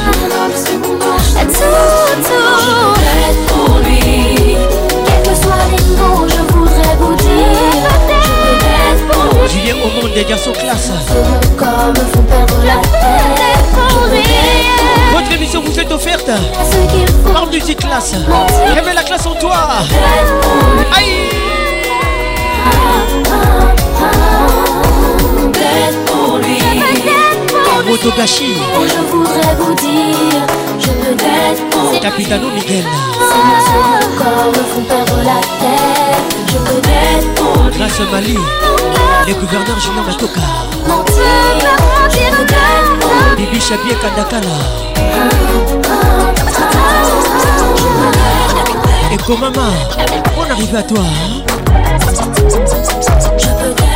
À tout, je pèse pour lui. Quelle que soit l'endroit, je voudrais vous dire. Je pèse pour. Julien au monde des garçons classe. Comme font les paroles, je pèse pour Votre émission vous est offerte. Arm de style classe. avait la classe en toi. Aïe. Je pèse pour lui. Gabo Je voudrais vous dire Je me dette pour Capitano Miguel Ces mains sur corps me font perdre la tête Je me dette pour Grâce à Mali Le gouverneur Julien Matoka Mentir, Bibi Chabier Kandakala Et comme maman, on arrive à toi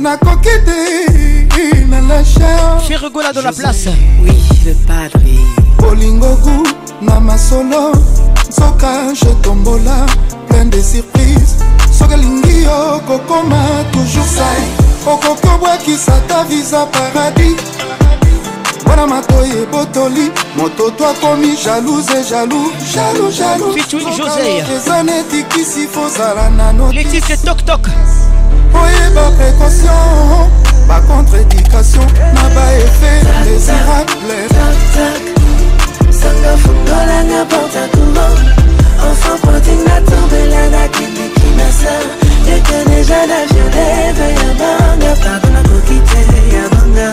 nakoki te na lacha ferregola dans la place oui le padre bolingoku na masolo nzoka jetombola plein de surprise soki alingi yo kokoma toujours sai okoki obwakisa ta visa paradis mpona matoi ebotoli moto to akomi jalouse jalou jalou jaloux eza netikisi fozala nano le titre toktok boyeba précaution bacontreédication na baefe désirable sanga fungolanga porta courant enfant pointing na tombela na kindiki na sa ekeneja na violeve ya banga pardon nakoki te ya banga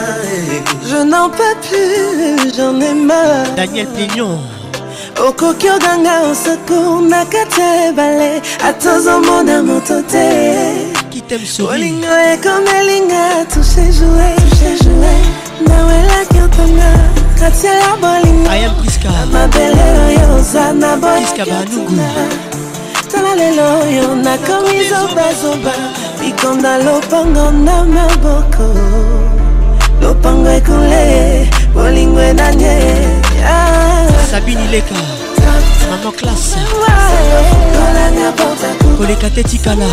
je n'en pas plus j'en ai marre daniel pignon okoki oganga osecour na kati ya ebale ata ozomona moto te thème souris olingo ekomelinga tushejue nawelakiotanga katiala bolingoamabele oyo oza na boyakiotinga tala lelo oyo nakomi zobazoba likonda lopango na maboko lopango ekole bolingo enanye ah. sabini leka mama klase koleka te tikala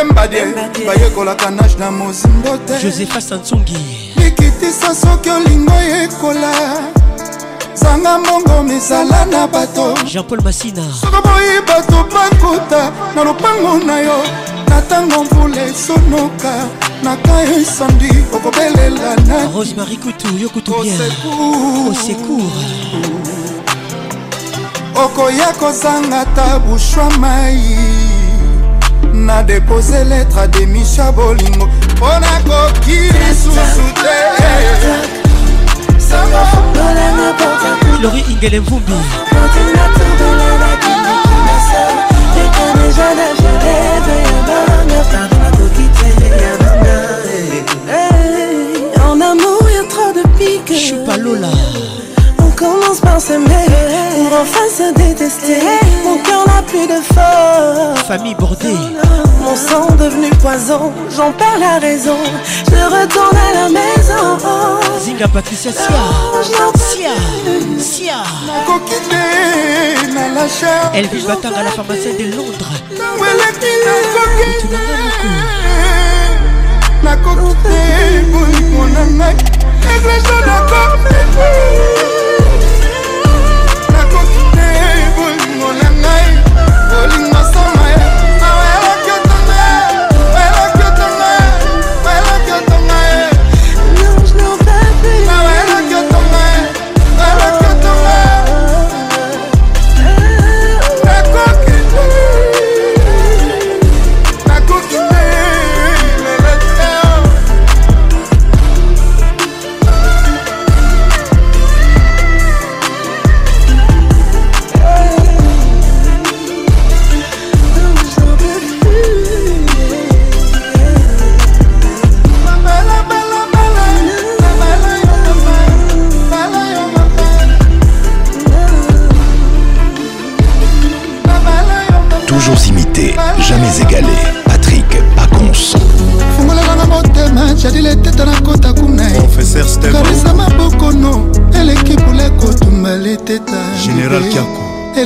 embadie bayekolaka nage na mozimbo te josepha sansungi likitisa soki olingo yekola zanga mbongo mizala na bato jean-paul masina soki boyi bato bakuta na lopango na yo na ntango mvula esonoka naka esandi okobelela na ah, rosemarie kutu yokutubiaosecour okoya kozanga ta bushwa mai na depose letre demisha bolingo mpo na koki lisusu te lori ingele mvumbi Genève, En amour, y trop de piques. Je suis pas Lola. On commence par s'aimer pour enfin se détester. Mon cœur n'a plus de force. Famille bordée mon devenu poison, j'en perds la raison. Je retourne à la maison. Zinga Patricia Sia. Oh, Sia. Sia. Coquine, la lâcheur. Elle vit bâtard à la pharmacie de Londres. Ma coquine, ma coquine, mon La amec. Ma coquine, mon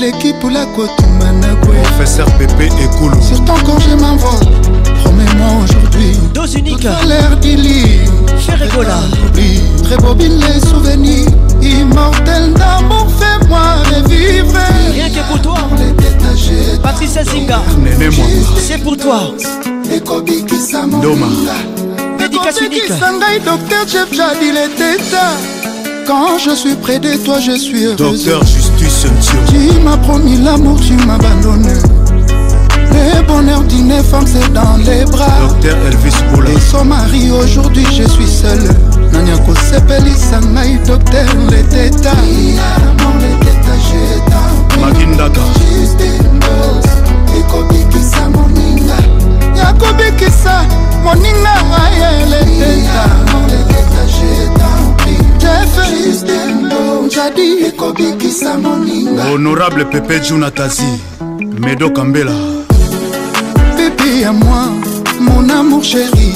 l'équipe ou la côte Professeur Pépé et Koulou Surtout quand je m'envole Promets-moi aujourd'hui Dose unique l'air d'Ili Très bobine les souvenirs Immortel d'amour Fais-moi revivre Rien que pour toi les détacher Patrice Zinga moi, C'est pour toi Doma Dédicace unique Ngai docteur Jeff Jadil et Teta quand je suis près de toi, je suis heureux Docteur Justus Tu m'as promis l'amour, tu m'as abandonné. Le bonheur d'une femme, c'est dans les bras. Docteur Elvis Poula. Et son mari, aujourd'hui, je suis seul. Nanyako Sepelisa, Naï, docteur, les tétas. Mon les tétas, je t'en Magindaka. ekobikisa moninga ya moninga honorable pepe junatazi medo kambela bébé à moi mon amour chéri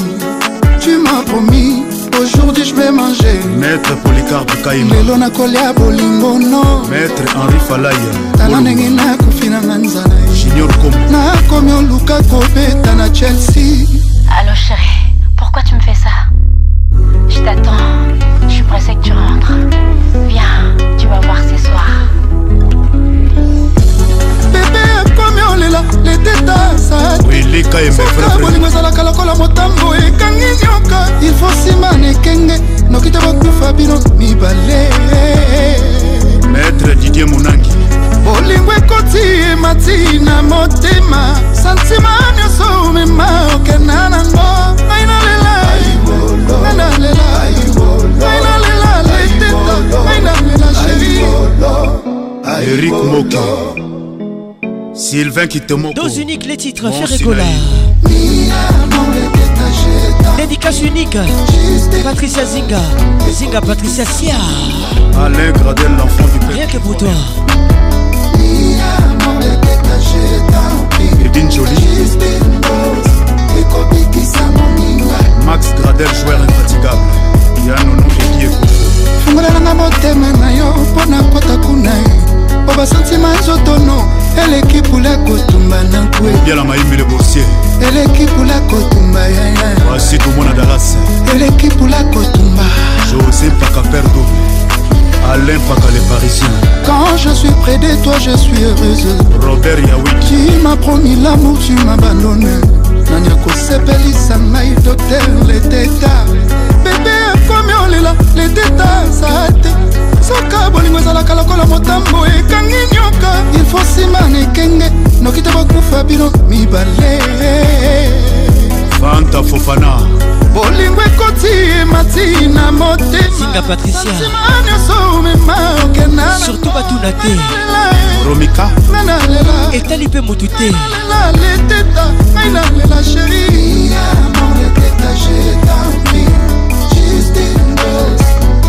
tu m'as promis aujourd'hui je vais manger maître polycarpe kaima lelo nakolia bolingo no maître henri falaya tala ndenge nakufi nanga nzala junior com nakomi oluka kobeta na chelsea allo chéri pourquoi tu me fais ça je t'attends J'aimerais que tu rentres. Viens, tu vas voir ce soir. bebe ekomi olela leteta sasoka bolingo ezalaka lokola motambo ekangi nioka ilfo nsima na ekenge noki te bokufa bino mibale maître didier monangi bolingo ekoti emati na motema santima nyonso omema okenda nango ngai nalela ngai nalela Eric Moka Sylvain qui te moque Dose unique les titres bon Ferregola Dédicace unique Patricia Zinga Zinga Patricia Sia Alain Gradel l'enfant du peuple Rien que pour toi Edine Jolie Max Gradel joueur infatigable Yann qui est fungolelanga motema na yo mpo na kota kuna po basantima nzotono eleki pula kotumba na kwe yala mayimile boursier eleki pula kotumba yaya basi tomona dalas eleki pula kotumba josé pakaper dobe Alain Paca les Parisiens. Quand je suis près de toi, je suis heureuse. Robert Yaoui. Tu m'as promis l'amour, tu m'abandonnes. Nanya Kosepelisa Maï d'hôtel, les détails. okomi olela leteta za te soka bolingo ezalaka lokola motambo ekangi nyoka ilfo nsima na ekenge noki te bakufa bino mibale fanta fofana bolingo ekoti emati na moteminga patriciansima nyonso omema okenda surtout batuna te romika etali mpe motu te leteta ngai nalela sheri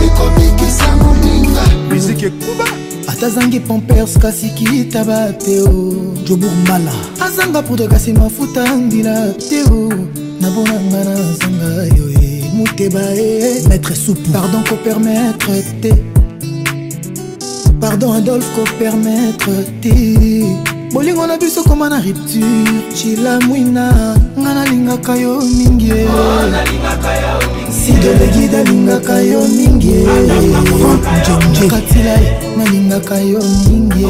ekobikisa moninga miziki ekuba ata zangi pompers kasi kita bateo jobur mbala azanga poudre kasi mafuta ndila teo nabonanga nazanga yo e moteba e maître soupu pardon kopermettre te pardon adolphe kopermettre te bolingo na biso koma na rupture cila mwina ngai nalingaka yo mingi e. oh, toleki nalingaka yo mingi katila nalingaka yo mingi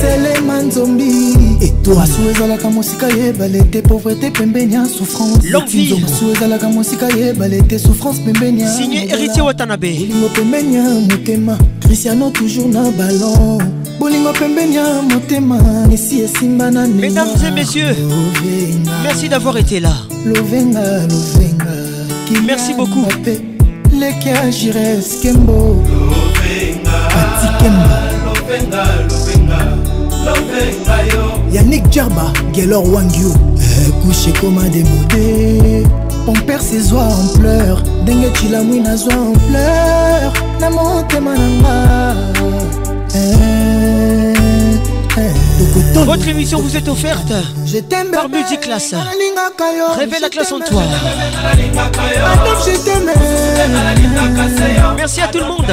selema nzombi etoasu ezalaka mosika yebale te pauvreté pembeni ya souffranceasu ezalaka mosika yebale te souffrance pembeni yaolingo pembeni ya motema cristiano toujours na ballon bolingo pembeni ya motema esi esimba na mesdames et messieurs merci d'avoir été là lovenga lovenga merci beaucoup leki ya jires kembo atikembo yanik jarba gelor wangio eh, kushe koma demode pomper sezwa ampleur ndenge cilamwi nazwa ampleur na motema na nga eh. Votre émission vous est offerte par Music Class. Révèle la classe en toi. Merci à tout le monde.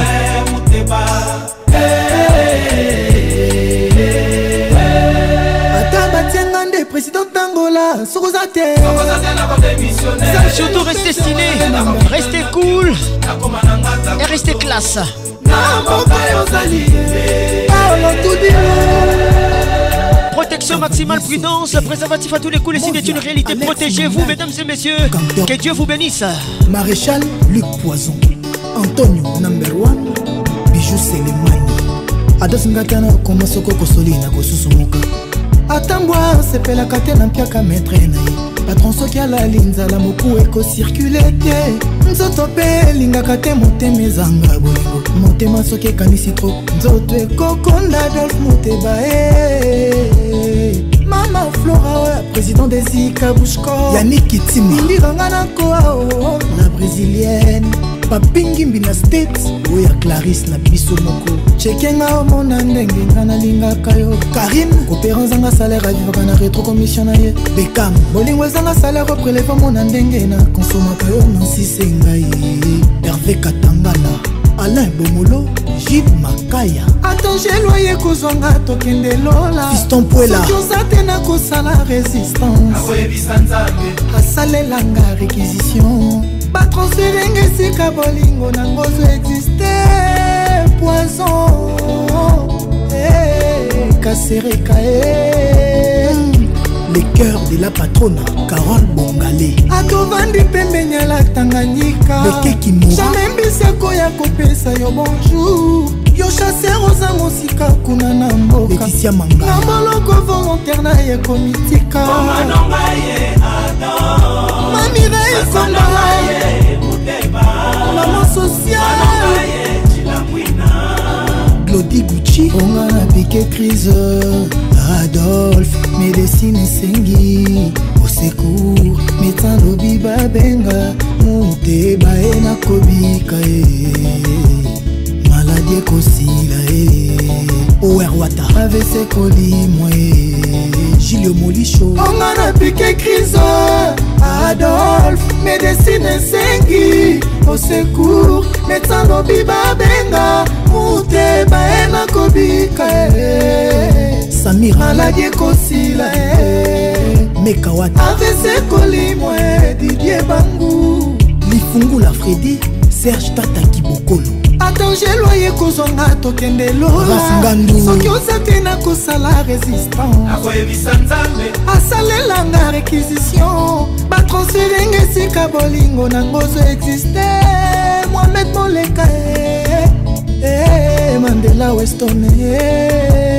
président d'Angola, Surtout restez stylé, restez cool et restez classe. Protection maximale, prudence, préservatif à tous les coups, le signe est une réalité. Protégez-vous, mesdames et messieurs. Que Dieu vous bénisse. Maréchal Luc Poison, Antonio Number One, Bijou Selemani. ata singaki wana okoma soki okosoli na kosusu c'est atambwa la te na mpiaka maître na ye patron soki alali nzala moku ekosirkule te nzoto mpe lingakate, monte, mes ezanga Monte m'a soki ekanisi tro nzoto mama flora oyo président desika bushko yanikitima iliranga oh, oh. na koao na brésilienne papingimbi na state oyo ya claris na biso moko chekenga omona ndenge nga nalingaka yo karim kopera nzanga salere avivaka na retro commission na ye bekam bolingo ezanga salere prelevemo na ndenge na konsomaka yo nansise ngai herve katangana alain bomolo jibe makaya atangelo ye kozwanga tokende lola fiston poela soki oza te nakosala resistance asalelanga réquisition batransferenga esika bolingo nangozo existe poison kasereka eh, eh, eh, e le cœur de la patronne carole bongale atovandi pembeni ala tanganyika ekeki jamai mbiseko ya kopesa yo bonjour yo chaser oza mosika kuna na mbokaleisia manga na moloko volontaire na ye komitika mamira esonga mama sociale glodi gucci onga na pike crise adolfe medecine esengi osecour metan lobi babenga moteba ye nakobika ye maladi ekosila ye owerwata avc ekolimwa ye julio molisho onga na pike kriso adolf medecine esengi osecour metan lobi babenga moteba ye nakobika ye samira maladi ekosila e eh. mekawati avc kolimwa didie bangu lifungula fredi serge tata kibokolo atangelo ye kozwanga tokende lorasoki oza te nakosala résistance asalelanga ah, réquisition batransferinga esika bolingo nango zo existe mohamed moleka e mandela westone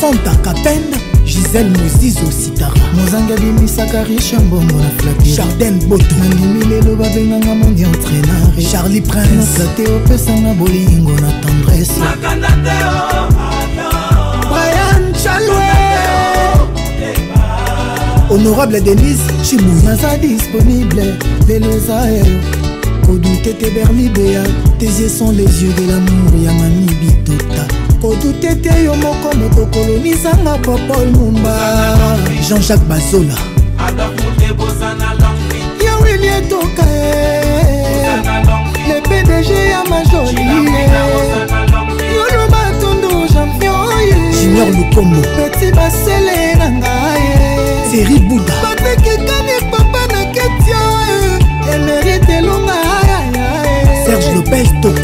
santa kapenda gisele mozizo sitara mozangi abimisaka riche mbongo na flapi jardin boto nandimi lelo babenganga mondi entraîneur charlie prince nate opesanga bolingo na tendresse brian chalwe honorable denise chimu naza disponible lelo eza eo kodute te berlibeya tes yeux sont les yeux de l'amour ya mamibitota nakodute te yo moko mokokolonisanga popol mumba jean-jacques bazola ya wili etoka le pdg ya majoli junior lukomo peti basele na ngaye seri buda batekekani papa na ketia emerite elonga serge lopes to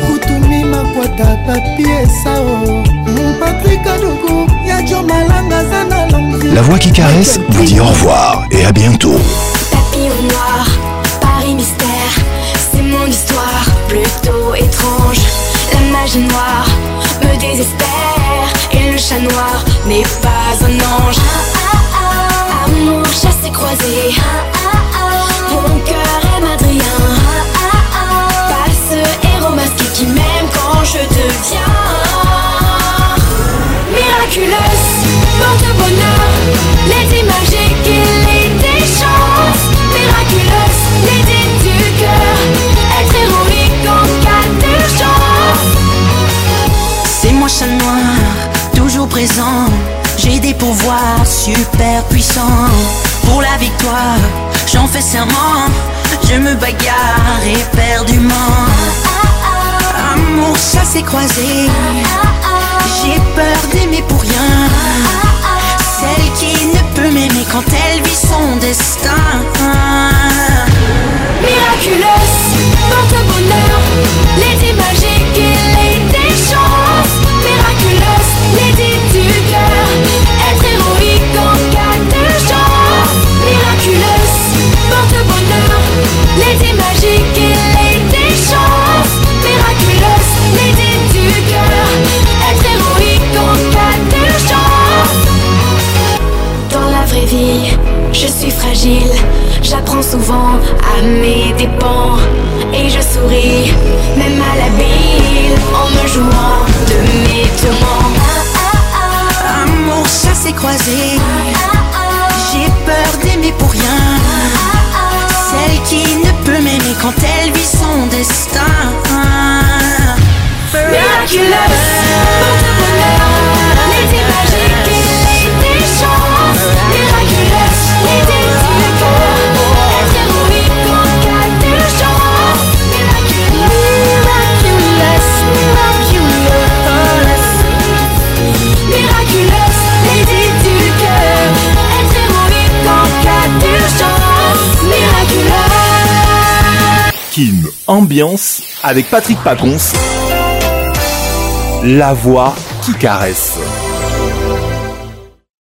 ata e La voix qui caresse vous dit au revoir et à bientôt. Papillon noir, Paris mystère, c'est mon histoire plutôt étrange. La magie noire me désespère et le chat noir n'est pas un ange. Ah, ah, ah, chassé croisé. les images qu'il est des chances miraculeuses, l'idée du cœur, être héroïque en cas de C'est moi chat noir, toujours présent, j'ai des pouvoirs super puissants. Pour la victoire, j'en fais serment, je me bagarre éperdument. Amour, s'est croisé, j'ai peur d'aimer pour rien ne peut m'aimer quand elle vit son destin. Miraculeuse, porte bonheur, l'été magique. J'apprends souvent à mes dépens et je souris, même à la bile en me jouant de mes tourments. Amour, ça s'est croisé. J'ai peur d'aimer pour rien. Celle qui ne peut m'aimer quand elle vit son destin. Ambiance avec Patrick Pacons. La voix qui caresse.